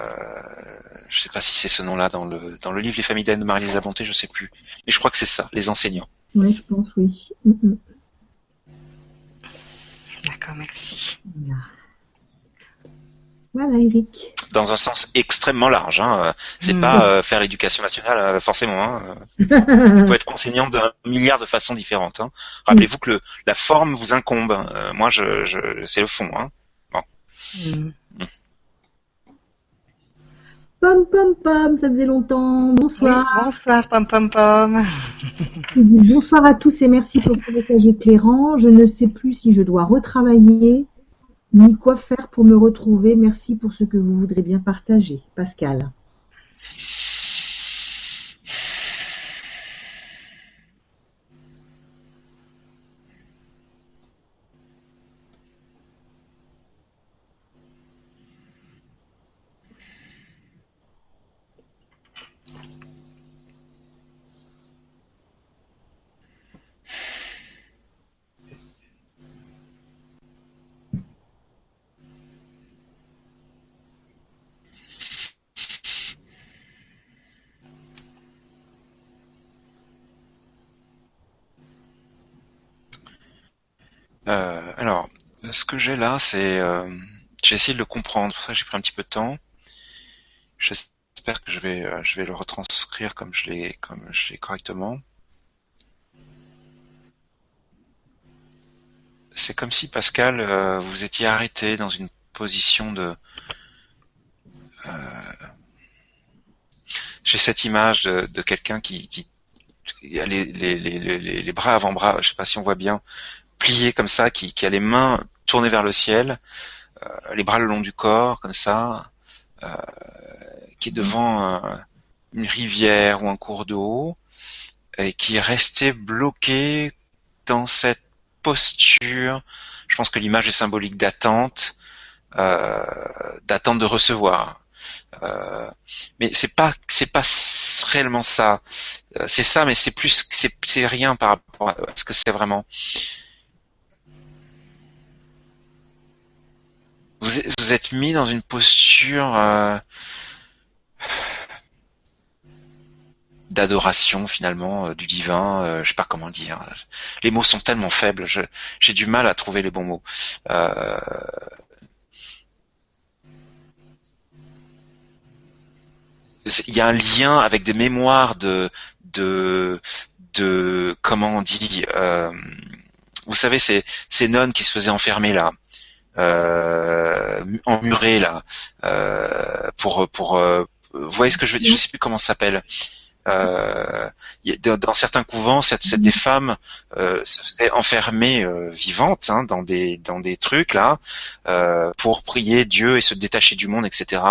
je sais pas si c'est ce nom-là dans le dans le livre Les familles d'âme de Marie-Lisa Bonté, je sais plus. Mais je crois que c'est ça, les enseignants. Oui, je pense, oui. Mm, mm. D'accord, merci. Voilà, Eric. Dans un sens extrêmement large. Hein. C'est mm. pas euh, faire l'éducation nationale euh, forcément. Hein. Vous pouvez être enseignant d'un milliard de façons différentes. Hein. Rappelez-vous que le, la forme vous incombe. Euh, moi, je, je c'est le fond. Hein. Bon. Mm. Pom pom pom, ça faisait longtemps. Bonsoir. bonsoir pom pom pom. bonsoir à tous et merci pour ce message éclairant. Je ne sais plus si je dois retravailler ni quoi faire pour me retrouver. Merci pour ce que vous voudrez bien partager. Pascal. Ce que j'ai là, c'est euh, j'ai essayé de le comprendre. Pour ça, j'ai pris un petit peu de temps. J'espère que je vais euh, je vais le retranscrire comme je l'ai comme je l'ai correctement. C'est comme si Pascal, euh, vous étiez arrêté dans une position de j'ai cette image de, quelqu'un qui, qui, a les, les, les, les, bras avant-bras, je sais pas si on voit bien, pliés comme ça, qui, qui a les mains tourné vers le ciel, euh, les bras le long du corps, comme ça, euh, qui est devant une rivière ou un cours d'eau, et qui est resté bloqué dans cette posture. Je pense que l'image est symbolique d'attente, euh, d'attente de recevoir. mais c'est pas c'est pas réellement ça. c'est ça, mais c'est plus c'est rien par rapport à ce que c'est vraiment. Vous, êtes mis dans une posture euh, d'adoration finalement euh, du divin. Euh, je sais pas comment dire. Les mots sont tellement faibles. J'ai du mal à trouver les bons mots. il y a un lien avec des mémoires de de de comment on dit vous savez ces ces nonnes qui se faisaient enfermer là euh, emmuré là euh, pour pour euh, vous voyez ce que je veux dire je sais plus comment ça s'appelle euh, dans certains couvents, cette, des femmes euh, se faisaient enfermer euh, vivantes hein, dans des dans des trucs là euh, pour prier Dieu et se détacher du monde, etc.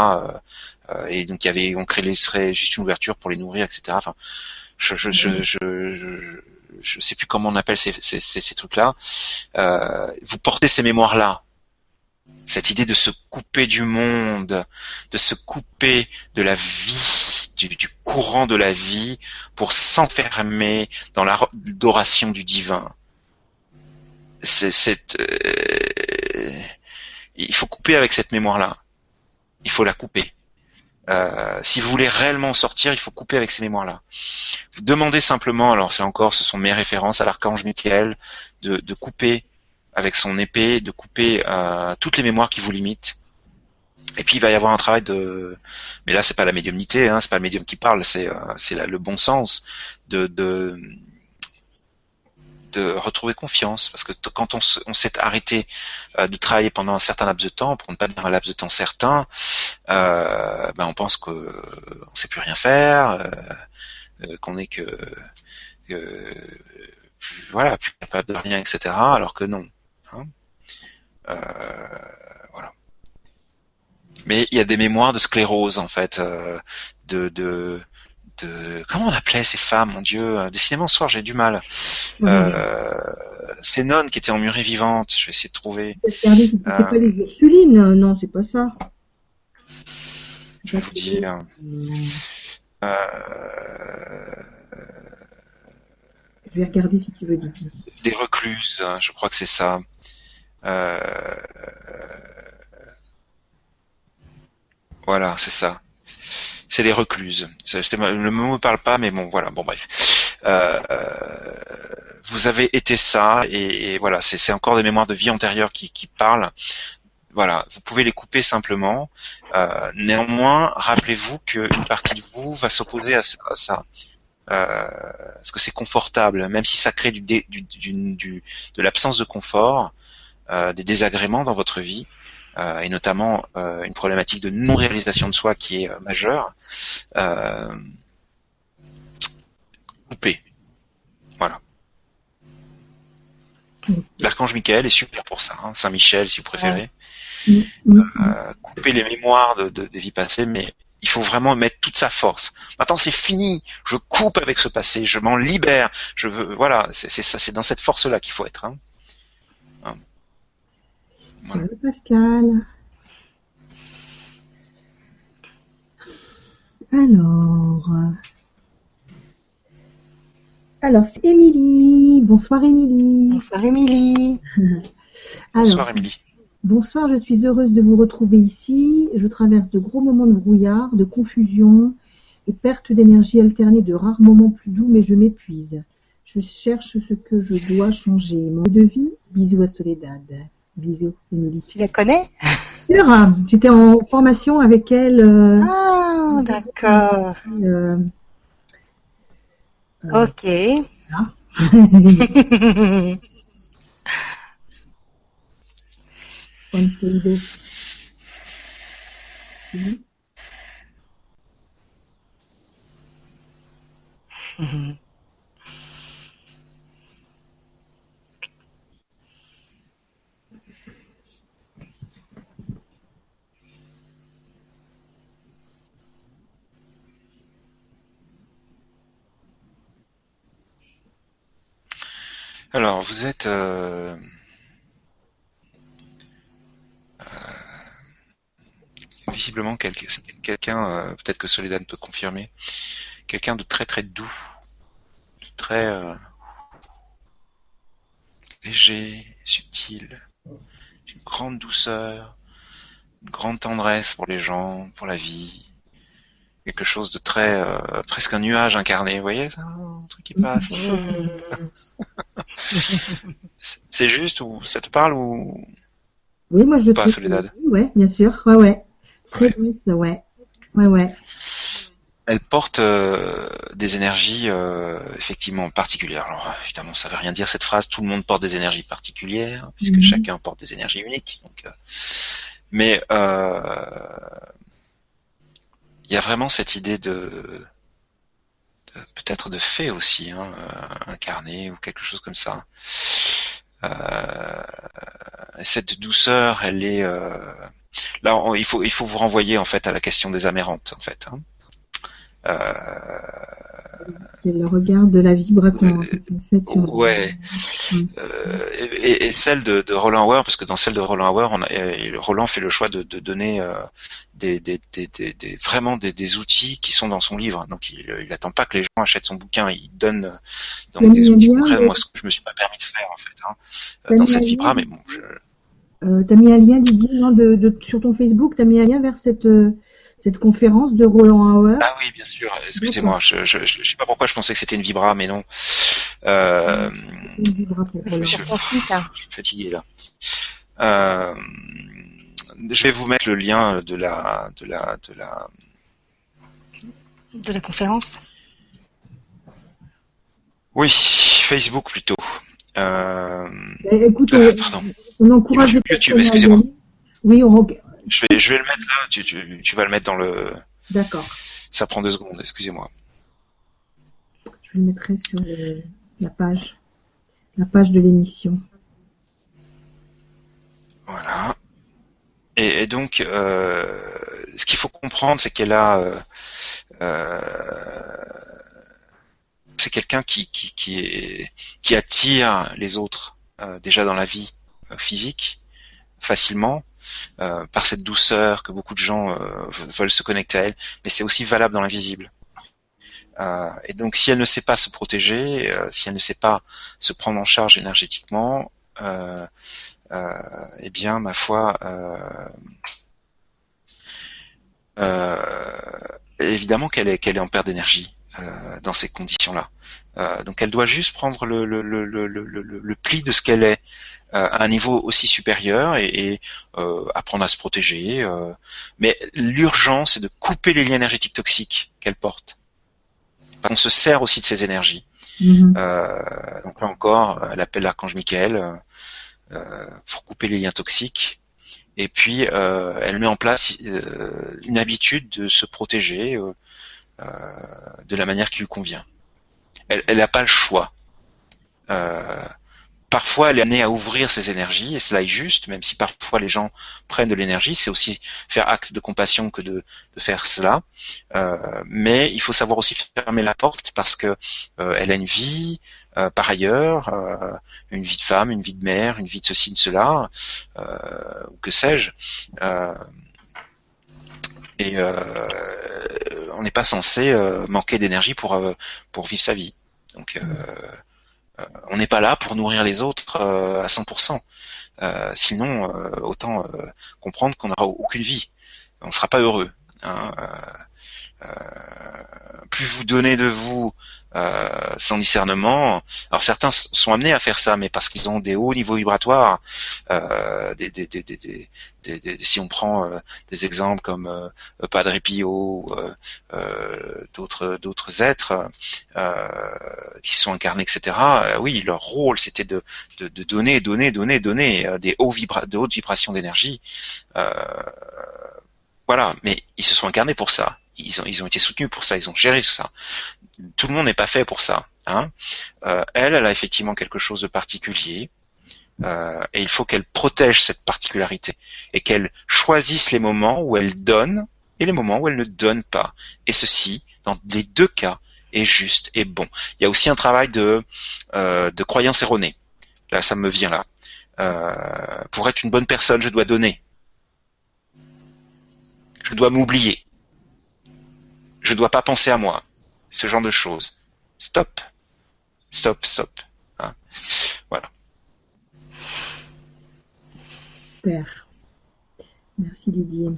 Euh, et donc il y avait on créait serait juste une ouverture pour les nourrir, etc. Enfin, je je, je, je, je, je sais plus comment on appelle ces, ces, ces, ces trucs là. vous portez ces mémoires là cette idée de se couper du monde, de se couper de la vie, du, courant de la vie, pour s'enfermer dans l'adoration du divin. C'est euh, il faut couper avec cette mémoire-là. Il faut la couper. Euh, si vous voulez réellement sortir, il faut couper avec ces mémoires-là. Vous demandez simplement, alors c'est encore, ce sont mes références à l'archange Michael, de, de couper avec son épée, de couper euh, toutes les mémoires qui vous limitent. Et puis il va y avoir un travail de, mais là c'est pas la médiumnité, hein, c'est pas le médium qui parle, c'est euh, le bon sens de, de de retrouver confiance, parce que quand on, s'est arrêté euh, de travailler pendant un certain laps de temps, pour ne pas dire un laps de temps certain, euh, ben on pense que on sait plus rien faire, qu'on est que, que voilà, plus capable de rien, etc. Alors que non. Hein. Euh, voilà. Mais il y a des mémoires de sclérose en fait, euh, de, de, de, comment on appelait ces femmes, mon Dieu. Euh, décidément, ce soir j'ai du mal. ces nonnes qui étaient emmurées vivantes. Je vais essayer de trouver. C'est pas les Ursulines, non, c'est pas ça. Je vais vous dire. Euh... Je vais regarder si tu veux, Didi. Des recluses, hein, je crois que c'est ça. Euh, voilà, c'est ça. C'est les recluses. Le mot me parle pas, mais bon, voilà. Bon, bref. Euh, vous avez été ça, et, voilà, c'est encore des mémoires de vie antérieure qui, parlent. Voilà, vous pouvez les couper simplement. Euh, néanmoins, rappelez-vous qu'une partie de vous va s'opposer à, ça. Parce que c'est confortable, même si ça crée du, du de l'absence de confort, euh, des désagréments dans votre vie, euh, et notamment euh, une problématique de non-réalisation de soi qui est majeure, coupé. Voilà. L'archange Michael est super pour ça, hein. Saint Michel si vous préférez. mm, mm. couper les mémoires de, des vies passées, mais il faut vraiment mettre toute sa force. Maintenant, c'est fini. Je coupe avec ce passé. Je m'en libère. Je veux, voilà, c'est ça, c'est dans cette force-là qu'il faut être. Hein. Hein. Pascal. Alors, alors c'est Émilie. Bonsoir Émilie. Bonsoir Émilie. Bonsoir Émilie. Bonsoir, je suis heureuse de vous retrouver ici. Je traverse de gros moments de brouillard, de confusion et perte d'énergie alternée de rares moments plus doux, mais je m'épuise. Je cherche ce que je dois changer. Mon de vie, bisous à Soledad. Bisous, Émilie. Tu la connais? Sûr, j'étais en formation avec elle. Euh, ah, d'accord. Euh, euh, ok. Alors, vous êtes euh, visiblement quelqu'un, euh, peut-être que Soledad peut confirmer, quelqu'un de très très doux, de très euh, léger, subtil, une grande douceur, une grande tendresse pour les gens, pour la vie, quelque chose de très euh, presque un nuage incarné, vous voyez ça, un truc qui passe. C'est juste ou ça te parle ou Oui, moi je pas, Soledad? Ouais, bien sûr, ouais, ouais. Très douce, ouais. Ouais, ouais. Elle porte euh, des énergies euh, effectivement particulières. Alors évidemment, ça veut rien dire cette phrase. Tout le monde porte des énergies particulières puisque mhm. chacun porte des énergies uniques. Donc, euh, mais il y a vraiment cette idée de, de peut-être de fait aussi, hein, incarné ou quelque chose comme ça. cette douceur, elle est Là, il faut il faut vous renvoyer en fait à la question des amérantes en fait. Hein. Euh... le regard de la vibration. Ouais. Euh, et, celle de, Roland Hauer, parce que dans celle de Roland Hauer, on a, Roland fait le choix de, donner euh, des, des, des, vraiment des, outils qui sont dans son livre. Donc il, il attend pas que les gens achètent son bouquin, il donne donc des outils concrets. Moi, ce que je me suis pas permis de faire en fait hein, dans cette vibra, mais bon. Je, euh, t'as mis un lien, Didier, de, de, sur ton Facebook, t'as mis un lien vers cette euh, cette conférence de Roland Hauer? Ah oui, bien sûr. Excusez-moi, je, je, je, sais pas pourquoi je pensais que c'était une vibra, mais non. Euh, une vibra pour je, suis, fatigué là. Euh, je vais vous mettre le lien de la de la de la de la conférence? Oui, Facebook plutôt. Euh... Eh, écoute, euh, pardon. on encourage YouTube, excusez-moi. Oui, on... je, vais, je vais le mettre là, tu, tu, tu vas le mettre dans le... D'accord. Ça prend deux secondes, excusez-moi. Je le mettrai sur la page, la page de l'émission. Voilà. Et, et donc, euh, ce qu'il faut comprendre, c'est qu'elle a... Euh, euh c'est quelqu'un qui, attire les autres euh, déjà dans la vie euh, physique facilement euh, par cette douceur que beaucoup de gens veulent se connecter à elle, mais c'est aussi valable dans l'invisible. et donc si elle ne sait pas se protéger, si elle ne sait pas se prendre en charge énergétiquement, eh bien ma foi, évidemment qu'elle est en perte d'énergie. Euh, dans ces conditions-là. Euh, donc elle doit juste prendre le, le, le, le pli de ce qu'elle est euh, à un niveau aussi supérieur et, et apprendre à se protéger. mais l'urgence, c'est de couper les liens énergétiques toxiques qu'elle porte. On se sert aussi de ces énergies. Mm-hmm. donc là encore, elle appelle l'archange Michael pour couper les liens toxiques. Et puis, elle met en place une habitude de se protéger euh, de la manière qui lui convient. Elle n'a pas le choix. Euh, parfois elle est amenée à ouvrir ses énergies et cela est juste, même si parfois les gens prennent de l'énergie, c'est aussi faire acte de compassion que de, faire cela. Euh, mais il faut savoir aussi fermer la porte parce que euh, elle a une vie euh, par ailleurs, euh, une vie de femme, une vie de mère, une vie de ceci, de cela, ou que sais-je. Et on n'est pas censé manquer d'énergie pour pour vivre sa vie. Donc euh, on n'est pas là pour nourrir les autres euh, à 100%. Euh, sinon, autant comprendre qu'on n'aura aucune vie. On ne sera pas heureux. Hein, plus vous donnez de vous euh, sans discernement. Alors certains sont amenés à faire ça, mais parce qu'ils ont des hauts niveaux vibratoires. Euh, des, des, des, si on prend euh, des exemples comme euh, Padre Pio, d'autres d'autres êtres qui sont incarnés, etc. oui, leur rôle c'était de, de, donner, donner, donner, donner des hauts de hautes vibrations d'énergie. voilà, mais ils se sont incarnés pour ça ils ont, ils ont été soutenus pour ça, ils ont géré ça. Tout le monde n'est pas fait pour ça. Hein. Euh, elle, elle a effectivement quelque chose de particulier. Euh, et il faut qu'elle protège cette particularité et qu'elle choisisse les moments où elle donne et les moments où elle ne donne pas. Et ceci, dans les deux cas, est juste et bon. Il y a aussi un travail de, euh, de croyance erronée. Là, ça me vient là. Euh, pour être une bonne personne, je dois donner. Je dois m'oublier je dois pas penser à moi. Ce genre de choses. Stop. Stop, stop. Hein. voilà. Super. Merci Didier.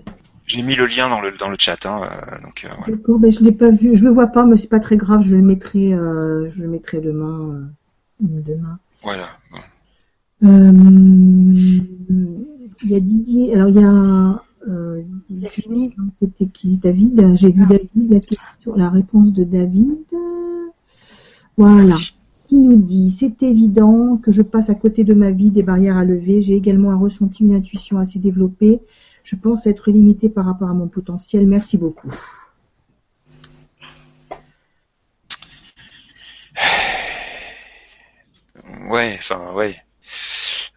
J'ai mis le lien dans le, dans le chat. Hein, euh, donc, euh, D'accord, ben, je l'ai pas vu. Je le vois pas, mais c'est pas très grave. Je le mettrai, euh, je le mettrai demain. demain. Voilà. Il y a Didier. Alors il y a euh, c'était qui David J'ai vu David, la question, la réponse de David. Voilà. Qui nous dit C'est évident que je passe à côté de ma vie des barrières à lever. J'ai également un ressenti, une intuition assez développée. Je pense être limité par rapport à mon potentiel. Merci beaucoup. Ouais, enfin, ouais.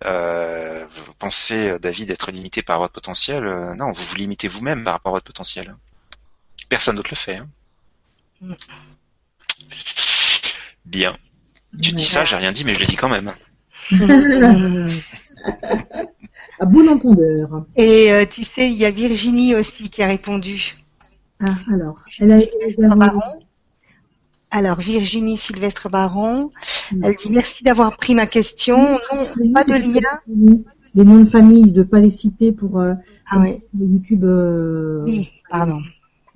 Euh, vous pensez, euh, David, être limité par votre potentiel euh, Non, vous vous limitez vous-même par rapport à votre potentiel. Personne d'autre le fait. Hein. Bien. Tu dis ça, j'ai rien dit, mais je l'ai dit quand même. à bon entendeur. Et tu sais, il y a Virginie aussi qui a répondu. Ah, alors. Elle a, alors Virginie Sylvestre Baron, mm. elle dit merci d'avoir pris ma question. Non, pas de lien. Les noms de famille, de pas les citer pour euh, ah YouTube. Euh, oui, pardon.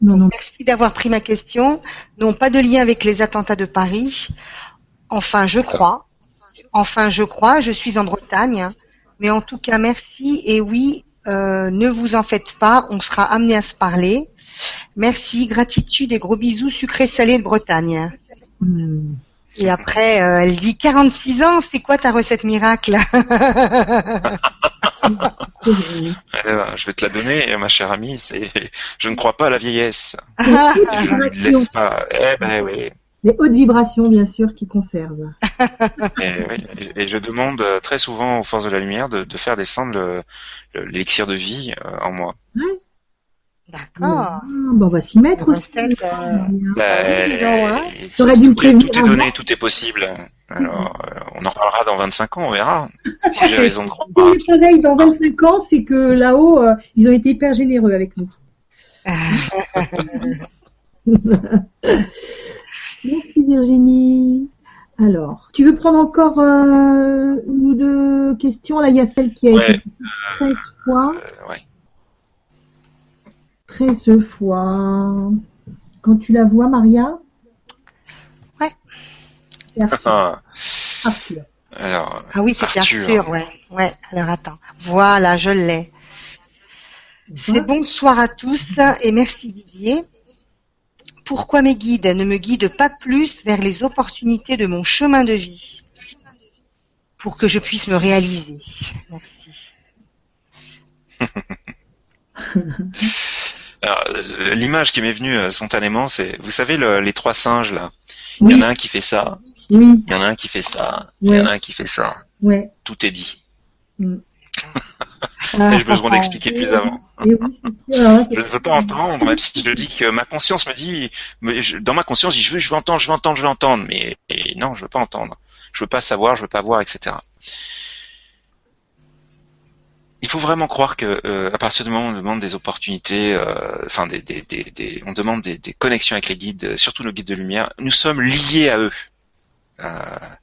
Non, non. Merci d'avoir pris ma question. Non, pas de lien avec les attentats de Paris. Enfin, je crois. Enfin, je crois. Je suis en Bretagne. Mais en tout cas, merci. Et oui, euh, ne vous en faites pas. On sera amené à se parler. Merci, gratitude et gros bisous sucrés salés de Bretagne. Hmm. Et après, euh, elle dit 46 ans, c'est quoi ta recette miracle? Je vais te la donner, ma chère amie. je ne crois pas à la vieillesse. je ne laisse pas. Eh ben oui. Les hautes vibrations, bien sûr, qui conservent. et, je demande très souvent aux forces de la lumière de, faire descendre l'élixir de vie euh, en moi. D'accord. on va s'y mettre aussi. Euh... Bah, hein. tout est donné, tout est possible. Alors, euh, on en reparlera dans 25 ans, on verra. Si j'ai raison de croire. Le dans 25 ans, c'est que là-haut, euh, ils ont été hyper généreux avec nous. Merci Virginie. Alors, tu veux prendre encore euh, une ou deux questions? Là, il y a celle qui a été 13 fois. ouais. 13 fois. Quand tu la vois, Maria Ouais. Arthur. Alors, ah oui, c'était Arthur. ouais. Ouais, alors attends. Voilà, je l'ai. C'est bonsoir à tous et merci Didier. Pourquoi mes guides ne me guident pas plus vers les opportunités de mon chemin de vie? Pour que je puisse me réaliser Merci. l'image qui m'est venue euh, spontanément, c'est, vous savez, les trois singes là. Il y en a un qui fait ça. Il y en a un qui fait ça. Il y en a un qui fait ça. Ouais. Tout est dit. Mm. J'ai besoin d'expliquer plus avant. je ne veux pas entendre, même si je dis que ma conscience me dit, dans ma conscience, je veux, je veux entendre, je veux entendre, je veux entendre, mais non, je veux pas entendre. Je veux pas savoir, je veux pas voir, etc. Il faut vraiment croire que euh, à partir du moment où on demande des opportunités, euh, enfin des, des, des, on demande des, connexions avec les guides, surtout nos guides de lumière, nous sommes liés à eux. Euh,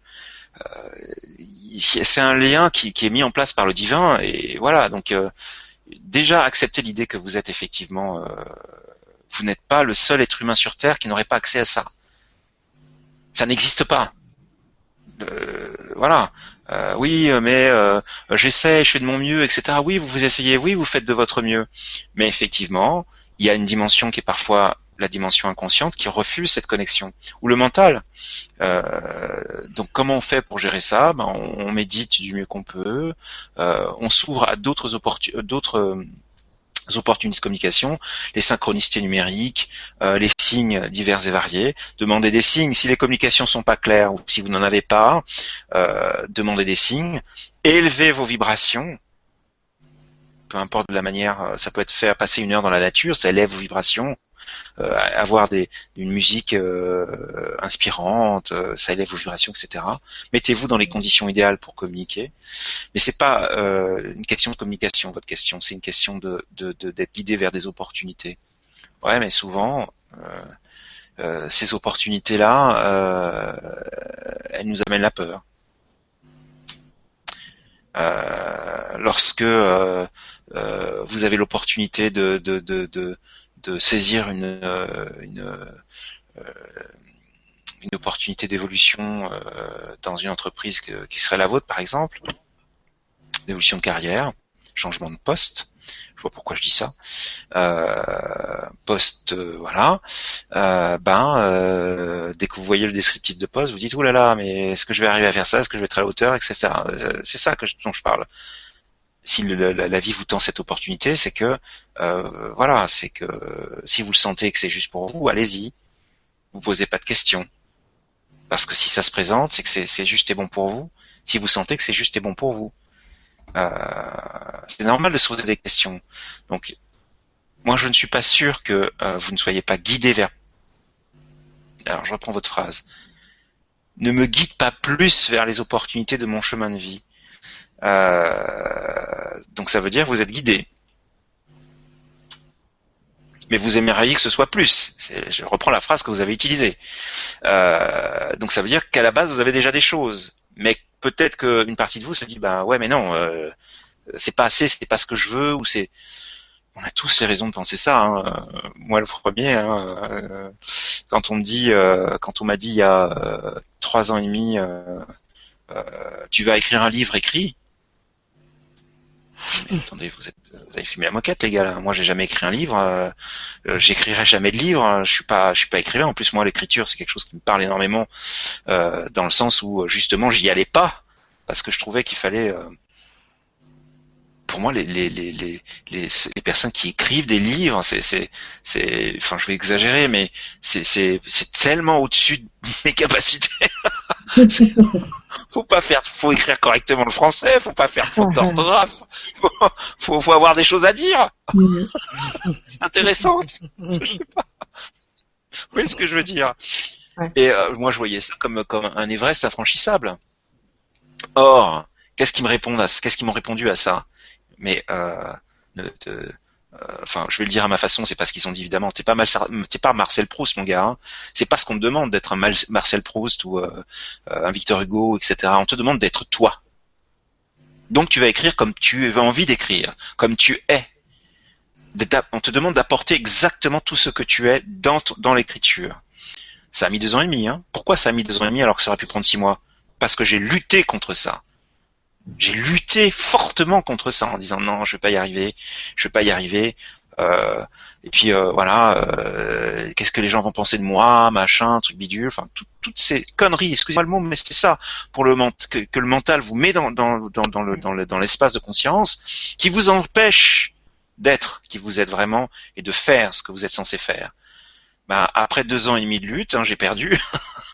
c'est un lien qui, est mis en place par le divin et voilà. Donc euh, déjà accepter l'idée que vous êtes effectivement euh, vous n'êtes pas le seul être humain sur terre qui n'aurait pas accès à ça. Ça n'existe pas. Euh, voilà oui mais j'essaie je fais de mon mieux etc oui vous vous essayez oui vous faites de votre mieux. Mais effectivement il y a une dimension qui est parfois la dimension inconsciente qui refuse cette connexion. Ou le mental. Euh, donc comment on fait pour gérer ça? Ben, on, médite du mieux qu'on peut, euh, on s'ouvre à d'autres d'autres euh, opportunités de communication, les synchronicités numériques, les signes divers et variés. Demandez des signes. Si les communications sont pas claires ou si vous n'en avez pas, demandez des signes. Élevez vos vibrations peu importe de la manière, ça peut être faire passer une heure dans la nature, ça élève vos vibrations. Euh, avoir une musique euh, inspirante, euh, ça élève vos vibrations, etc. Mettez-vous dans les conditions idéales pour communiquer. Mais c'est pas une question de communication, votre question, c'est une question d'être guidé vers des opportunités. Ouais, mais souvent, ces opportunités-là, elles nous amènent la peur. lorsque vous avez l'opportunité de, de, de, de saisir une, euh, une, euh, une opportunité d'évolution euh, dans une entreprise qui serait la vôtre, par exemple, d'évolution de carrière, changement de poste. Je vois pourquoi je dis ça. Euh, poste, voilà. ben, dès que vous voyez le descriptif de poste, vous dites oulala, là là, mais est-ce que je vais arriver à faire ça? Est-ce que je vais être à la hauteur, etc. C'est ça dont je parle si la, vie vous tend cette opportunité, c'est que euh, voilà, c'est que si vous le sentez que c'est juste pour vous, allez-y. Vous posez pas de questions. Parce que si ça se présente, c'est que c'est juste et bon pour vous. Si vous sentez que c'est juste et bon pour vous. Euh, c'est normal de se poser des questions. Donc, moi, je ne suis pas sûr que euh, vous ne soyez pas guidé vers. Alors, je reprends votre phrase. Ne me guide pas plus vers les opportunités de mon chemin de vie. Euh, donc ça veut dire que vous êtes guidé. Mais vous aimeriez que ce soit plus. Je reprends la phrase que vous avez utilisée. Euh, donc ça veut dire qu'à la base vous avez déjà des choses, peut-être qu'une partie de vous se dit bah ouais mais non, euh, c'est pas assez, c'est pas ce que je veux ou c'est on a tous les raisons de penser ça. Hein. Moi le premier, hein, quand on me dit, quand on m'a dit il y a trois ans et demi, tu vas écrire un livre écrit, mais attendez, vous, êtes, vous avez fumé la moquette, les gars. Moi, j'ai jamais écrit un livre. Euh, euh, j'écrirai jamais de livre. Je suis pas, je suis pas écrivain. En plus, moi, l'écriture, c'est quelque chose qui me parle énormément, euh, dans le sens où justement, j'y allais pas parce que je trouvais qu'il fallait. pour moi, les, les, les, les, les, personnes qui écrivent des livres, c'est, c'est, c'est, enfin, je vais exagérer, mais c'est, c'est, c'est tellement au-dessus de mes capacités. faut pas faire, faut écrire correctement le français, faut pas faire faute d'orthographe, faut, faut, avoir des choses à dire, intéressantes. Je sais pas. Vous voyez ce que je veux dire. Et euh, moi, je voyais ça comme comme un Everest infranchissable. Or, qu'est-ce qui me répond à, qu'est-ce qu'ils m'ont répondu à ça? Mais euh, euh, enfin, je vais le dire à ma façon, c'est pas ce qu'ils ont dit évidemment. T'es pas pas Marcel Proust, mon gars. Hein. C'est pas ce qu'on te demande d'être un Marcel Proust ou euh, euh, un Victor Hugo, etc. On te demande d'être toi. Donc tu vas écrire comme tu as envie d'écrire, comme tu es. On te demande d'apporter exactement tout ce que tu es dans, dans l'écriture. Ça a mis deux ans et demi. Hein. Pourquoi ça a mis deux ans et demi alors que ça aurait pu prendre six mois? Parce que j'ai lutté contre ça j'ai lutté fortement contre ça en disant non, je vais pas y arriver, je vais pas y arriver. Euh, et puis euh, voilà, euh, qu'est-ce que les gens vont penser de moi, machin, truc bidule, enfin toutes ces conneries. Excusez-moi le mot, mais c'était ça pour le que, le mental vous met dans dans dans, le dans l'espace de conscience, qui vous empêche d'être qui vous êtes vraiment et de faire ce que vous êtes censé faire. Bah, après deux ans et demi de lutte, hein, j'ai perdu.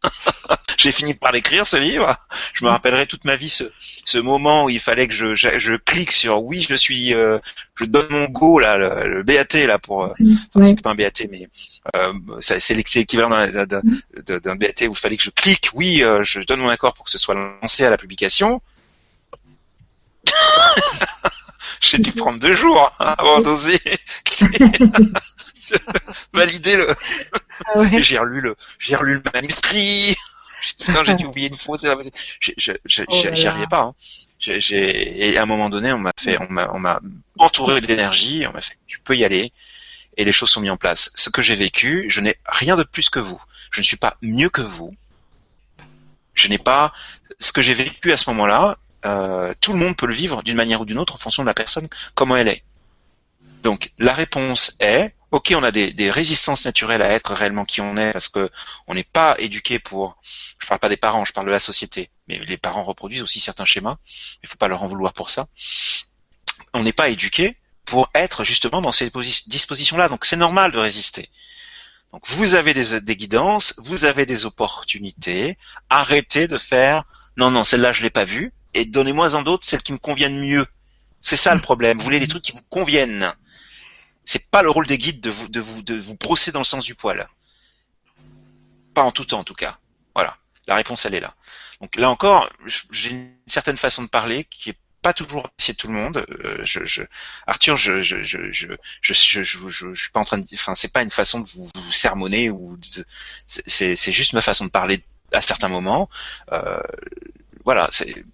j'ai fini par l'écrire ce livre. Je me rappellerai toute ma vie ce, ce moment où il fallait que je, je, clique sur oui, je suis, euh, je donne mon go là, le, BAT là pour, euh, c'est pas un BAT mais euh, c'est l'équivalent d'un BAT où il fallait que je clique oui, euh, je donne mon accord pour que ce soit lancé à la publication. J'ai dû prendre deux jours avant d'oser valider le. Ah j'ai relu le, j'ai relu le manuscrit. j'ai dû oublier une faute. J'y arrivais pas. Hein. et à un moment donné, on m'a fait, on m'a, on m'a entouré d'énergie. On m'a fait, tu peux y aller. Et les choses sont mises en place. Ce que j'ai vécu, je n'ai rien de plus que vous. Je ne suis pas mieux que vous. Je n'ai pas ce que j'ai vécu à ce moment-là. Euh, tout le monde peut le vivre d'une manière ou d'une autre en fonction de la personne, comment elle est. Donc la réponse est, ok, on a des, des, résistances naturelles à être réellement qui on est parce que on n'est pas éduqué pour. Je parle pas des parents, je parle de la société. Mais les parents reproduisent aussi certains schémas. Il faut pas leur en vouloir pour ça. On n'est pas éduqué pour être justement dans ces dispositions-là. Donc c'est normal de résister. Donc vous avez des, des, guidances, vous avez des opportunités. Arrêtez de faire non non celle-là je l'ai pas vue et donnez-moi en d'autres celles qui me conviennent mieux. C'est ça le problème. Vous voulez des trucs qui vous conviennent. C'est pas le rôle des guides de vous, de vous, de vous brosser dans le sens du poil. Pas en tout temps, en tout cas. Voilà. La réponse, elle est là. Donc là encore, j'ai une certaine façon de parler qui est pas toujours appréciée de tout le monde. Euh, je, je, Arthur, je, je, je, je, je, je, je, je, suis pas en train de, enfin, c'est pas une façon de vous, vous sermonner ou c'est, c'est juste ma façon de parler à certains moments. Euh, voilà, c'est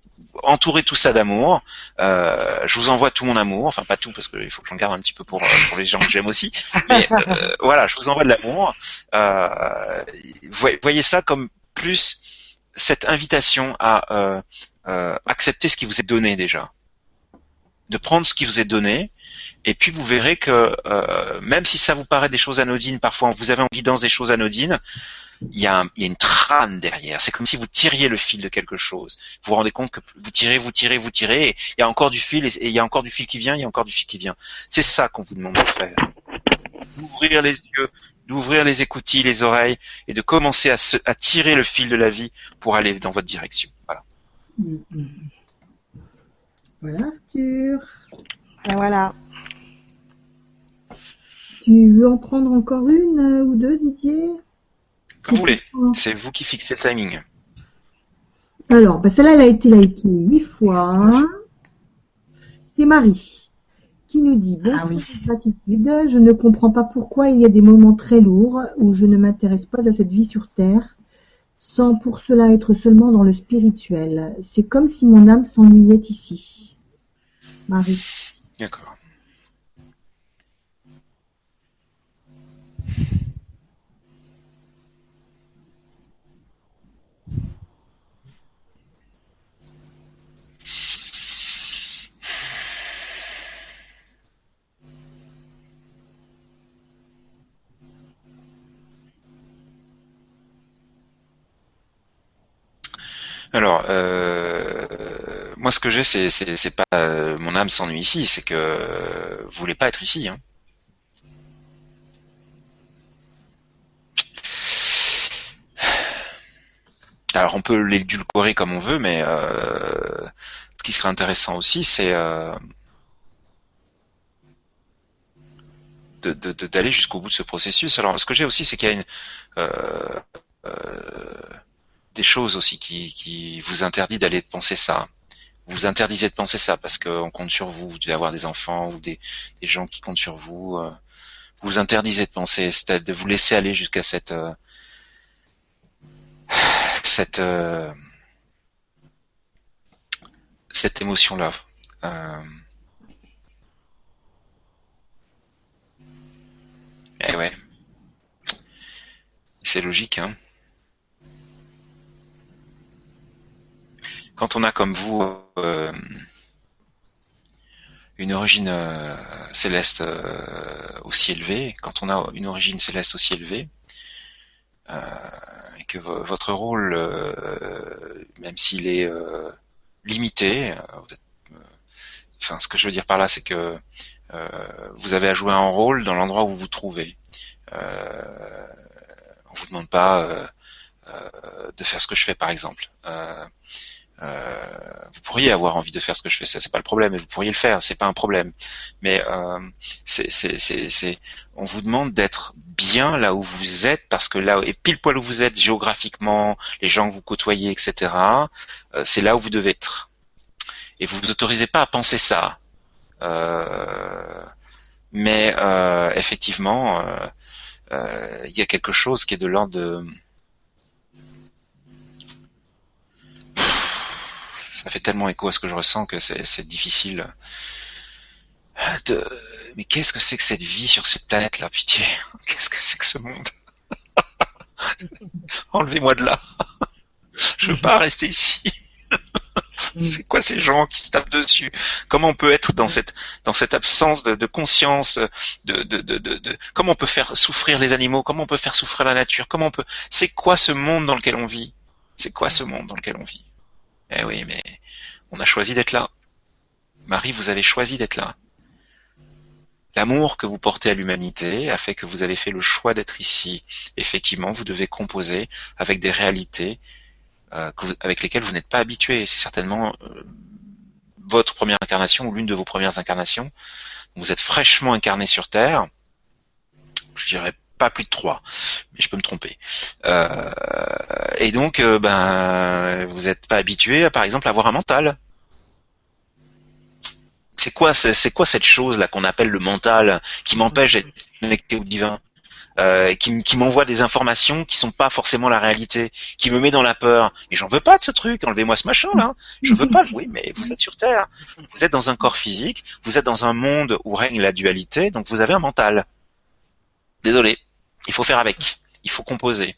entourez tout ça d'amour. Euh, je vous envoie tout mon amour, enfin pas tout parce qu'il faut que j'en garde un petit peu pour, euh, pour les gens que j'aime aussi. Mais euh, voilà, je vous envoie de l'amour. Euh, voyez ça comme plus cette invitation à euh, euh, accepter ce qui vous est donné déjà, de prendre ce qui vous est donné. Et puis vous verrez que même si ça vous paraît des choses anodines, parfois vous avez en guidance des choses anodines, il y, a y a une trame derrière. C'est comme si vous tiriez le fil de quelque chose. Vous vous rendez compte que vous tirez, vous tirez, vous tirez, et il y a encore du fil, et il y a encore du fil qui vient, il y a encore du fil qui vient. C'est ça qu'on vous demande de faire. D'ouvrir les yeux, d'ouvrir les écoutilles, les oreilles, et de commencer à, à tirer le fil de la vie pour aller dans votre direction. Voilà. Voilà Arthur. Voilà. Tu veux en prendre encore une euh, ou deux, Didier? Comme vous voulez. C'est vous qui fixez le timing. Alors, bah, celle-là, elle a été likée huit fois. C'est Marie qui nous dit Bonjour, ah gratitude. Je ne comprends pas pourquoi il y a des moments très lourds où je ne m'intéresse pas à cette vie sur Terre, sans pour cela être seulement dans le spirituel. C'est comme si mon âme s'ennuyait ici. Marie. D'accord. Alors, euh, moi, ce que j'ai, c'est, pas euh, mon âme s'ennuie ici, c'est que euh, vous voulez pas être ici. Hein. Alors, on peut l'édulcorer comme on veut, mais ce qui serait intéressant aussi, c'est d'aller jusqu'au bout de ce processus. Alors, ce que j'ai aussi, c'est qu'il y a une des choses aussi qui, vous interdit d'aller penser ça. Vous interdisez de penser ça parce qu'on compte sur vous, vous devez avoir des enfants ou des, gens qui comptent sur vous. Euh, vous interdisez de penser, c'est de vous laisser aller jusqu'à cette euh, cette euh, cette émotion là. Eh ouais, c'est logique, hein. Quand on a comme vous euh, une origine euh, céleste euh, aussi élevée, quand on a une origine céleste aussi élevée, et que votre rôle, même s'il est limité, enfin ce que je veux dire par là, c'est que vous avez à jouer un rôle dans l'endroit où vous vous trouvez. on vous demande pas de faire ce que je fais par exemple. Vous pourriez avoir envie de faire ce que je fais, ça c'est pas le problème, et vous pourriez le faire, c'est pas un problème. Mais c'est, c'est, on vous demande d'être bien là où vous êtes, parce que là et pile poil où vous êtes géographiquement, les gens que vous côtoyez, etc. c'est là où vous devez être. Et vous vous autorisez pas à penser ça. Euh, mais euh, effectivement, euh, il y a quelque chose qui est de l'ordre de ça fait tellement écho à ce que je ressens que c'est difficile de... Mais qu'est-ce que c'est que cette vie sur cette planète-là, pitié? Qu'est-ce que c'est que ce monde? Enlevez-moi de là. Je veux pas rester ici. Mm. C'est quoi ces gens qui se tapent dessus? Comment on peut être dans cette dans cette absence de, conscience de, de, de, comment on peut faire souffrir les animaux? Comment on peut faire souffrir la nature? Comment on peut C'est quoi ce monde dans lequel on vit? C'est quoi ce monde dans lequel on vit? Eh oui, mais on a choisi d'être là. Marie, vous avez choisi d'être là. L'amour que vous portez à l'humanité a fait que vous avez fait le choix d'être ici. Effectivement, vous devez composer avec des réalités euh, avec lesquels vous n'êtes pas habitué. C'est certainement euh, votre première incarnation ou l'une de vos premières incarnations. Vous êtes fraîchement incarné sur Terre. Je dirais pas plus de trois, mais je peux me tromper. Euh, et donc, ben, vous n'êtes pas habitué, à, par exemple, avoir un mental. C'est quoi, c'est quoi cette chose là qu'on appelle le mental, qui m'empêche d'être connecté au divin euh, qui, m'envoie des informations qui sont pas forcément la réalité, qui me met dans la peur. Mais j'en veux pas de ce truc, enlevez-moi ce machin là. Je veux pas jouer, mais vous êtes sur Terre. Vous êtes dans un corps physique, vous êtes dans un monde où règne la dualité, donc vous avez un mental. Désolé, il faut faire avec, il faut composer.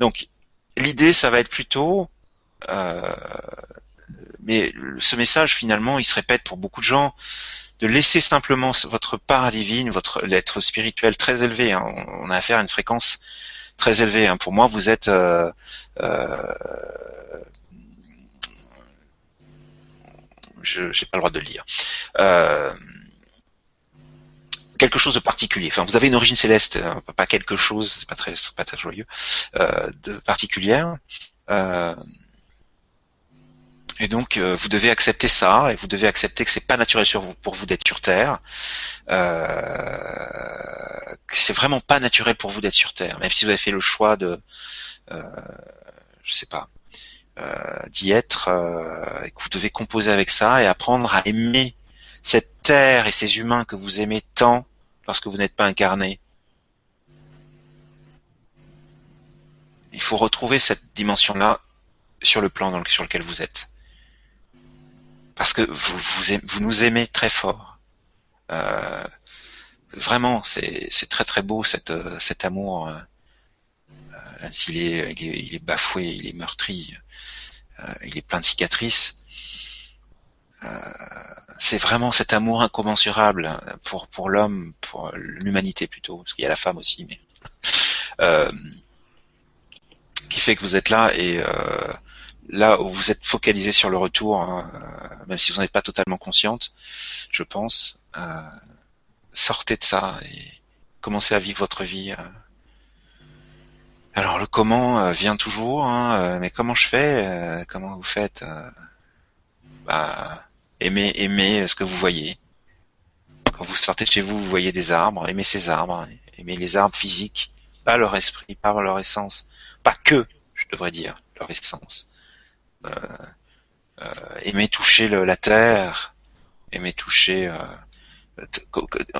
Donc l'idée, ça va être plutôt euh, mais ce message finalement, il se répète pour beaucoup de gens de laisser simplement votre part divine, votre l'être spirituel très élevé. Hein. On a affaire à une fréquence très élevée. Hein. Pour moi, vous êtes euh, euh, je n'ai pas le droit de le lire. Euh, quelque chose de particulier. Enfin, vous avez une origine céleste, hein, pas quelque chose, c'est pas très, pas très joyeux, euh, de particulière. Euh, et donc euh, vous devez accepter ça et vous devez accepter que c'est pas naturel sur vous, pour vous d'être sur Terre. Euh, c'est vraiment pas naturel pour vous d'être sur Terre, même si vous avez fait le choix de, euh, je sais pas, euh, d'y être, euh, et que vous devez composer avec ça et apprendre à aimer cette Terre et ces humains que vous aimez tant parce que vous n'êtes pas incarné. Il faut retrouver cette dimension-là sur le plan sur lequel vous êtes parce que vous, nous aimez très fort. Euh, vraiment, c'est très très beau cette, cet amour. Euh, il est, il, est, il est bafoué, il est meurtri, euh, il est plein de cicatrices. Euh, c'est vraiment cet amour incommensurable pour pour l'homme, pour l'humanité plutôt, parce qu'il y a la femme aussi, mais euh, qui fait que vous êtes là et euh, là où vous êtes focalisé sur le retour, hein, euh, même si vous n'êtes pas totalement consciente, je pense, euh, sortez de ça et commencez à vivre votre vie. Euh. Alors le comment vient toujours, hein, mais comment je fais Comment vous faites bah, aimez, aimez ce que vous voyez. Quand vous sortez de chez vous, vous voyez des arbres, aimez ces arbres, aimez les arbres physiques, pas leur esprit, pas leur essence, pas que, je devrais dire, leur essence. Euh, euh, aimer toucher la terre, aimer toucher, euh,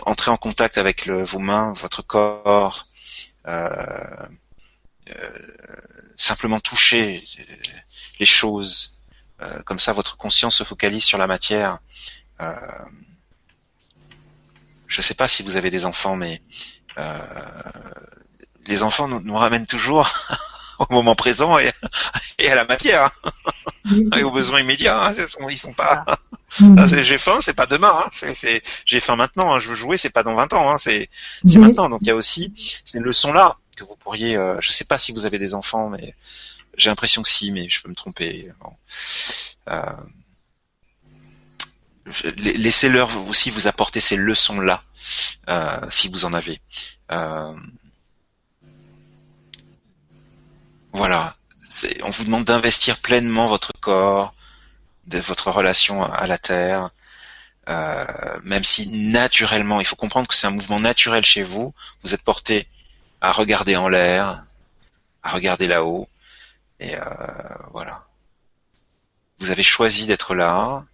entrer en contact avec vos mains, votre corps, simplement toucher les choses. Comme ça, votre conscience se focalise sur la matière. je ne sais pas si vous avez des enfants, mais les enfants nous ramènent toujours au moment présent et, à la matière et aux besoins immédiats. Hein, ils sont pas. Mm. j'ai faim, c'est pas demain. Hein, j'ai faim maintenant. Hein, je veux jouer, c'est pas dans 20 ans. C'est, maintenant. Donc il y a aussi ces leçons-là que vous pourriez. Euh, je sais pas si vous avez des enfants, mais j'ai l'impression que si, mais je peux me tromper. Euh, laissez-leur aussi vous apporter ces leçons-là, euh, si vous en avez. Euh, voilà. on vous demande d'investir pleinement votre corps, votre relation à la terre, même si naturellement, il faut comprendre que c'est un mouvement naturel chez vous. Vous êtes porté à regarder en l'air, à regarder là-haut, et euh, voilà. Vous avez choisi d'être là,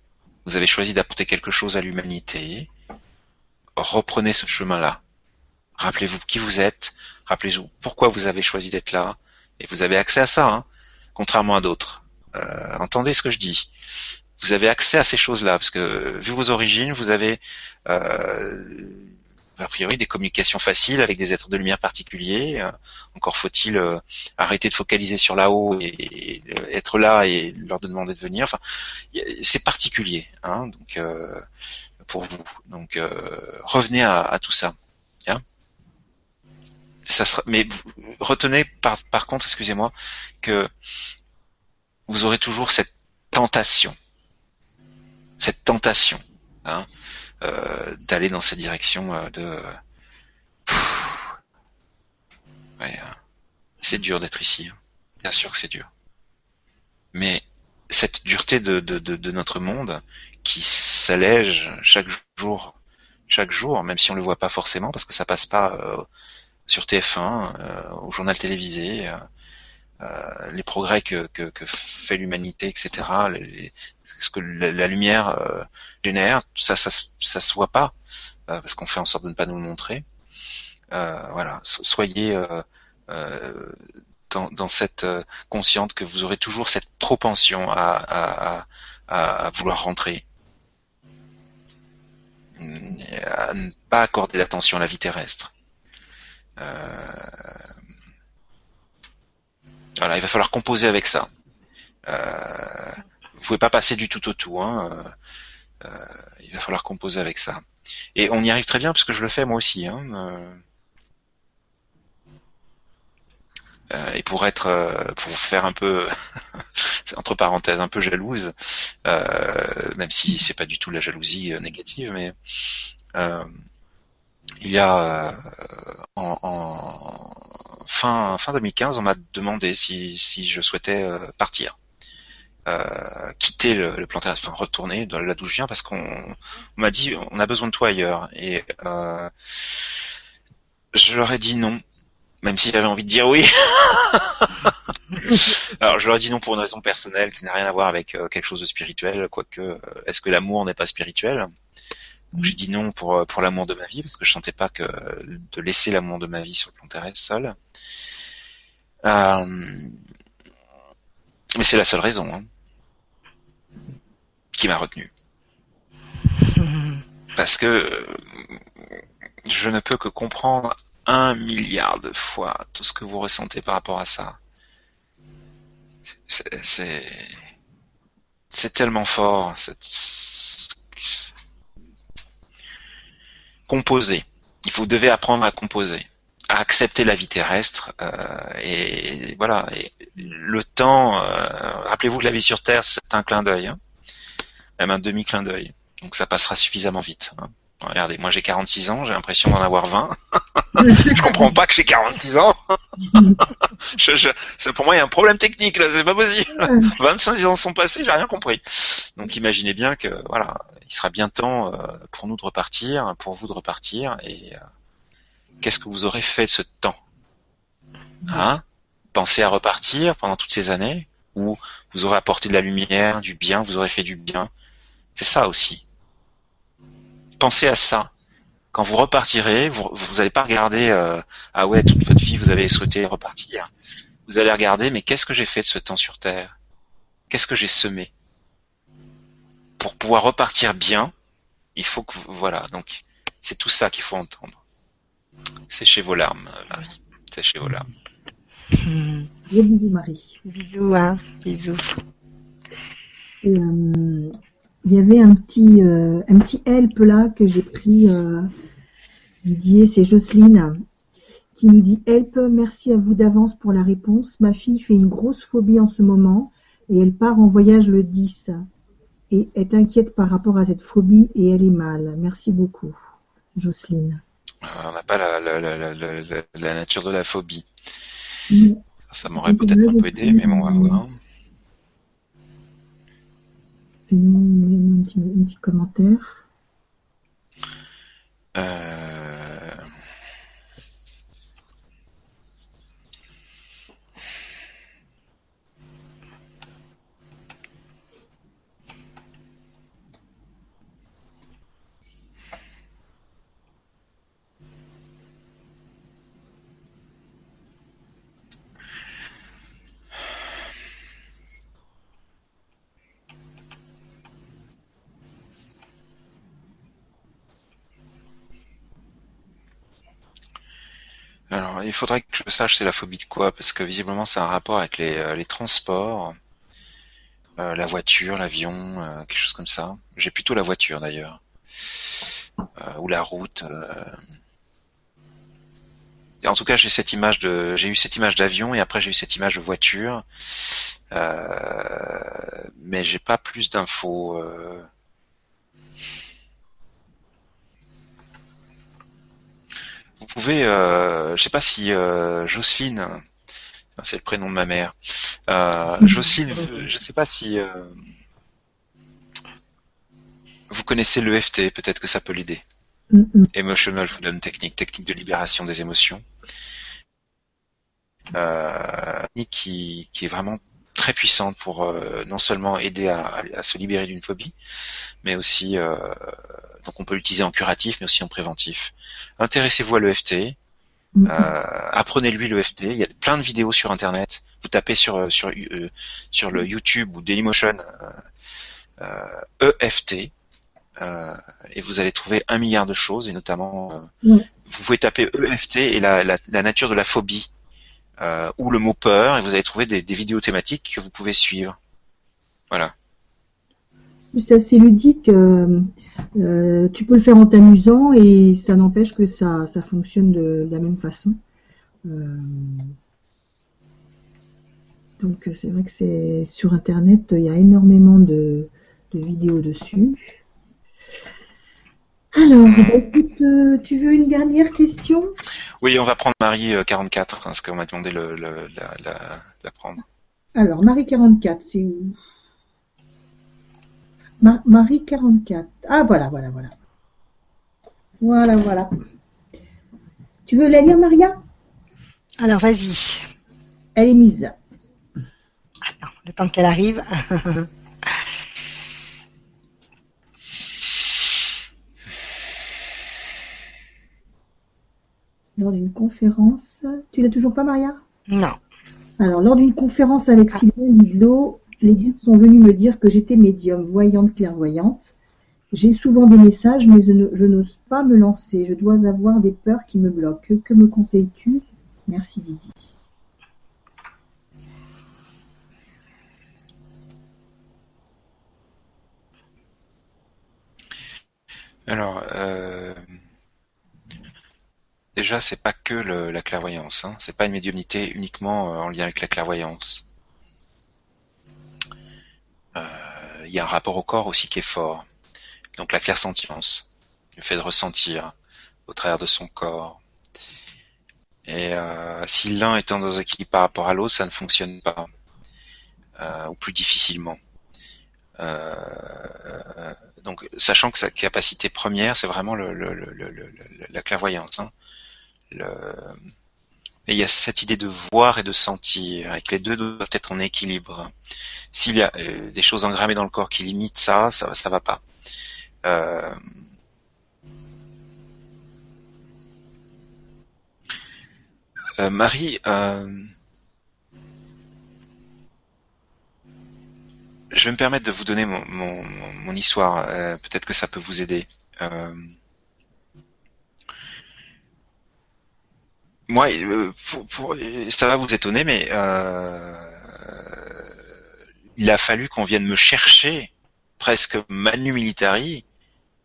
vous avez choisi d'apporter quelque chose à l'humanité. Reprenez ce chemin-là. Rappelez-vous qui vous êtes, rappelez-vous pourquoi vous avez choisi d'être là, et vous avez accès à ça, hein, contrairement à d'autres. Euh, entendez ce que je dis. Vous avez accès à ces choses-là, parce que vu vos origines, vous avez euh, a priori des communications faciles avec des êtres de lumière particuliers. Euh, encore faut-il euh, arrêter de focaliser sur là-haut et, être là et leur demander de venir. Enfin, c'est particulier, hein, donc pour vous. Donc revenez à, tout ça. Hein ça sera, mais retenez par, par contre, excusez-moi, que vous aurez toujours cette tentation, cette tentation hein, euh, d'aller dans cette direction euh, de. Ouais, hein. c'est dur d'être ici, hein. bien sûr que c'est dur. Mais cette dureté de, notre monde qui s'allège chaque jour, chaque jour, même si on le voit pas forcément parce que ça passe pas euh, sur TF1, au journal télévisé, euh, les progrès que, fait l'humanité, etc. ce que la, lumière euh, génère, ça, ça, ça se voit pas euh, parce qu'on fait en sorte de ne pas nous le montrer. voilà, soyez dans, dans, cette consciente que vous aurez toujours cette propension à, à, à vouloir rentrer, à ne pas accorder l'attention à la vie terrestre. Euh, voilà, il va falloir composer avec ça. Euh, pouvez pas passer du tout au tout. Hein. Euh, euh, il va falloir composer avec ça. Et on y arrive très bien parce que je le fais moi aussi. Hein. Euh, euh et pour être, pour faire un peu, entre parenthèses, un peu jalouse, même si c'est pas du tout la jalousie négative, mais il y a en, en, fin fin 2015, on m'a demandé si, si je souhaitais euh, partir. Euh, quitter le, le plantage, enfin retourner là d'où je viens parce qu'on m'a dit on a besoin de toi ailleurs et euh, je leur ai dit non même si j'avais envie de dire oui. Alors je leur ai dit non pour une raison personnelle qui n'a rien à voir avec quelque chose de spirituel, quoique est-ce que l'amour n'est pas spirituel? Donc j'ai dit non pour pour l'amour de ma vie parce que je sentais pas que de laisser l'amour de ma vie sur le plan terrestre seul. Euh, mais c'est la seule raison hein, qui m'a retenu. Parce que je ne peux que comprendre un milliard de fois tout ce que vous ressentez par rapport à ça. C'est c'est tellement fort. Composer. Il faut devez apprendre à composer à accepter la vie terrestre euh, et voilà et le temps euh, rappelez-vous que la vie sur terre c'est un clin d'œil hein, même un demi clin d'œil. Donc ça passera suffisamment vite hein. regardez moi j'ai 46 ans j'ai l'impression d'en avoir 20 je comprends pas que j'ai 46 ans. Je, je, pour moi il y a un problème technique là c'est pas possible. 25 ans sont passés j'ai rien compris. Donc imaginez bien que voilà il sera bien temps euh, pour nous de repartir pour vous de repartir et qu'est-ce que vous aurez fait de ce temps Hein Pensez à repartir pendant toutes ces années où vous aurez apporté de la lumière, du bien, vous aurez fait du bien. C'est ça aussi. Pensez à ça. Quand vous repartirez, vous n'allez pas regarder euh, ah ouais toute votre vie vous avez souhaité repartir. Vous allez regarder mais qu'est-ce que j'ai fait de ce temps sur terre? Qu'est-ce que j'ai semé? Pour pouvoir repartir bien, il faut que voilà donc c'est tout ça qu'il faut entendre. Séchez vos larmes, Marie. Séchez vos larmes. Gros bisous, Marie. Bisous, hein. Bisous. Euh, il y avait un petit, euh, un petit help là que j'ai pris, euh, Didier, c'est Jocelyne, qui nous dit help, merci à vous d'avance pour la réponse. Ma fille fait une grosse phobie en ce moment et elle part en voyage le 10 et est inquiète par rapport à cette phobie et elle est mal. Merci beaucoup, Jocelyne. On n'a pas la, la, la, la, nature de la phobie. Mm. Ça m'aurait peut-être un peu aidé, mais bon, on va voir. Fais-nous un petit, un petit commentaire. Euh... Alors, il faudrait que je sache c'est la phobie de quoi, parce que visiblement c'est un rapport avec les, euh, transports, euh, la voiture, l'avion, euh, quelque chose comme ça. J'ai plutôt la voiture d'ailleurs, ou la route. en tout cas, j'ai cette image de, j'ai eu cette image d'avion et après j'ai eu cette image de voiture, mais j'ai pas plus d'infos. Vous pouvez, euh, je sais pas si euh, Jocelyne, c'est le prénom de ma mère, euh, Jocelyne, je sais pas si euh, vous connaissez l'EFT, peut-être que ça peut l'aider. Emotional Freedom Technique, technique de libération des émotions. Euh, qui, qui est vraiment très puissante pour euh, non seulement aider à, à se libérer d'une phobie, mais aussi euh, donc on peut l'utiliser en curatif, mais aussi en préventif. Intéressez-vous à l'EFT. Mhm. Euh, apprenez-lui l'EFT. Il y a plein de vidéos sur Internet. Vous tapez sur euh, sur euh, sur le YouTube ou Dailymotion EFT. E et vous allez trouver un milliard de choses et notamment vous pouvez taper EFT et la, la, nature de la phobie ou le mot peur et vous allez trouver des, vidéos thématiques que vous pouvez suivre. Voilà c'est assez ludique. Euh, euh, tu peux le faire en t'amusant et ça n'empêche que ça, ça fonctionne de, la même façon. Euh, donc c'est vrai que c'est sur internet, il y a énormément de, vidéos dessus. Alors, bah, écoute, tu veux une dernière question? Oui, on va prendre Marie 44, hein, parce qu'on m'a demandé le, la, la prendre. Alors, Marie 44, c'est où? Marie 44. Ah, voilà, voilà, voilà. Voilà, voilà. Tu veux la lire, Maria? Alors, vas-y. Elle est mise. Attends, le temps qu'elle arrive. lors d'une conférence. Tu l'as toujours pas, Maria? Non. Alors, lors d'une conférence avec ah. Sylvain Lidlo, les guides sont venus me dire que j'étais médium, voyante, clairvoyante. J'ai souvent des messages, mais je n'ose pas me lancer. Je dois avoir des peurs qui me bloquent. Que me conseilles-tu? Merci Didi. Alors, euh, déjà, c'est pas que la clairvoyance. Hein. C'est pas une médiumnité uniquement euh, en lien avec la clairvoyance. il y a un rapport au corps aussi qui est fort. Donc la clairsentience, le fait de ressentir au travers de son corps. Et euh, si l'un est en déséquilibre par rapport à l'autre, ça ne fonctionne pas, euh, ou plus difficilement. Euh, donc, sachant que sa capacité première, c'est vraiment le, la clairvoyance. Hein. Et il y a cette idée de voir et de sentir, et que les deux doivent être en équilibre. S'il y a euh, des choses engrammées dans le corps qui limitent ça, ça, ça va pas. Euh... Euh, Marie, je vais me permettre de vous donner mon histoire. Peut-être que ça peut vous aider. Moi, euh, ça va vous étonner, mais euh, il a fallu qu'on vienne me chercher presque manu militari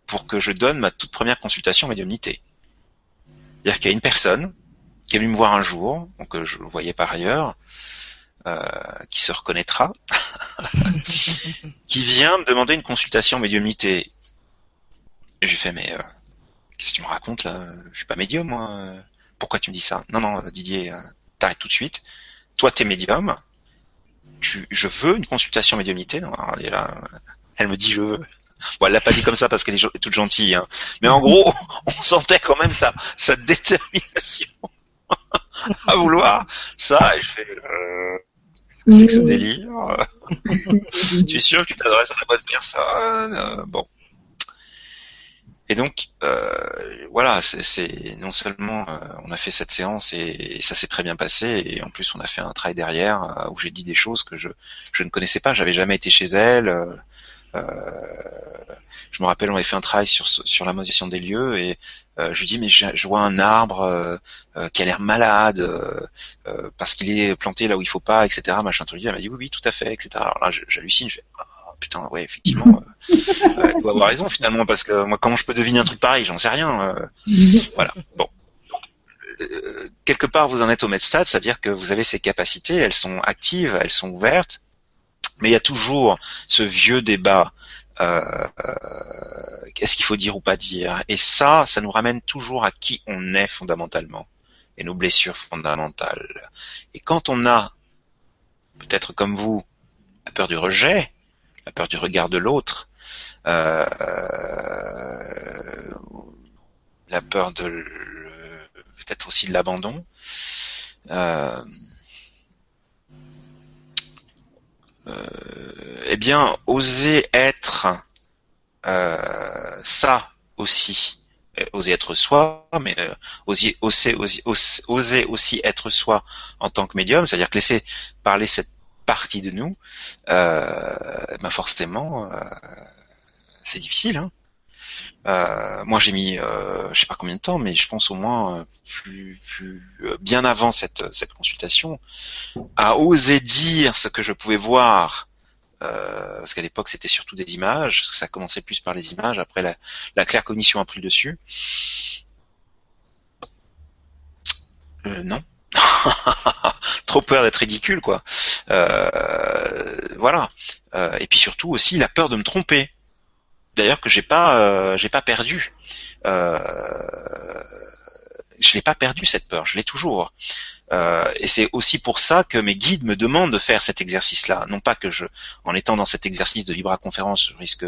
pour que je donne ma toute première consultation médiumnité. C'est-à-dire qu'il y a une personne qui est venue me voir un jour, donc euh, je le voyais par ailleurs, qui se reconnaîtra, qui vient me demander une consultation médiumnité. J'ai fait mais qu'est-ce que tu me racontes là? Je suis pas médium moi pourquoi tu me dis ça? Non, non, Didier, euh, t'arrêtes tout de suite. toi t'es médium, tu, je veux une consultation médiumnité. Non, elle, là, elle me dit je veux. Bon, elle l'a pas dit comme ça parce qu'elle est toute gentille, hein. mais en gros, on sentait quand même sa, sa détermination à vouloir ça. Et je fais, euh, qu'est-ce que c'est que ce délire Tu es sûr que tu t'adresses à la bonne personne? Euh, Bon. Et donc, euh, voilà, c'est non seulement euh, on a fait cette séance et, ça s'est très bien passé, et en plus on a fait un travail derrière euh, où j'ai dit des choses que je, je ne connaissais pas, j'avais jamais été chez elle. Euh, je me rappelle, on avait fait un travail sur sur la position des lieux et je lui dis mais je, vois un arbre qui a l'air malade parce qu'il est planté là où il faut pas, etc. Machin truc. Elle m'a dit oui oui tout à fait, etc. Alors là j'hallucine, je fais putain, ouais, effectivement, euh, euh, doit avoir raison finalement, parce que moi, comment je peux deviner un truc pareil? J'en sais rien. Euh. voilà. Bon. quelque part, vous en êtes au medstad, c'est-à-dire que vous avez ces capacités, elles sont actives, elles sont ouvertes, mais il y a toujours ce vieux débat. Qu'est-ce qu'il faut dire ou pas dire? Et ça, ça nous ramène toujours à qui on est fondamentalement et nos blessures fondamentales. Et quand on a, peut-être comme vous, la peur du rejet, la peur du regard de l'autre, euh, la peur de peut-être aussi de l'abandon. Euh, euh, eh bien, oser être ça aussi, oser être soi, mais oser, oser, oser, aussi être soi en tant que médium, c'est-à-dire que laisser parler cette partie de nous, ben forcément, euh, c'est difficile. Hein. Euh, moi, j'ai mis, euh, je sais pas combien de temps, mais je pense au moins plus, bien avant cette, cette consultation, à oser dire ce que je pouvais voir. parce qu'à l'époque c'était surtout des images, ça commençait plus par les images, après la, la claire cognition a pris le dessus. non, trop peur d'être ridicule, quoi. Euh, voilà. Euh, et puis surtout aussi la peur de me tromper. D'ailleurs que j'ai pas, euh, j'ai pas perdu. je l'ai pas perdu cette peur, je l'ai toujours. et c'est aussi pour ça que mes guides me demandent de faire cet exercice-là. Non pas que je, en étant dans cet exercice de Vibra conférence, je risque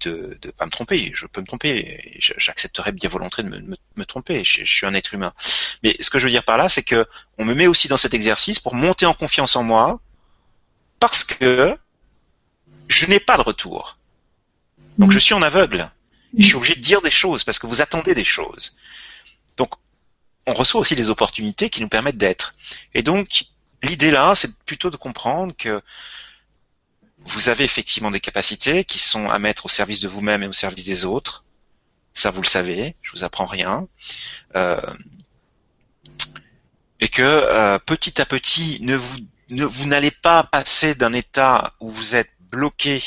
de ne pas me tromper. Je peux me tromper. J'accepterais bien volontiers de me, me, tromper. Je, suis un être humain. Mais ce que je veux dire par là, c'est que on me met aussi dans cet exercice pour monter en confiance en moi, parce que je n'ai pas de retour. Donc je suis en aveugle. je suis obligé de dire des choses parce que vous attendez des choses. Donc on reçoit aussi des opportunités qui nous permettent d'être. Et donc l'idée là, c'est plutôt de comprendre que vous avez effectivement des capacités qui sont à mettre au service de vous-même et au service des autres. Ça, vous le savez, je vous apprends rien. Euh, et que euh, petit à petit, ne vous, ne, vous n'allez pas passer d'un état où vous êtes bloqué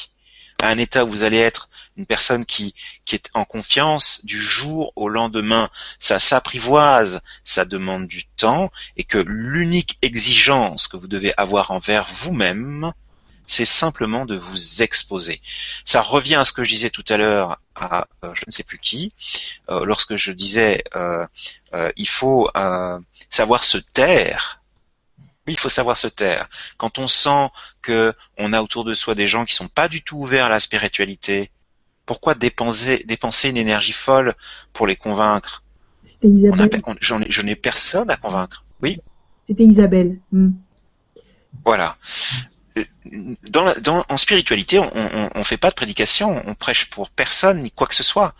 à un état où vous allez être une personne qui, qui est en confiance du jour au lendemain. Ça s'apprivoise, ça demande du temps, et que l'unique exigence que vous devez avoir envers vous-même, c'est simplement de vous exposer. Ça revient à ce que je disais tout à l'heure à euh, je ne sais plus qui, euh, lorsque je disais euh, il faut savoir se taire. Oui, il faut savoir se taire. Quand on sent que on a autour de soi des gens qui sont pas du tout ouverts à la spiritualité, pourquoi dépenser, dépenser une énergie folle pour les convaincre? C'était Isabelle. je n'ai personne à convaincre. Oui? C'était Isabelle. Hmm. Voilà dans, en spiritualité, on, on, fait pas de prédication, on prêche pour personne ni quoi que ce soit.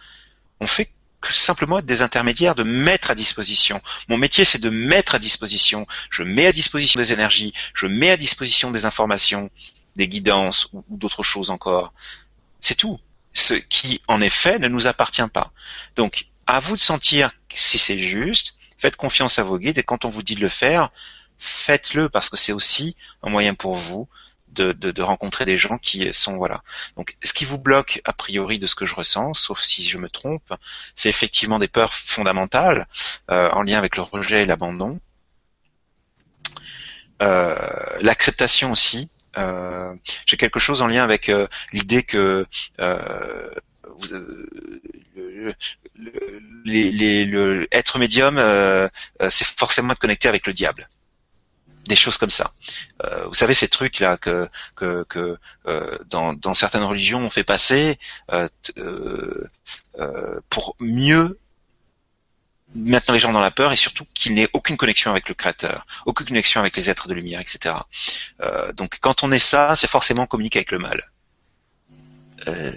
On fait que simplement être des intermédiaires, de mettre à disposition. Mon métier, c'est de mettre à disposition. Je mets à disposition des énergies, je mets à disposition des informations, des guidances ou, d'autres choses encore. C'est tout. Ce qui, en effet, ne nous appartient pas. Donc, à vous de sentir si c'est juste. Faites confiance à vos guides et quand on vous dit de le faire, faites-le parce que c'est aussi un moyen pour vous de, rencontrer des gens qui sont voilà. Donc, ce qui vous bloque a priori de ce que je ressens, sauf si je me trompe, c'est effectivement des peurs fondamentales euh, en lien avec le rejet et l'abandon, euh, l'acceptation aussi. Euh, j'ai quelque chose en lien avec l'idée que le, être médium, c'est forcément être connecté avec le diable. Des choses comme ça. Euh, vous savez ces trucs là que que, que euh, dans, dans certaines religions on fait passer euh, pour mieux mettre les gens dans la peur et surtout qu'il n'ait aucune connexion avec le créateur, aucune connexion avec les êtres de lumière, etc. donc quand on est ça, c'est forcément communiquer avec le mal. Euh,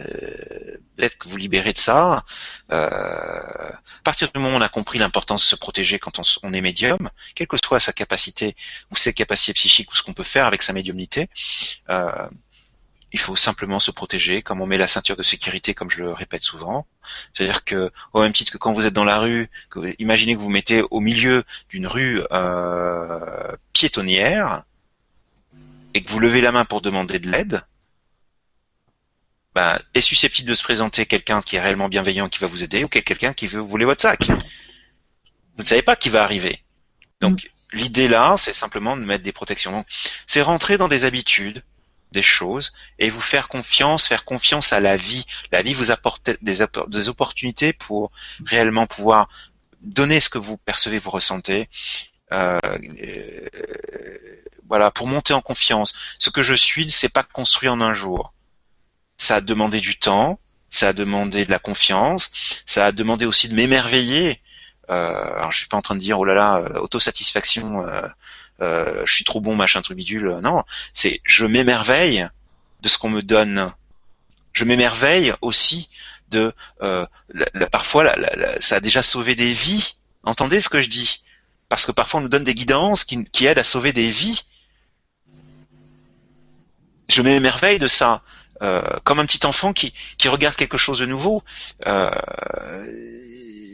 peut-être que vous libérez de ça. Euh, à partir du moment où on a compris l'importance de se protéger quand on, est médium, quelle que soit sa capacité ou ses capacités psychiques ou ce qu'on peut faire avec sa médiumnité, euh, il faut simplement se protéger, comme on met la ceinture de sécurité, comme je le répète souvent. C'est-à-dire que, au même titre que quand vous êtes dans la rue, imaginez que vous mettez au milieu d'une rue euh, piétonnière et que vous levez la main pour demander de l'aide, bah, est susceptible de se présenter quelqu'un qui est réellement bienveillant, qui va vous aider, ou quelqu'un qui veut voler votre sac. Vous ne savez pas qui va arriver. Donc mm. l'idée là, c'est simplement de mettre des protections. c'est rentrer dans des habitudes, des choses, et vous faire confiance, faire confiance à la vie. La vie vous apporte des, des opportunités pour réellement pouvoir donner ce que vous percevez, vous ressentez. Euh, euh, voilà, pour monter en confiance. Ce que je suis, c'est pas construit en un jour ça a demandé du temps, ça a demandé de la confiance, ça a demandé aussi de m'émerveiller. Euh, alors je suis pas en train de dire oh là là euh, autosatisfaction, euh, euh, je suis trop bon machin truc bidule. Non, c'est je m'émerveille de ce qu'on me donne. Je m'émerveille aussi de euh, la, parfois la, ça a déjà sauvé des vies. Entendez ce que je dis? Parce que parfois on nous donne des guidances qui, qui aident à sauver des vies. Je m'émerveille de ça. Euh, comme un petit enfant qui, qui regarde quelque chose de nouveau. Euh,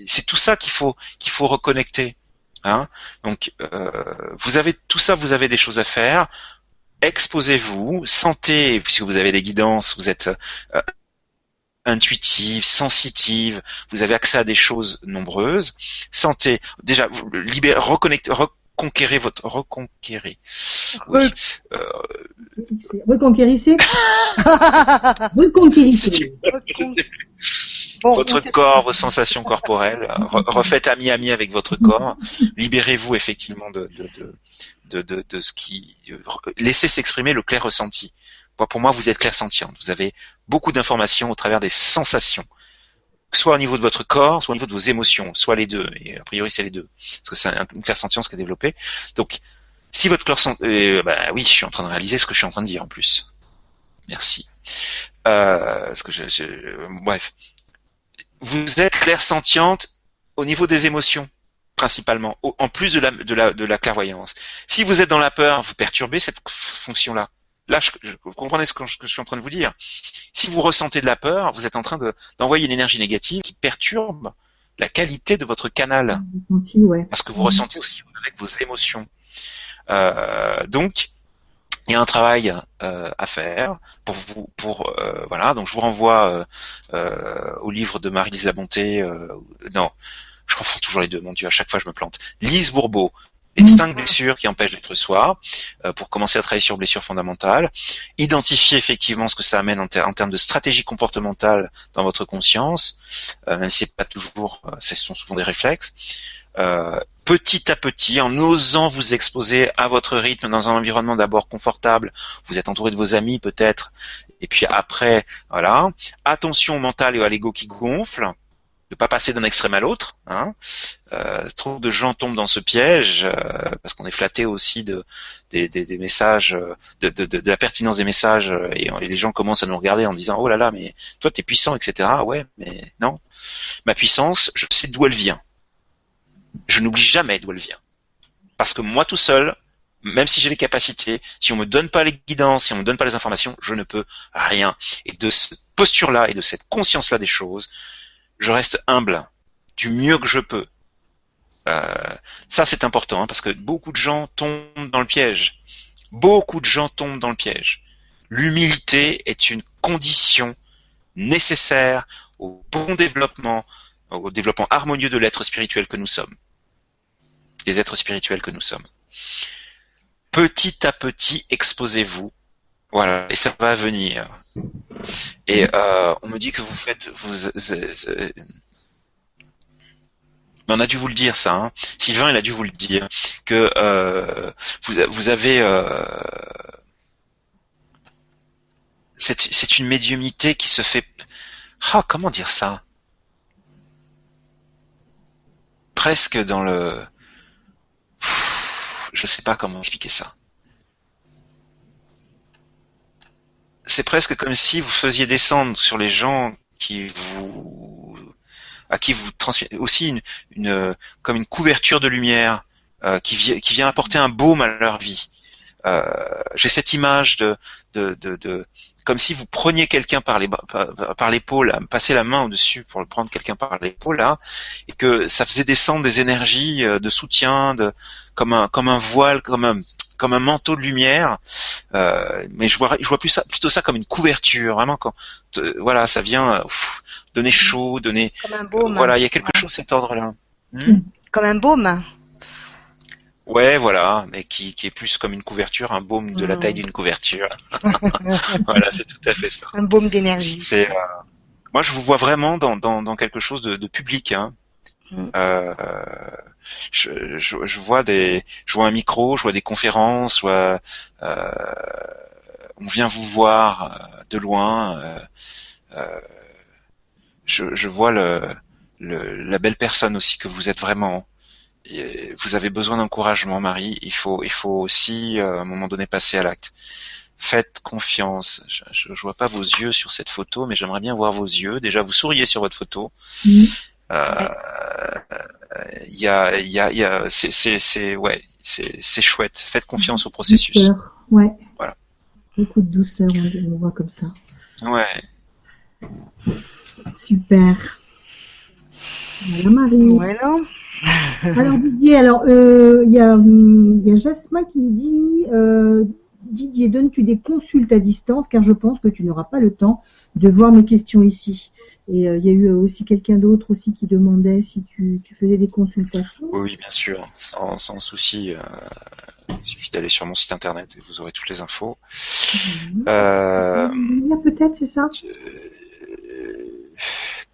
c'est tout ça qu'il faut qu'il faut reconnecter. Hein Donc euh, vous avez tout ça, vous avez des choses à faire. Exposez-vous, sentez, puisque vous avez des guidances, vous êtes intuitive, sensitive, vous avez accès à des choses nombreuses. Sentez, déjà, libérez, reconnectez, reconquérez votre reconquérez. Oui. Euh, reconquérissez. reconquérissez. votre corps, vos sensations corporelles, refaites ami-ami avec votre corps. Libérez-vous effectivement de, de, de, de, ce qui... Laissez s'exprimer le clair ressenti. Pour moi, vous êtes clair sentiente. Vous avez beaucoup d'informations au travers des sensations soit au niveau de votre corps, soit au niveau de vos émotions, soit les deux. Et a priori, c'est les deux, parce que c'est une clair-sentience qui est développée. Donc, si votre clair euh, bah oui, je suis en train de réaliser ce que je suis en train de dire en plus. Merci. Euh, ce que je, bref, vous êtes clair-sentiente au niveau des émotions principalement, en plus de la clairvoyance. Si vous êtes dans la peur, vous perturbez cette fonction-là. Là, je, vous comprenez ce que, je, suis en train de vous dire. Si vous ressentez de la peur, vous êtes en train d'envoyer une énergie négative qui perturbe la qualité de votre canal. Parce que vous ressentez aussi avec vos émotions. Euh, donc, il y a un travail euh, à faire pour vous, pour euh, voilà. Donc, je vous renvoie au livre de Marie-Lise Labonté. non, je confonds toujours les deux. Mon Dieu, à chaque fois je me plante. Lise Bourbeau, les cinq blessures qui empêchent d'être soi, euh, pour commencer à travailler sur blessures fondamentales, identifier effectivement ce que ça amène en, termes de stratégie comportementale dans votre conscience, euh, même si c'est pas toujours, euh, ce sont souvent des réflexes. Euh, petit à petit, en osant vous exposer à votre rythme dans un environnement d'abord confortable, vous êtes entouré de vos amis peut-être, et puis après, voilà. Attention au mental et à l'ego qui gonfle, de pas passer d'un extrême à l'autre. Hein. Euh, trop de gens tombent dans ce piège euh, parce qu'on est flatté aussi de des, messages, de, de, la pertinence des messages euh, et, les gens commencent à nous regarder en disant oh là là mais toi t'es puissant etc. Ouais mais non, ma puissance je sais d'où elle vient. Je n'oublie jamais d'où elle vient parce que moi tout seul même si j'ai les capacités, si on me donne pas les guidances, si on me donne pas les informations, je ne peux rien. Et de cette posture-là et de cette conscience-là des choses, je reste humble du mieux que je peux. Euh, ça c'est important hein, parce que beaucoup de gens tombent dans le piège. Beaucoup de gens tombent dans le piège. L'humilité est une condition nécessaire au bon développement, au développement harmonieux de l'être spirituel que nous sommes. Les êtres spirituels que nous sommes. Petit à petit, exposez-vous voilà, et ça va venir. Et euh, on me dit que vous faites, vous, on a dû vous le dire ça. Hein. Sylvain, il a dû vous le dire que euh, vous, vous avez c'est une médiumnité qui se fait ah comment dire ça? Presque dans le je sais pas comment expliquer ça c'est presque comme si vous faisiez descendre sur les gens qui vous à qui vous transmettez aussi une, comme une couverture de lumière euh, qui, vient qui vient apporter un baume à leur vie. Euh, j'ai cette image de, de, de, comme si vous preniez quelqu'un par les par, l'épaule, passer la main au-dessus pour le prendre quelqu'un par l'épaule là, et que ça faisait descendre des énergies euh, de soutien, de comme un comme un voile, comme un comme un manteau de lumière, euh, mais je vois, je vois plus ça, plutôt ça comme une couverture, vraiment quand, voilà, ça vient euh, donner chaud, donner, comme un baume. voilà, il y a quelque chose de cet ordre-là. Hmm comme un baume. Ouais, voilà, mais qui, qui est plus comme une couverture, un baume de la hmm. taille d'une couverture. voilà, c'est tout à fait ça. Un baume d'énergie. C'est, euh, moi, je vous vois vraiment dans, dans, dans quelque chose de, de public. Hein. Hmm. Euh, je, je, vois des, je vois un micro, je vois des conférences, je vois, euh, on vient vous voir euh, de loin. Euh, euh, je, je, vois le, le, la belle personne aussi que vous êtes vraiment. Et vous avez besoin d'encouragement, Marie. Il faut, il faut aussi à un moment donné passer à l'acte. Faites confiance. Je, je, vois pas vos yeux sur cette photo, mais j'aimerais bien voir vos yeux. Déjà, vous souriez sur votre photo. Euh, il y a, il y a, y a c'est, c'est, c'est, ouais, c'est, c'est chouette. Faites confiance au processus. Douceur, ouais. Voilà. Beaucoup de douceur, on voit comme ça. Ouais. Super. Voilà Marie. Voilà. alors Didier, alors euh, il y a, y a Jasmin qui nous dit euh, Didier, donnes-tu des consultes à distance car je pense que tu n'auras pas le temps de voir mes questions ici. Et euh, il y a eu aussi quelqu'un d'autre aussi qui demandait si tu, tu, faisais des consultations. Oui, bien sûr, sans, sans souci. Euh, il suffit d'aller sur mon site internet et vous aurez toutes les infos. Mhm. Euh, peut-être, c'est ça?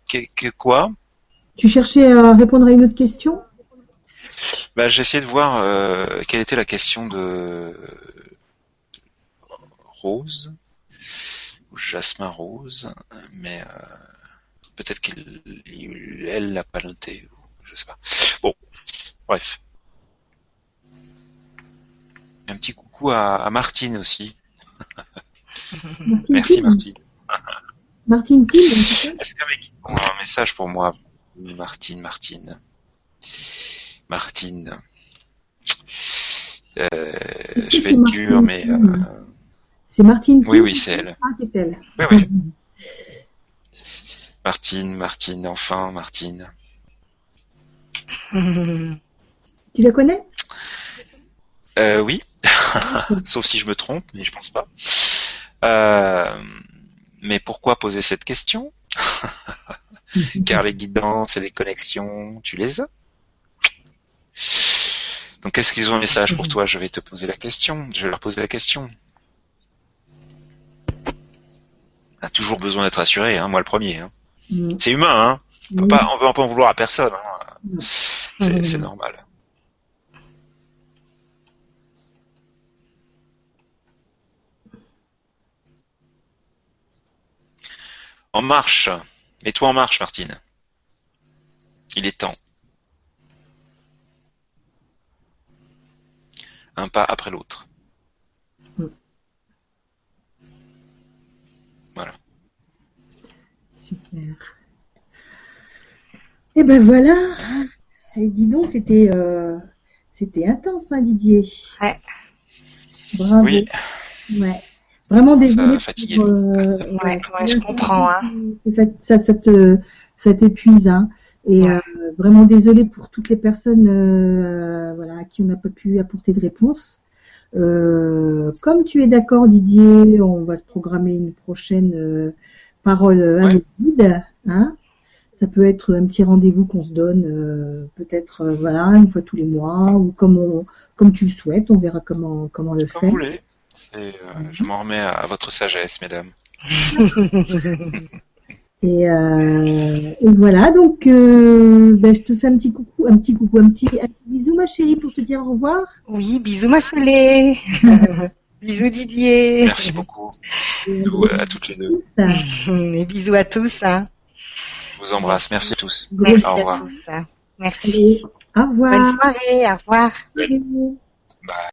que, Quoi? Tu cherchais à répondre à une autre question? Bah, J'essayais de voir euh, quelle était la question de Rose ou Jasmin Rose, mais euh, peut-être qu'elle l'a pas noté, je sais pas. Bon, bref. Un petit coucou à, Martine aussi. Merci Martine. Martine Est-ce qu'avec un message pour moi, Martine, Martine, Martine. Euh, je vais être dur, mais euh, c'est Martine. Oui, oui, c'est elle. Ah, c'est elle. Oui, oui. Martine, Martine, enfin, Martine. tu la connais? Euh, Oui. Sauf si je me trompe, mais je pense pas. Euh, mais pourquoi poser cette question? Car les guidances et les connexions, tu les as Donc, est-ce qu'ils ont un message pour toi? Je vais te poser la question. Je vais leur poser la question. A toujours besoin d'être assuré, hein, moi le premier. Hein. Mm. C'est humain, hein. On peut pas, on peut pas en vouloir à personne. Hein. Mm. C'est normal. En marche. Mets-toi en marche, Martine. Il est temps. Un pas après l'autre. Super. Et eh ben voilà. Et dis donc, c'était euh, c'était intense, hein, Didier. Ouais. Bravo. Oui. Ouais. Vraiment désolé. Ça euh, ouais, je comprends. Hein. Ça, ça, te, ça t'épuise. Hein. Et euh, vraiment désolé pour toutes les personnes voilà, à qui on n'a pas pu apporter de réponse. comme tu es d'accord, Didier, on va se programmer une prochaine parole ouais. hein. Ça peut être un petit rendez-vous qu'on se donne, euh, peut-être euh, voilà une fois tous les mois ou comme on, comme tu le souhaites. On verra comment comment le faire. Comme vous voulez. Euh, je m'en remets à, votre sagesse, mesdames. et, voilà, donc euh, ben, je te fais un petit coucou, un petit coucou, un petit, un petit bisou ma chérie pour te dire au revoir. Oui, bisous ma soleil. bisous Didier. Merci beaucoup. Bisous à toutes les deux. Et bisous à tous. Hein. Je vous embrasse. Merci à tous. Merci au revoir. À tous. Hein. Merci. au revoir. Bonne soirée. Au revoir. Bye.